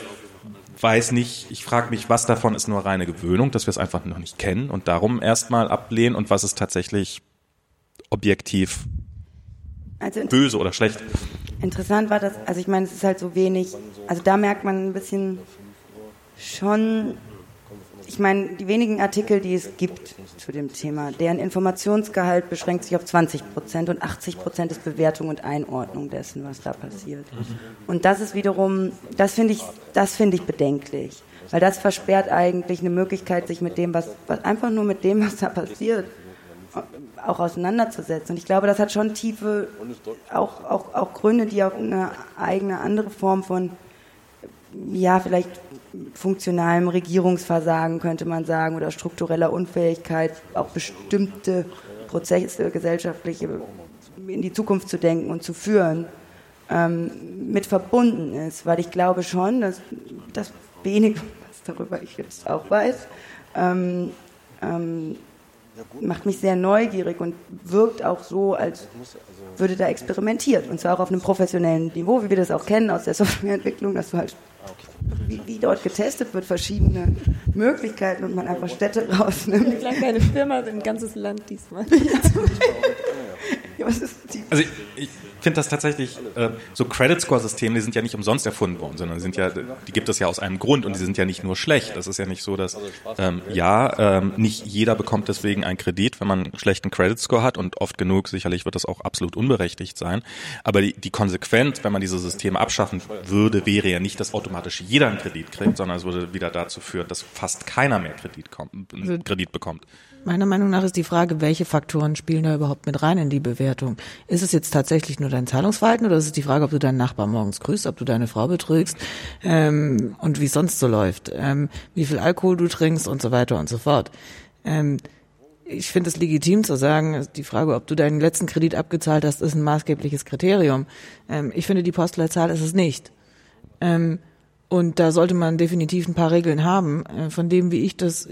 weiß nicht, ich frage mich, was davon ist nur reine Gewöhnung, dass wir es einfach noch nicht kennen und darum erstmal ablehnen und was ist tatsächlich objektiv Also böse oder schlecht. Interessant war das, also ich meine, es ist halt so wenig, also da merkt man ein bisschen schon, ich meine, die wenigen Artikel, die es gibt zu dem Thema, deren Informationsgehalt beschränkt sich auf 20 Prozent und 80 Prozent ist Bewertung und Einordnung dessen, was da passiert. Und das ist wiederum, das finde ich, das ich bedenklich, weil das versperrt eigentlich eine Möglichkeit, sich mit dem, was, was einfach nur mit dem, was da passiert, auch auseinanderzusetzen. Und ich glaube, das hat schon tiefe, auch, auch, auch Gründe, die auf eine eigene andere Form von, ja, vielleicht funktionalem Regierungsversagen, könnte man sagen, oder struktureller Unfähigkeit, auch bestimmte Prozesse gesellschaftliche in die Zukunft zu denken und zu führen, ähm, mit verbunden ist. Weil ich glaube schon, dass das wenige, was darüber ich jetzt auch weiß, ähm, ähm, macht mich sehr neugierig und wirkt auch so, als würde da experimentiert. Und zwar auch auf einem professionellen Niveau, wie wir das auch kennen aus der Softwareentwicklung, dass du halt, wie, wie dort getestet wird, verschiedene Möglichkeiten und man einfach Städte rausnimmt. Eine kleine Firma, ein ganzes Land diesmal. Also ich, ich finde das tatsächlich, äh, so Credit Score Systeme, die sind ja nicht umsonst erfunden worden, sondern sind ja, die gibt es ja aus einem Grund und die sind ja nicht nur schlecht. Das ist ja nicht so, dass ähm, ja, ähm, nicht jeder bekommt deswegen einen Kredit, wenn man einen schlechten Credit Score hat und oft genug sicherlich wird das auch absolut unberechtigt sein. Aber die, die Konsequenz, wenn man diese Systeme abschaffen würde, wäre ja nicht, dass automatisch jeder einen Kredit kriegt, sondern es würde wieder dazu führen, dass fast keiner mehr Kredit, kommt, einen Kredit bekommt. Meiner Meinung nach ist die Frage, welche Faktoren spielen da überhaupt mit rein in die Bewertung? Ist es jetzt tatsächlich nur dein Zahlungsverhalten oder ist es die Frage, ob du deinen Nachbarn morgens grüßt, ob du deine Frau betrügst ähm, und wie es sonst so läuft, ähm, wie viel Alkohol du trinkst und so weiter und so fort. Ähm, ich finde es legitim zu sagen, die Frage, ob du deinen letzten Kredit abgezahlt hast, ist ein maßgebliches Kriterium. Ähm, ich finde, die Postleitzahl ist es nicht. Ähm, Und da sollte man definitiv ein paar Regeln haben. Äh, Von dem, wie ich das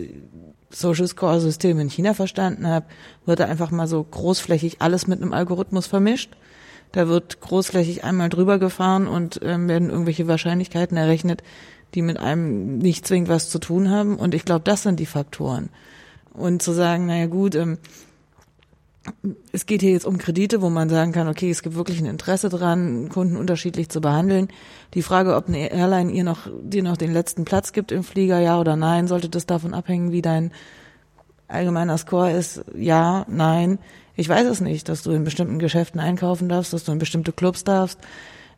Social Score System in China verstanden habe, wird da einfach mal so großflächig alles mit einem Algorithmus vermischt. Da wird großflächig einmal drüber gefahren und ähm, werden irgendwelche Wahrscheinlichkeiten errechnet, die mit einem nicht zwingend was zu tun haben. Und ich glaube, das sind die Faktoren. Und zu sagen, naja gut, ähm, es geht hier jetzt um Kredite, wo man sagen kann, okay, es gibt wirklich ein Interesse dran, Kunden unterschiedlich zu behandeln. Die Frage, ob eine Airline ihr noch, dir noch den letzten Platz gibt im Flieger, ja oder nein, sollte das davon abhängen, wie dein allgemeiner Score ist, ja, nein. Ich weiß es nicht, dass du in bestimmten Geschäften einkaufen darfst, dass du in bestimmte Clubs darfst.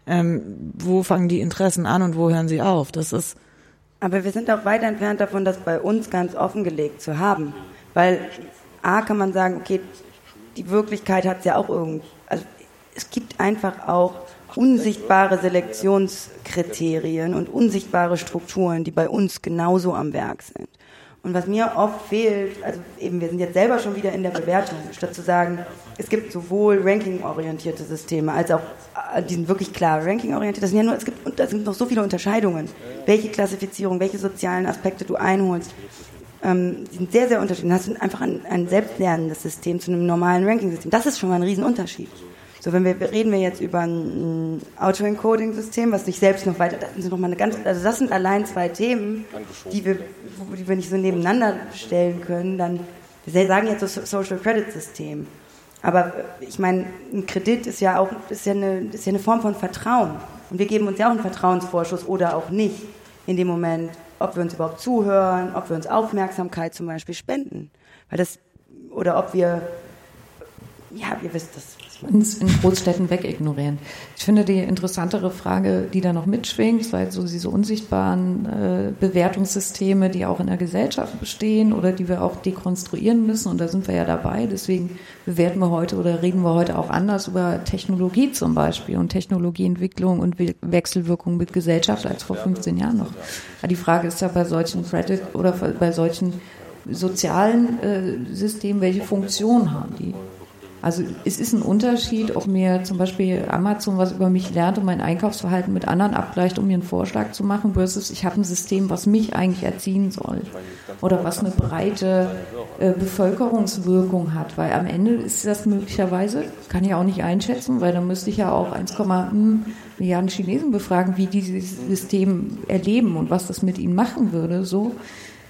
Ähm, wo fangen die Interessen an und wo hören sie auf? Das ist Aber wir sind auch weit entfernt davon, das bei uns ganz offengelegt zu haben. Weil A kann man sagen, okay, die Wirklichkeit hat es ja auch irgendwie. Also es gibt einfach auch unsichtbare Selektionskriterien und unsichtbare Strukturen, die bei uns genauso am Werk sind. Und was mir oft fehlt, also eben, wir sind jetzt selber schon wieder in der Bewertung, statt zu sagen, es gibt sowohl ranking-orientierte Systeme als auch äh, die sind wirklich klar ranking-orientiert. Das sind ja nur, es gibt, da sind noch so viele Unterscheidungen. Welche Klassifizierung, welche sozialen Aspekte du einholst, ähm, die sind sehr, sehr unterschiedlich. Dann hast du einfach ein, ein selbstlernendes System zu einem normalen Ranking-System. Das ist schon mal ein Riesenunterschied. So, wenn wir reden wir jetzt über ein, ein Auto-Encoding-System, was sich selbst noch weiter, das sind noch mal eine ganz, also das sind allein zwei Themen, die wir, die wir nicht so nebeneinander stellen können. Dann, wir sagen jetzt so Social Credit System, aber ich meine, ein Kredit ist ja auch, ist ja eine, ist ja eine Form von Vertrauen. Und wir geben uns ja auch einen Vertrauensvorschuss oder auch nicht in dem Moment, ob wir uns überhaupt zuhören, ob wir uns Aufmerksamkeit zum Beispiel spenden, weil das oder ob wir, ja, ihr wisst das uns in Großstädten wegignorieren. Ich finde die interessantere Frage, die da noch mitschwingt, weil so diese unsichtbaren äh, Bewertungssysteme, die auch in der Gesellschaft bestehen oder die wir auch dekonstruieren müssen, und da sind wir ja dabei, deswegen bewerten wir heute oder reden wir heute auch anders über Technologie zum Beispiel und Technologieentwicklung und We Wechselwirkung mit Gesellschaft als vor 15 Jahren noch. Aber die Frage ist ja bei solchen Credit oder bei solchen sozialen äh, Systemen, welche Funktion haben die? Also es ist ein Unterschied, ob mir zum Beispiel Amazon was über mich lernt und mein Einkaufsverhalten mit anderen abgleicht, um mir einen Vorschlag zu machen, versus ich habe ein System, was mich eigentlich erziehen soll oder was eine breite äh, Bevölkerungswirkung hat, weil am Ende ist das möglicherweise, kann ich auch nicht einschätzen, weil dann müsste ich ja auch 1, Milliarden Chinesen befragen, wie die dieses System erleben und was das mit ihnen machen würde, so.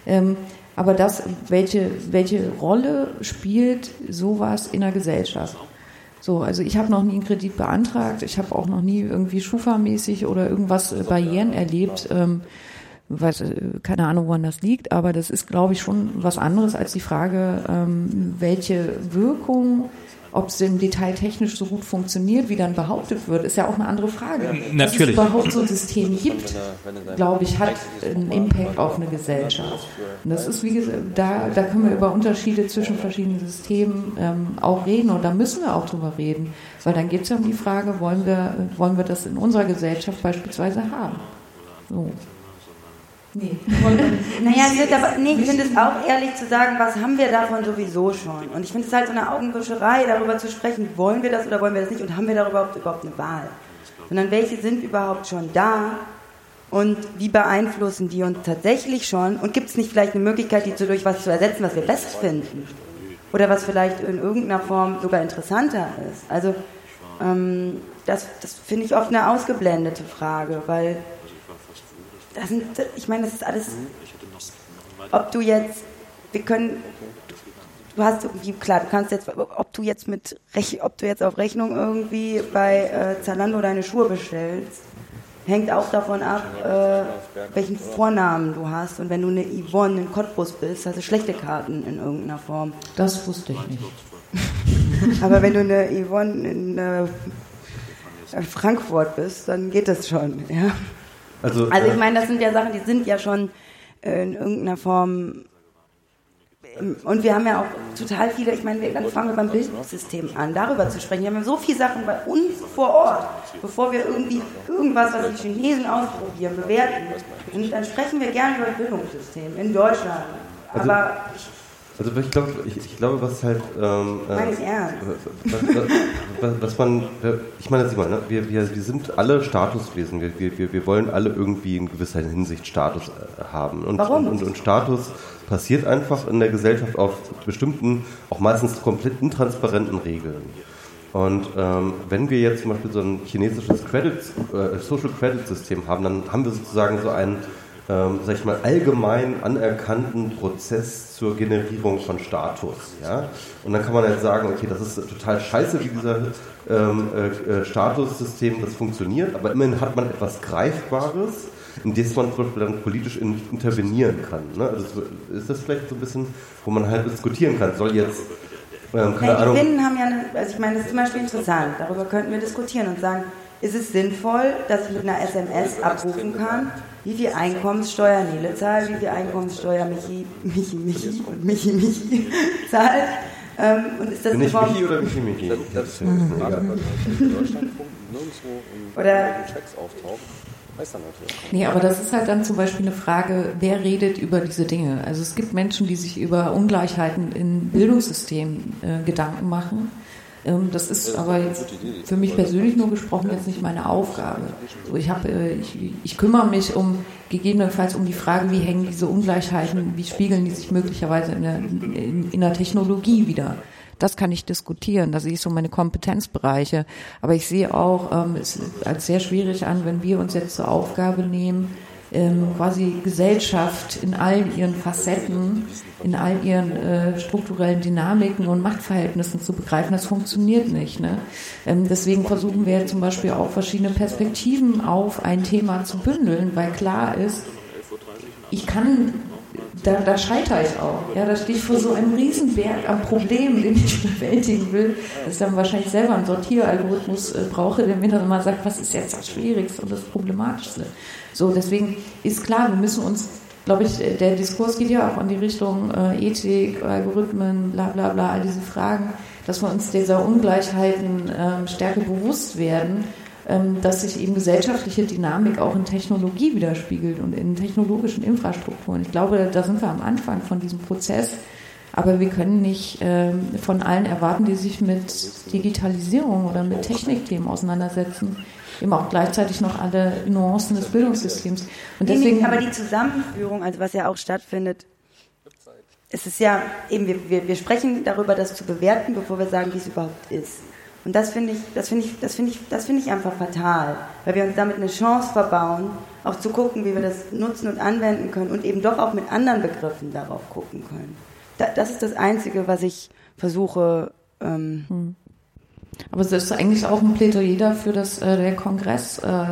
Ähm, aber das, welche, welche Rolle spielt sowas in der Gesellschaft? So, also ich habe noch nie einen Kredit beantragt, ich habe auch noch nie irgendwie Schufa-mäßig oder irgendwas äh, Barrieren erlebt. Ähm, weiß, äh, keine Ahnung, woran das liegt, aber das ist, glaube ich, schon was anderes als die Frage, ähm, welche Wirkung ob es im Detail technisch so gut funktioniert, wie dann behauptet wird, ist ja auch eine andere Frage. Natürlich. Dass es überhaupt so ein System gibt, glaube ich, hat einen Impact auf eine Gesellschaft. Und das ist, wie gesagt, da, da können wir über Unterschiede zwischen verschiedenen Systemen ähm, auch reden und da müssen wir auch drüber reden. Weil dann geht es ja um die Frage, wollen wir, wollen wir das in unserer Gesellschaft beispielsweise haben? So. Nee. naja, ich finde, aber, nee, ich finde es auch ehrlich zu sagen, was haben wir davon sowieso schon? Und ich finde es halt so eine Augenwischerei, darüber zu sprechen, wollen wir das oder wollen wir das nicht und haben wir darüber überhaupt, eine Wahl? Sondern welche sind überhaupt schon da und wie beeinflussen die uns tatsächlich schon? Und gibt es nicht vielleicht eine Möglichkeit, die durch was zu ersetzen, was wir besser finden? Oder was vielleicht in irgendeiner Form sogar interessanter ist? Also, ähm, das, das finde ich oft eine ausgeblendete Frage, weil das sind, ich meine, das ist alles, ob du jetzt, wir können, du hast irgendwie, klar, du kannst jetzt, ob du jetzt mit, ob du jetzt auf Rechnung irgendwie bei äh, Zalando deine Schuhe bestellst, hängt auch davon ab, äh, welchen Vornamen du hast. Und wenn du eine Yvonne in Cottbus bist, hast du schlechte Karten in irgendeiner Form. Das wusste ich nicht. Aber wenn du eine Yvonne in äh, Frankfurt bist, dann geht das schon, ja. Also, Also ich äh, meine, das sind ja Sachen, die sind ja schon äh, in irgendeiner Form. ähm, Und wir haben ja auch total viele, ich meine, dann fangen wir beim Bildungssystem an, darüber zu sprechen. Wir haben ja so viele Sachen bei uns vor Ort, bevor wir irgendwie irgendwas, was die Chinesen ausprobieren, bewerten. Und dann sprechen wir gerne über das Bildungssystem in Deutschland. Also- Aber ich, Also ich glaube, ich, ich glaube, was halt, ähm, äh, was, was, man, ich meine, sieh mal, ne? wir, wir, wir sind alle Statuswesen. Wir, wir, wir wollen alle irgendwie in gewisser Hinsicht Status äh, haben. Und, Warum? Und, und Status passiert einfach in der Gesellschaft auf bestimmten, auch meistens komplett intransparenten Regeln. Und ähm, wenn wir jetzt zum Beispiel so ein chinesisches Credit, äh, Social Credit System haben, dann haben wir sozusagen so einen, ähm, sag ich mal, allgemein anerkannten Prozess zur Generierung von Status. Ja? Und dann kann man jetzt sagen, okay, das ist total scheiße, wie dieser ähm, äh, äh, Statussystem das funktioniert, aber immerhin hat man etwas Greifbares, in das man zum Beispiel dann politisch in, intervenieren kann. Ne? Also so- ist das vielleicht so ein bisschen, wo man halt diskutieren kann, soll jetzt, ähm, keine Nein, die Binnen haben ja, eine, also ich meine, das ist zum Beispiel interessant. Darüber könnten wir diskutieren und sagen, ist es sinnvoll, dass ich mit einer SMS abrufen kann, wie viel Einkommenssteuer Nele zahlt, wie viel Einkommenssteuer Michi, Michi, Michi und Michi, Michi zahlt? Ähm, und ist das bin ich überhaupt- Michi oder Michi Michi? Das ist mir egal. Oder Nee, aber das ist halt dann zum Beispiel eine Frage, wer redet über diese Dinge? Also es gibt Menschen, die sich über Ungleichheiten im Bildungssystem äh, Gedanken machen. Ähm, das ist aber jetzt für mich persönlich nur gesprochen jetzt nicht meine Aufgabe. Ich, hab, äh, ich, ich kümmere mich um gegebenenfalls um die Frage, wie hängen diese Ungleichheiten, wie spiegeln die sich möglicherweise in der, in, in der Technologie wieder? Das kann ich diskutieren. Da sehe ich so meine Kompetenzbereiche. Aber ich sehe auch ähm, es als sehr schwierig an, wenn wir uns jetzt zur Aufgabe nehmen, ähm, quasi Gesellschaft in all ihren Facetten, in all ihren äh, strukturellen Dynamiken und Machtverhältnissen zu begreifen. Das funktioniert nicht. Ne? Ähm, deswegen versuchen wir zum Beispiel auch verschiedene Perspektiven auf ein Thema zu bündeln, weil klar ist, ich kann, da, da scheitere ich auch. Ja, da stehe ich vor so einem Riesenberg an Problemen, den ich bewältigen will, dass ich dann wahrscheinlich selber einen Sortieralgorithmus äh, brauche, der mir dann mal sagt, was ist jetzt das Schwierigste und das Problematischste. So, deswegen ist klar, wir müssen uns, glaube ich, äh, der Diskurs geht ja auch in die Richtung äh, Ethik, Algorithmen, bla bla bla, all diese Fragen, dass wir uns dieser Ungleichheiten ähm, stärker bewusst werden dass sich eben gesellschaftliche Dynamik auch in Technologie widerspiegelt und in technologischen Infrastrukturen. Ich glaube, da sind wir am Anfang von diesem Prozess, aber wir können nicht ähm, von allen erwarten, die sich mit Digitalisierung oder mit Technikthemen auseinandersetzen, eben auch gleichzeitig noch alle Nuancen des Bildungssystems. Und deswegen, aber die Zusammenführung, also was ja auch stattfindet, es ist ja eben, wir, wir, wir sprechen darüber, das zu bewerten, bevor wir sagen, wie es überhaupt ist. Und das finde ich, das finde ich, das finde ich, das finde ich einfach fatal, weil wir uns damit eine Chance verbauen, auch zu gucken, wie wir das nutzen und anwenden können und eben doch auch mit anderen Begriffen darauf gucken können. Da, das ist das Einzige, was ich versuche. Ähm, Aber es ist eigentlich auch ein Plädoyer dafür, dass äh, der Kongress, äh,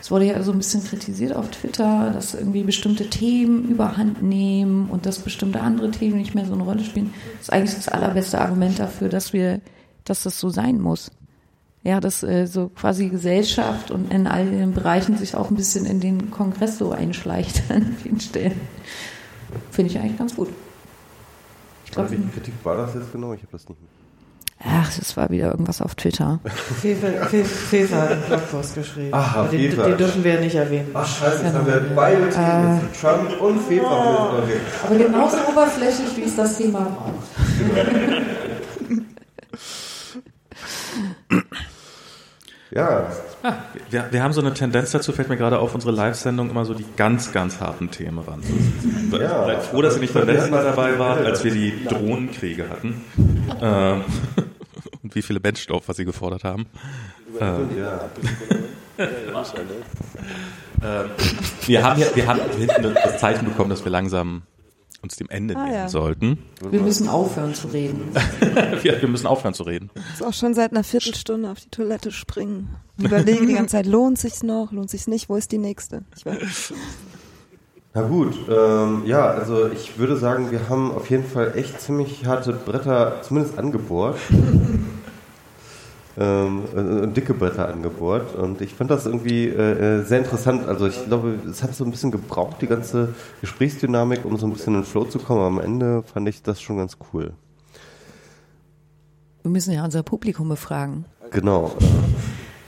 es wurde ja so ein bisschen kritisiert auf Twitter, dass irgendwie bestimmte Themen überhand nehmen und dass bestimmte andere Themen nicht mehr so eine Rolle spielen. Das ist eigentlich das allerbeste Argument dafür, dass wir, dass das so sein muss. Ja, dass äh, so quasi Gesellschaft und in all den Bereichen sich auch ein bisschen in den Kongress so einschleicht an vielen Stellen. Finde ich eigentlich ganz gut. Ich glaube, Welche Kritik war das jetzt genau? Ich habe das nicht mit. ach, das war wieder irgendwas auf Twitter. Fefe, Fe- Fefe hat einen Blogpost geschrieben. Aha, Aber den, Fefe. den dürfen wir ja nicht erwähnen. Ach scheiße, jetzt haben wir beide Themen, jetzt Trump und wir jetzt Aber genauso oberflächlich, wie es das Thema braucht. Ja, Wir, wir haben so eine Tendenz dazu, fällt mir gerade auf, unsere Live-Sendung immer so die ganz, ganz harten Themen ranzuziehen. Ja. Seid froh, dass ihr nicht beim letzten Mal dabei wart, als wir die Drohnenkriege hatten. Ähm, und wie viele Menschenopfer sie gefordert haben. Ähm, ja. ähm, wir haben hier, wir haben hinten das Zeichen bekommen, dass wir langsam uns dem Ende Ah, nähern ja. sollten. Wir müssen aufhören zu reden. Wir, wir müssen aufhören zu reden. Ist auch schon seit einer Viertelstunde auf die Toilette springen. Überlegen die ganze Zeit, lohnt sich's noch, lohnt sich's nicht, wo ist die nächste? Ich weiß. Na gut, ähm, ja, also ich würde sagen, wir haben auf jeden Fall echt ziemlich harte Bretter, zumindest angebohrt. Ähm, äh, dicke Bretter angebohrt. Und ich fand das irgendwie äh, äh, sehr interessant. Also ich glaube, es hat so ein bisschen gebraucht, die ganze Gesprächsdynamik, um so ein bisschen in den Flow zu kommen. Aber am Ende fand ich das schon ganz cool. Wir müssen ja unser Publikum befragen. Genau. Äh,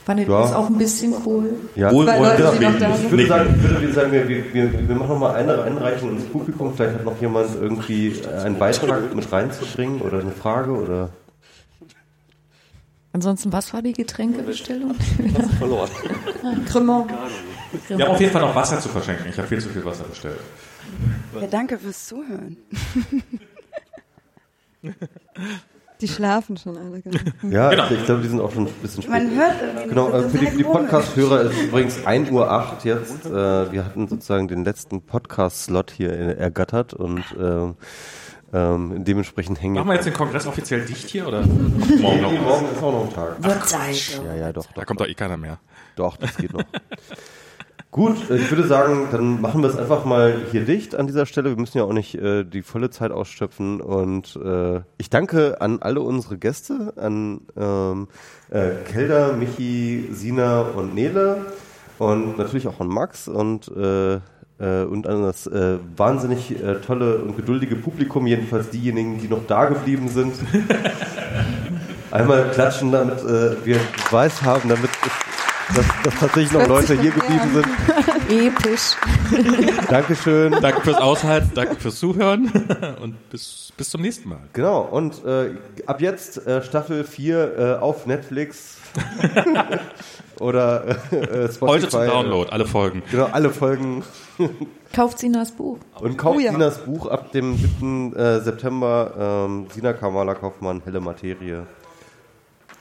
Fandet ihr Ja. das auch ein bisschen cool? Ja, Wohlwollend Weil Leute, die noch da Ich würde sagen, ich würde sagen wir, wir, wir, wir machen noch mal eine Einreichung ins Publikum. Vielleicht hat noch jemand irgendwie äh, einen Beitrag mit reinzubringen oder eine Frage oder Ansonsten, was war die Getränkebestellung? verloren. Cremant. Wir haben auf jeden Fall noch Wasser zu verschenken. Ich habe viel zu viel Wasser bestellt. Ja, danke fürs Zuhören. Die schlafen schon alle. genau. Ja, ich, ich glaube, die sind auch schon ein bisschen spät. Man hört irgendwie Genau, das äh, für die, die. Podcast-Hörer ist es übrigens 1.08 Uhr jetzt. Äh, wir hatten sozusagen den letzten Podcast-Slot hier äh, ergattert und ähm, ähm, dementsprechend hängen Machen wir jetzt den Kongress offiziell dicht hier oder morgen noch? Morgen ist auch noch ein Tag. Wird Zeit. Ja, ja, doch, Da doch, kommt doch eh keiner mehr. doch, das geht noch. Gut, äh, ich würde sagen, dann machen wir es einfach mal hier dicht an dieser Stelle. Wir müssen ja auch nicht äh, die volle Zeit ausschöpfen. Und äh, ich danke an alle unsere Gäste, an ähm, äh, Kelder, Michi, Sina und Nele und natürlich auch an Max und äh, äh, und an das äh, wahnsinnig äh, tolle und geduldige Publikum, jedenfalls diejenigen, die noch da geblieben sind. Einmal klatschen, damit äh, wir Beweis haben, damit dass, dass tatsächlich noch Leute hier geblieben sind. Episch. Dankeschön. Danke fürs Aushalten, danke fürs Zuhören und bis, bis zum nächsten Mal. Genau, und äh, ab jetzt äh, Staffel 4 äh, auf Netflix oder äh, Spotify. Heute zum Download, alle Folgen. Genau, alle Folgen. Kauft Sinas Buch. Und kauft Oh ja. Sinas Buch ab dem 7. Äh, September. Ähm, Sina Kamala Kaufmann, Helle Materie.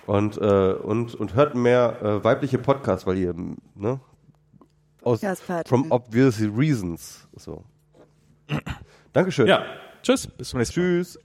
Und, äh, und, und hört mehr äh, weibliche Podcasts, weil ihr, ne? Aus, from obvious reasons. So. Dankeschön. Ja, tschüss, bis zum nächsten Mal. Tschüss.